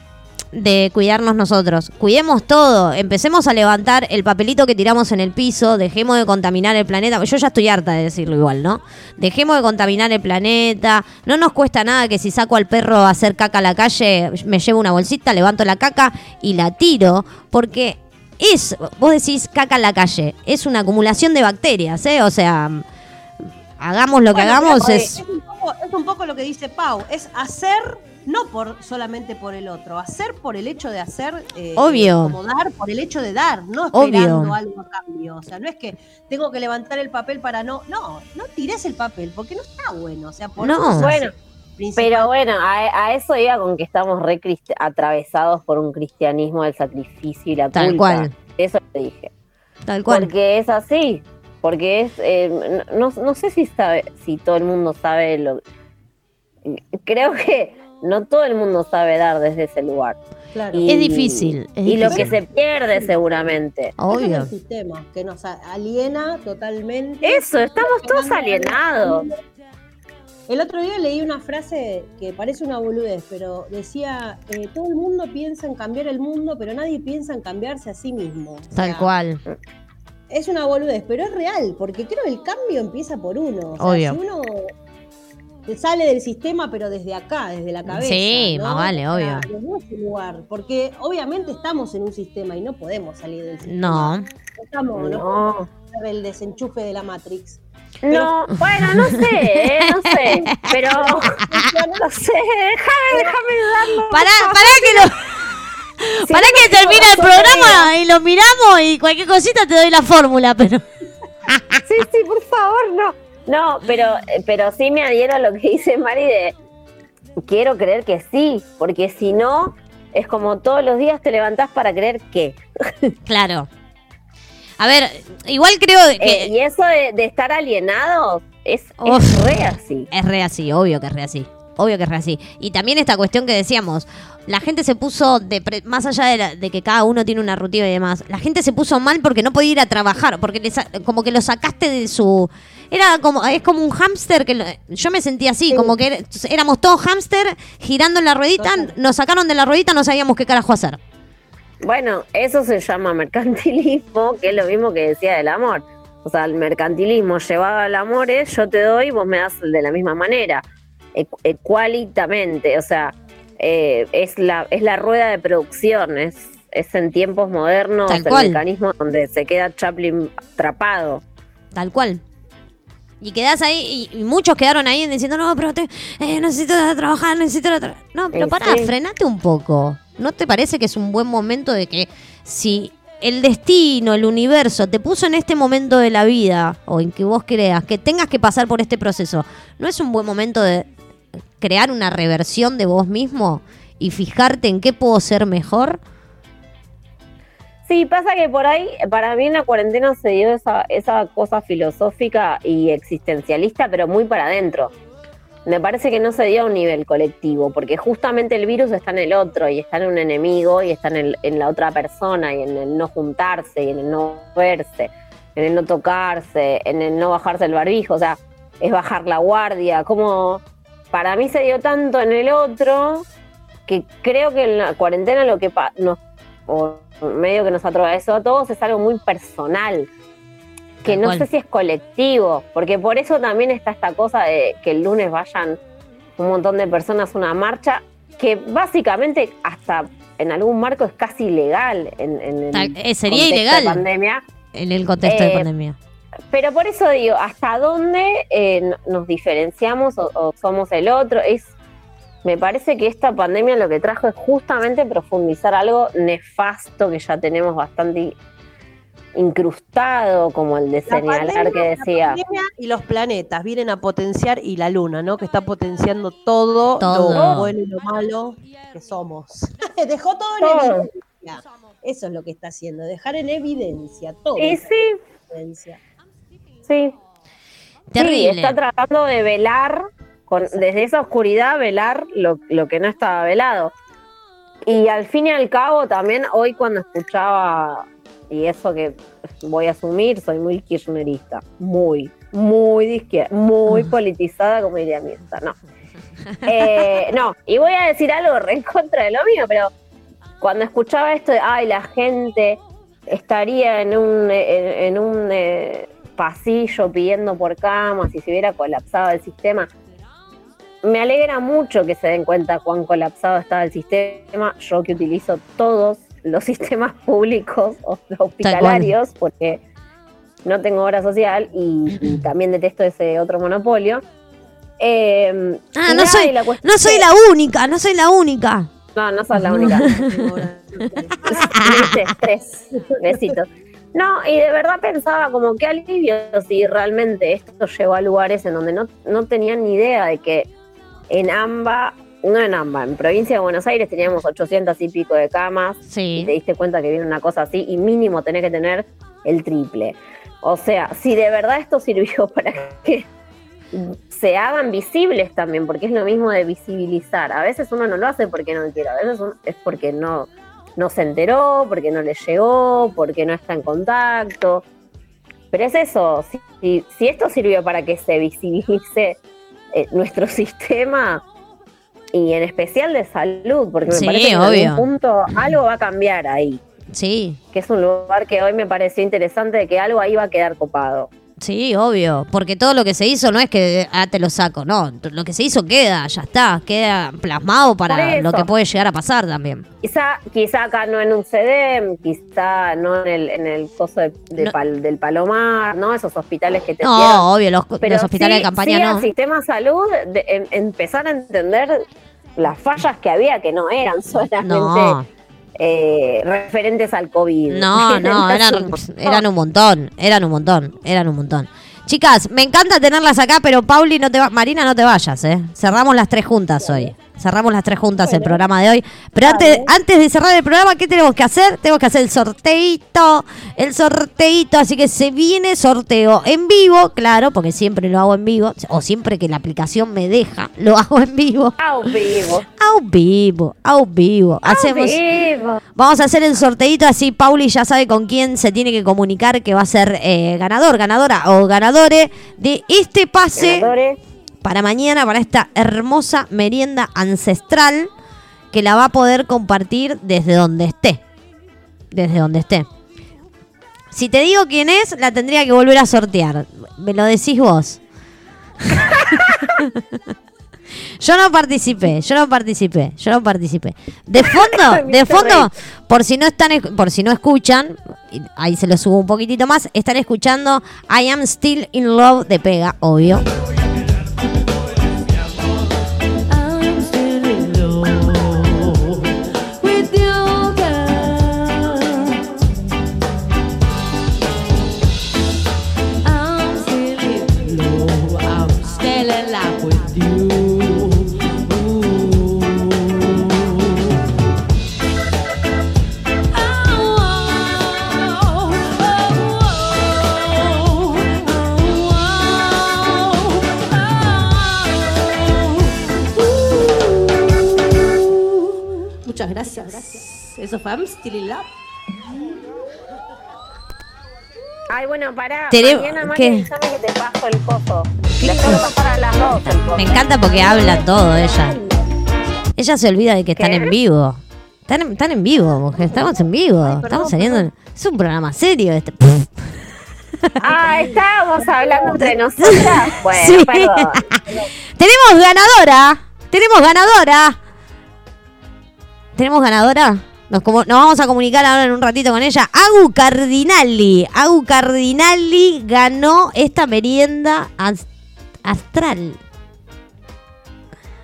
De cuidarnos nosotros. Cuidemos todo. Empecemos a levantar el papelito que tiramos en el piso. Dejemos de contaminar el planeta. Yo ya estoy harta de decirlo igual, ¿no? Dejemos de contaminar el planeta. No nos cuesta nada que si saco al perro a hacer caca a la calle, me llevo una bolsita, levanto la caca y la tiro. Porque es, vos decís caca en la calle, es una acumulación de bacterias, ¿eh? O sea, hagamos lo que Bueno, hagamos, pero, eh, es... un poco, es un poco lo que dice Pau, es hacer no por solamente por el otro, hacer por el hecho de hacer, eh, Obvio. como dar por el hecho de dar, no Obvio. esperando algo a cambio. O sea, no es que tengo que levantar el papel para no, no, no tires el papel porque no está bueno. O sea, por No. Bueno, principal. pero bueno a, a eso iba con que estamos re atravesados por un cristianismo del sacrificio y la Tal culpa cual. eso te dije Tal cual. porque es así porque es eh, no, no sé si sabe si todo el mundo sabe lo creo que no todo el mundo sabe dar desde ese lugar Claro. Y- Es difícil, es y lo difícil. que se pierde seguramente es Obvio. el sistema que nos aliena totalmente. eso estamos todos alienados El otro día leí una frase que parece una boludez, pero decía, eh, todo el mundo piensa en cambiar el mundo, pero nadie piensa en cambiarse a sí mismo. O Tal cual. Es una boludez, pero es real, porque creo que el cambio empieza por uno. O sea, Obvio. Si uno sale del sistema, pero desde acá, desde la cabeza. Sí, ¿no? más vale, obvio. desde lugar, porque obviamente estamos en un sistema y no podemos salir del sistema. No. Estamos, no el desenchufe de la Matrix. no bueno no sé eh, no sé pero no sé déjame déjame darlo Pará, pará que lo... Pará no que termina el programa y lo miramos y cualquier cosita te doy la fórmula, pero... Sí, sí, por favor, no. No, pero, pero sí me adhiero a lo que dice Mari de quiero creer que sí, porque si no, es como todos los días te levantás para creer que. Claro. A ver, igual creo que... Eh, y eso de, de estar alienados es, es re así. Es re así, obvio que es re así. Obvio que es re así. Y también esta cuestión que decíamos, la gente se puso, de pre- más allá de, la- de que cada uno tiene una rutina y demás, la gente se puso mal porque no podía ir a trabajar, porque como que lo sacaste de su... Era como, es como un hámster que lo- yo me sentía así, como que éramos todos hámster girando en la ruedita, nos sacaron de la ruedita, no sabíamos qué carajo hacer. Bueno, eso se llama mercantilismo, que es lo mismo que decía del amor. O sea, el mercantilismo llevado al amor es yo te doy, vos me das de la misma manera, ecu- ecualitamente. O sea, eh, es, la, es la rueda de producción, es, es en tiempos modernos Tal el cual. mecanismo donde se queda Chaplin atrapado. Tal cual. Y quedás ahí, y, y muchos quedaron ahí diciendo, no, pero te- eh, necesito trabajar, necesito... tra-". No, pero Y pará, sí. frenate un poco. ¿No te parece que es un buen momento de que si el destino, el universo te puso en este momento de la vida, o en que vos creas, que tengas que pasar por este proceso, ¿no es un buen momento de crear una reversión de vos mismo y fijarte en qué puedo ser mejor? Sí, pasa que por ahí, para mí en la cuarentena se dio esa, esa cosa filosófica y existencialista, pero muy para adentro. Me parece que no se dio a un nivel colectivo, porque justamente el virus está en el otro, y está en un enemigo, y está en, el- en la otra persona, y en el no juntarse, y en el no verse, en el no tocarse, en el no bajarse el barbijo, o sea, es bajar la guardia, como para mí se dio tanto en el otro, que creo que en la cuarentena lo que nos o medio que nos atravesó a todos es algo muy personal, que no cual. sé si es colectivo, porque por eso también está esta cosa de que el lunes vayan un montón de personas a una marcha, que básicamente hasta en algún marco es casi ilegal en, en el Tal- eh, sería contexto ilegal. de pandemia. En el contexto de Eh, pandemia. Pero por eso digo, ¿hasta dónde eh, nos diferenciamos o, o somos el otro? Es, me parece que esta pandemia lo que trajo es justamente profundizar algo nefasto que ya tenemos bastante incrustado, como el de La señalar pandemia- que la decía. y los planetas vienen a potenciar y la luna, ¿no? Que está potenciando todo, Todo. lo bueno y lo malo que somos. Dejó todo en evidencia. Eso es lo que está haciendo, dejar en evidencia todo. Y sí, en evidencia. sí. Terrible. Sí, está tratando de velar, con, desde esa oscuridad, velar lo, lo que no estaba velado. Y al fin y al cabo, también hoy cuando escuchaba, y eso que voy a asumir, soy muy kirchnerista, muy, muy de izquierda, muy politizada, como diría mi hija, no. Eh, no, y voy a decir algo re en contra de lo mío, pero cuando escuchaba esto de, ay, la gente estaría en un, en, en un eh, pasillo pidiendo por camas y se hubiera colapsado el sistema, me alegra mucho que se den cuenta cuán colapsado estaba el sistema. Yo que utilizo todos los sistemas públicos o hospitalarios porque no tengo obra social y, y también detesto ese otro monopolio. Eh, Ah, no soy, la no soy la única, no soy la única. No, no sos la única. Tres besitos. No, y de verdad pensaba como qué alivio si realmente esto llegó a lugares en donde no, no tenían ni idea de que en AMBA, no en AMBA, en provincia de Buenos Aires teníamos 800 y pico de camas y te Sí. diste cuenta que viene una cosa así y mínimo tenés que tener el triple. O sea, si de verdad esto sirvió para que se hagan visibles también, porque es lo mismo de visibilizar. A veces uno no lo hace porque no quiere, a veces es porque no, no se enteró, porque no le llegó, porque no está en contacto. Pero es eso, si, si- si esto sirvió para que se visibilice eh, nuestro sistema y en especial de salud, porque me Sí, parece que en obvio. algún punto algo va a cambiar ahí, Sí, que es un lugar que hoy me pareció interesante de que algo ahí va a quedar copado. Sí, obvio. Porque todo lo que se hizo no es que ah, te lo saco, no. Lo que se hizo queda, ya está. Queda plasmado para lo que puede llegar a pasar también. Quizá, quizá acá no en un CDM, quizá no en el, en el coso de- de No. pal- del Palomar, ¿no? Esos hospitales que te. No, obvio, los, Pero los hospitales sí- de campaña sí no. al sistema de salud de- em- empezar a entender las fallas que había, que no eran solamente No, eh, referentes al COVID. no, no, eran, un montón. eran un montón, eran un montón, eran un montón. Chicas, me encanta tenerlas acá, pero Pauli, no te va, Marina, no te vayas, ¿eh? Cerramos las tres juntas hoy. Cerramos las tres juntas el programa de hoy. Pero antes, antes de cerrar el programa, ¿qué tenemos que hacer? Tenemos que hacer el sorteito, el sorteito, así que se viene sorteo en vivo, claro, porque siempre lo hago en vivo, o siempre que la aplicación me deja, lo hago en vivo. Au vivo. Au vivo, au vivo. Hacemos, vivo. Vamos a hacer el sorteito así Pauli ya sabe con quién se tiene que comunicar que va a ser eh, ganador, ganadora o ganadore de este pase Ganadores. Para mañana, para esta hermosa merienda ancestral que la va a poder compartir desde donde esté. Desde donde esté. Si te digo quién es, la tendría que volver a sortear. Me lo decís vos. Yo no participé, yo no participé, yo no participé. De fondo, de fondo, por si no están, por si no escuchan, ahí se lo subo un poquitito más, están escuchando I Am Still in Love de Pega, obvio. Muchas gracias. Eso fue I'm Still in Love. Ay, bueno, pará. Tere- Mañana ¿qué? que te paso el coso. Les puedo pasar a las dos el coso. Me encanta porque habla todo ella. Ella se olvida de que están en vivo. Están en, están en vivo, mujer, estamos en vivo. estamos saliendo. Es un programa serio este. Ah, estábamos hablando entre nosotras. Bueno, Sí. perdón. Tenemos ganadora. Tenemos ganadora. ¿Tenemos ganadora? Nos, como- nos vamos a comunicar ahora en un ratito con ella. Agu Cardinali. Agu Cardinali ganó esta merienda as- astral.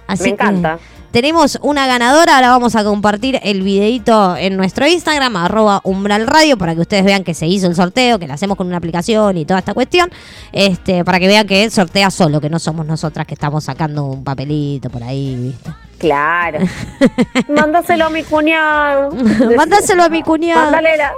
Así Me que encanta. tenemos una ganadora. Ahora vamos a compartir el videito en nuestro Instagram, arroba Umbral Radio, para que ustedes vean que se hizo el sorteo, que lo hacemos con una aplicación y toda esta cuestión. Este, para que vean que sortea solo, que no somos nosotras que estamos sacando un papelito por ahí, ¿viste? Claro. Mándaselo a mi cuñado. Mándaselo a mi cuñado. Mándale la,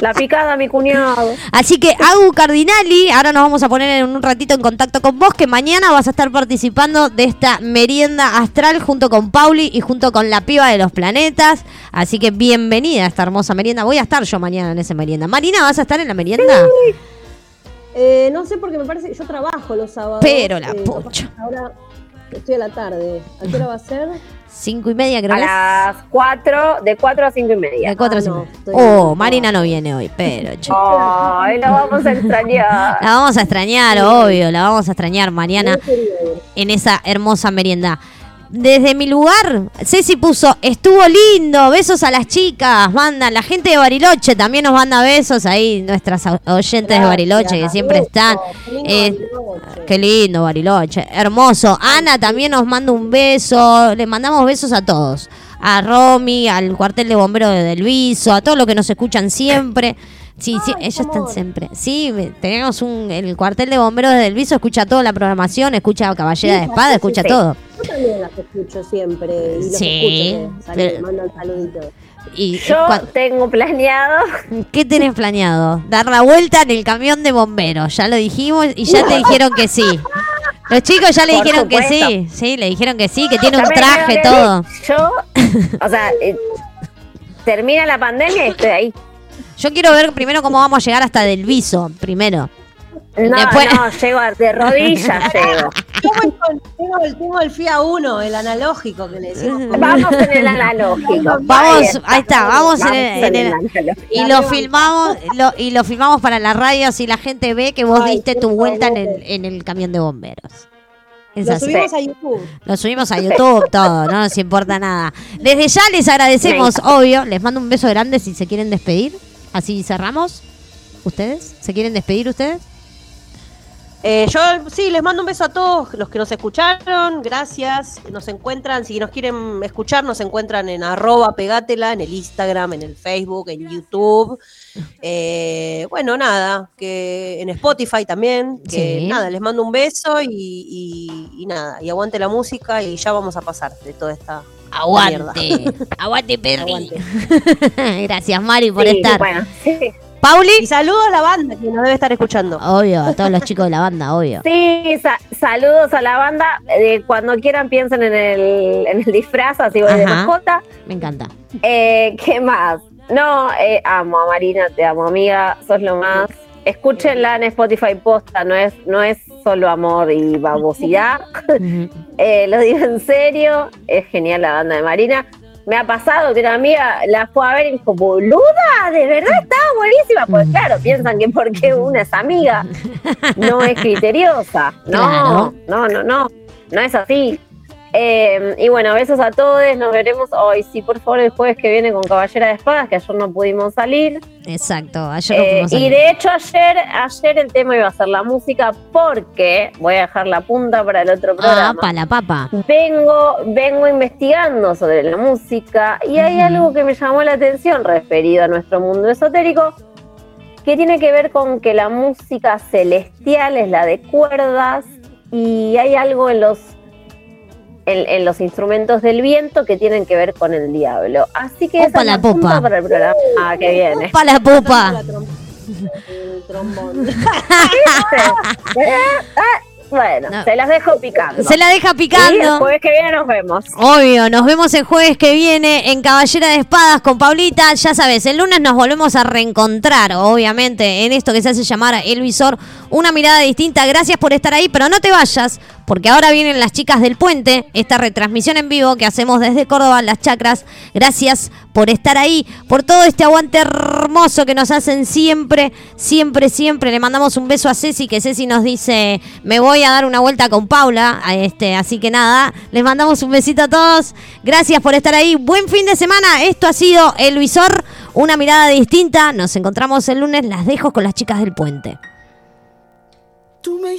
la picada a mi cuñado. Así que, Agu Cardinali, ahora nos vamos a poner en un ratito en contacto con vos, que mañana vas a estar participando de esta merienda astral junto con Pauli y junto con la piba de los planetas. Así que bienvenida a esta hermosa merienda. Voy a estar yo mañana en esa merienda. Marina, ¿vas a estar en la merienda? Eh, no sé porque me parece que yo trabajo los sábados. Pero la eh, Ahora estoy a la tarde. ¿A qué hora va a ser? Cinco y media creo A las 4, de 4 a 5 y media. De cuatro a Ah, cinco. no, estoy Oh, bien. Marina no viene hoy, pero che. Ay, la vamos a extrañar. La vamos a extrañar, obvio, la vamos a extrañar mañana en esa hermosa merienda. Desde mi lugar, Ceci puso, estuvo lindo, besos a las chicas, manda, la gente de Bariloche también nos manda besos ahí, nuestras oyentes de Bariloche que siempre están. Qué lindo Eh, Bariloche. qué lindo Bariloche, hermoso. Ana también nos manda un beso, le mandamos besos a todos. A Romy, al cuartel de bomberos de Delviso, a todos los que nos escuchan siempre. Sí, sí, ellos están siempre. Sí, tenemos un, el cuartel de bomberos de Delviso, escucha toda la programación, escucha Caballera de Espada, escucha todo. Yo también las escucho siempre. Y los Sí, escucho, pero- me mandan saluditos. Y Yo tengo planeado. ¿Qué tenés planeado? Dar la vuelta en el camión de bomberos. Ya lo dijimos y ya te dijeron que sí. Los chicos ya le Por dijeron que sí. Sí, le dijeron que sí, que tiene un traje, todo. Yo, o sea, eh, termina la pandemia y estoy ahí. Yo quiero ver primero cómo vamos a llegar hasta Delviso, primero. No, Después- no, llego de rodillas, llego. Tengo, el, tengo el FIA 1, el analógico que le decimos. Vamos en el analógico. Vamos, ahí está, vamos en el- en el- analógico. Y lo filmamos, lo, y lo filmamos para la radio así la gente ve que vos Ay, diste tu vuelta en el, en el camión de bomberos. Es Lo así. subimos a YouTube. Lo subimos a YouTube, todo, no nos importa nada. Desde ya les agradecemos, obvio. Les mando un beso grande si se quieren despedir. Así cerramos. ¿Ustedes? ¿Se quieren despedir ustedes? Eh, yo sí, les mando un beso a todos los que nos escucharon, gracias. Nos encuentran, si nos quieren escuchar, nos encuentran en arroba pegatela, en el Instagram, en el Facebook, en YouTube. Eh, bueno, nada, que en Spotify también. Que Sí. nada, les mando un beso y, y- y nada, y aguante la música y ya vamos a pasar de toda esta mierda. Aguante. Aguante, Perry. Aguante. Gracias, Mari, por Sí, estar. Bueno, sí. Pauli. Y saludo a la banda que nos debe estar escuchando. Obvio, a todos los chicos de la banda, obvio. Sí, sa- saludos a la banda. Eh, cuando quieran piensen en el, en el disfraz, así voy de mascota. Me encanta. Eh, ¿Qué más? No, eh, amo a Marina, te amo amiga, sos lo más. Escúchenla en Spotify posta, no es, no es solo amor y babosidad. Lo digo en serio, es genial la banda de Marina. Me ha pasado que una amiga la fue a ver y dijo, boluda, de verdad estaba buenísima. Pues claro, piensan que porque una es amiga, no es criteriosa. No, Claro. no, no, no. no es así. Eh, y bueno, besos a todos, nos veremos hoy, sí, por favor, el jueves que viene con Caballera de Espadas, que ayer no pudimos salir. Exacto, ayer no Eh, pudimos y salir. de hecho ayer, ayer el tema iba a ser la música porque, voy a dejar la punta para el otro Ah, programa. pa' la papa. Vengo, vengo investigando sobre la música y hay algo que me llamó la atención referido a nuestro mundo esotérico, que tiene que ver con que la música celestial es la de cuerdas y hay algo en los en, en los instrumentos del viento que tienen que ver con el diablo. Así que esa Opa es la popa. para el programa Ah, que viene. Pa' la pupa. La trom- el trombón. Bueno, No. se las dejo picando. Se la deja Y el picando. jueves que viene nos vemos. Obvio, nos vemos el jueves que viene en Caballera de Espadas con Paulita. Ya sabes, el lunes nos volvemos a reencontrar, obviamente, en esto que se hace llamar El Visor. Una mirada distinta. Gracias por estar ahí, pero no te vayas, porque ahora vienen las chicas del puente, esta retransmisión en vivo que hacemos desde Córdoba, las chacras. Gracias por estar ahí, por todo este aguante hermoso que nos hacen siempre, siempre, siempre. Le mandamos un beso a Ceci, que Ceci nos dice, me voy a dar una vuelta con Paula. Este, así que nada, les mandamos un besito a todos. Gracias por estar ahí. Buen fin de semana. Esto ha sido El Visor, una mirada distinta. Nos encontramos el lunes. Las dejo con las chicas del puente. Tú me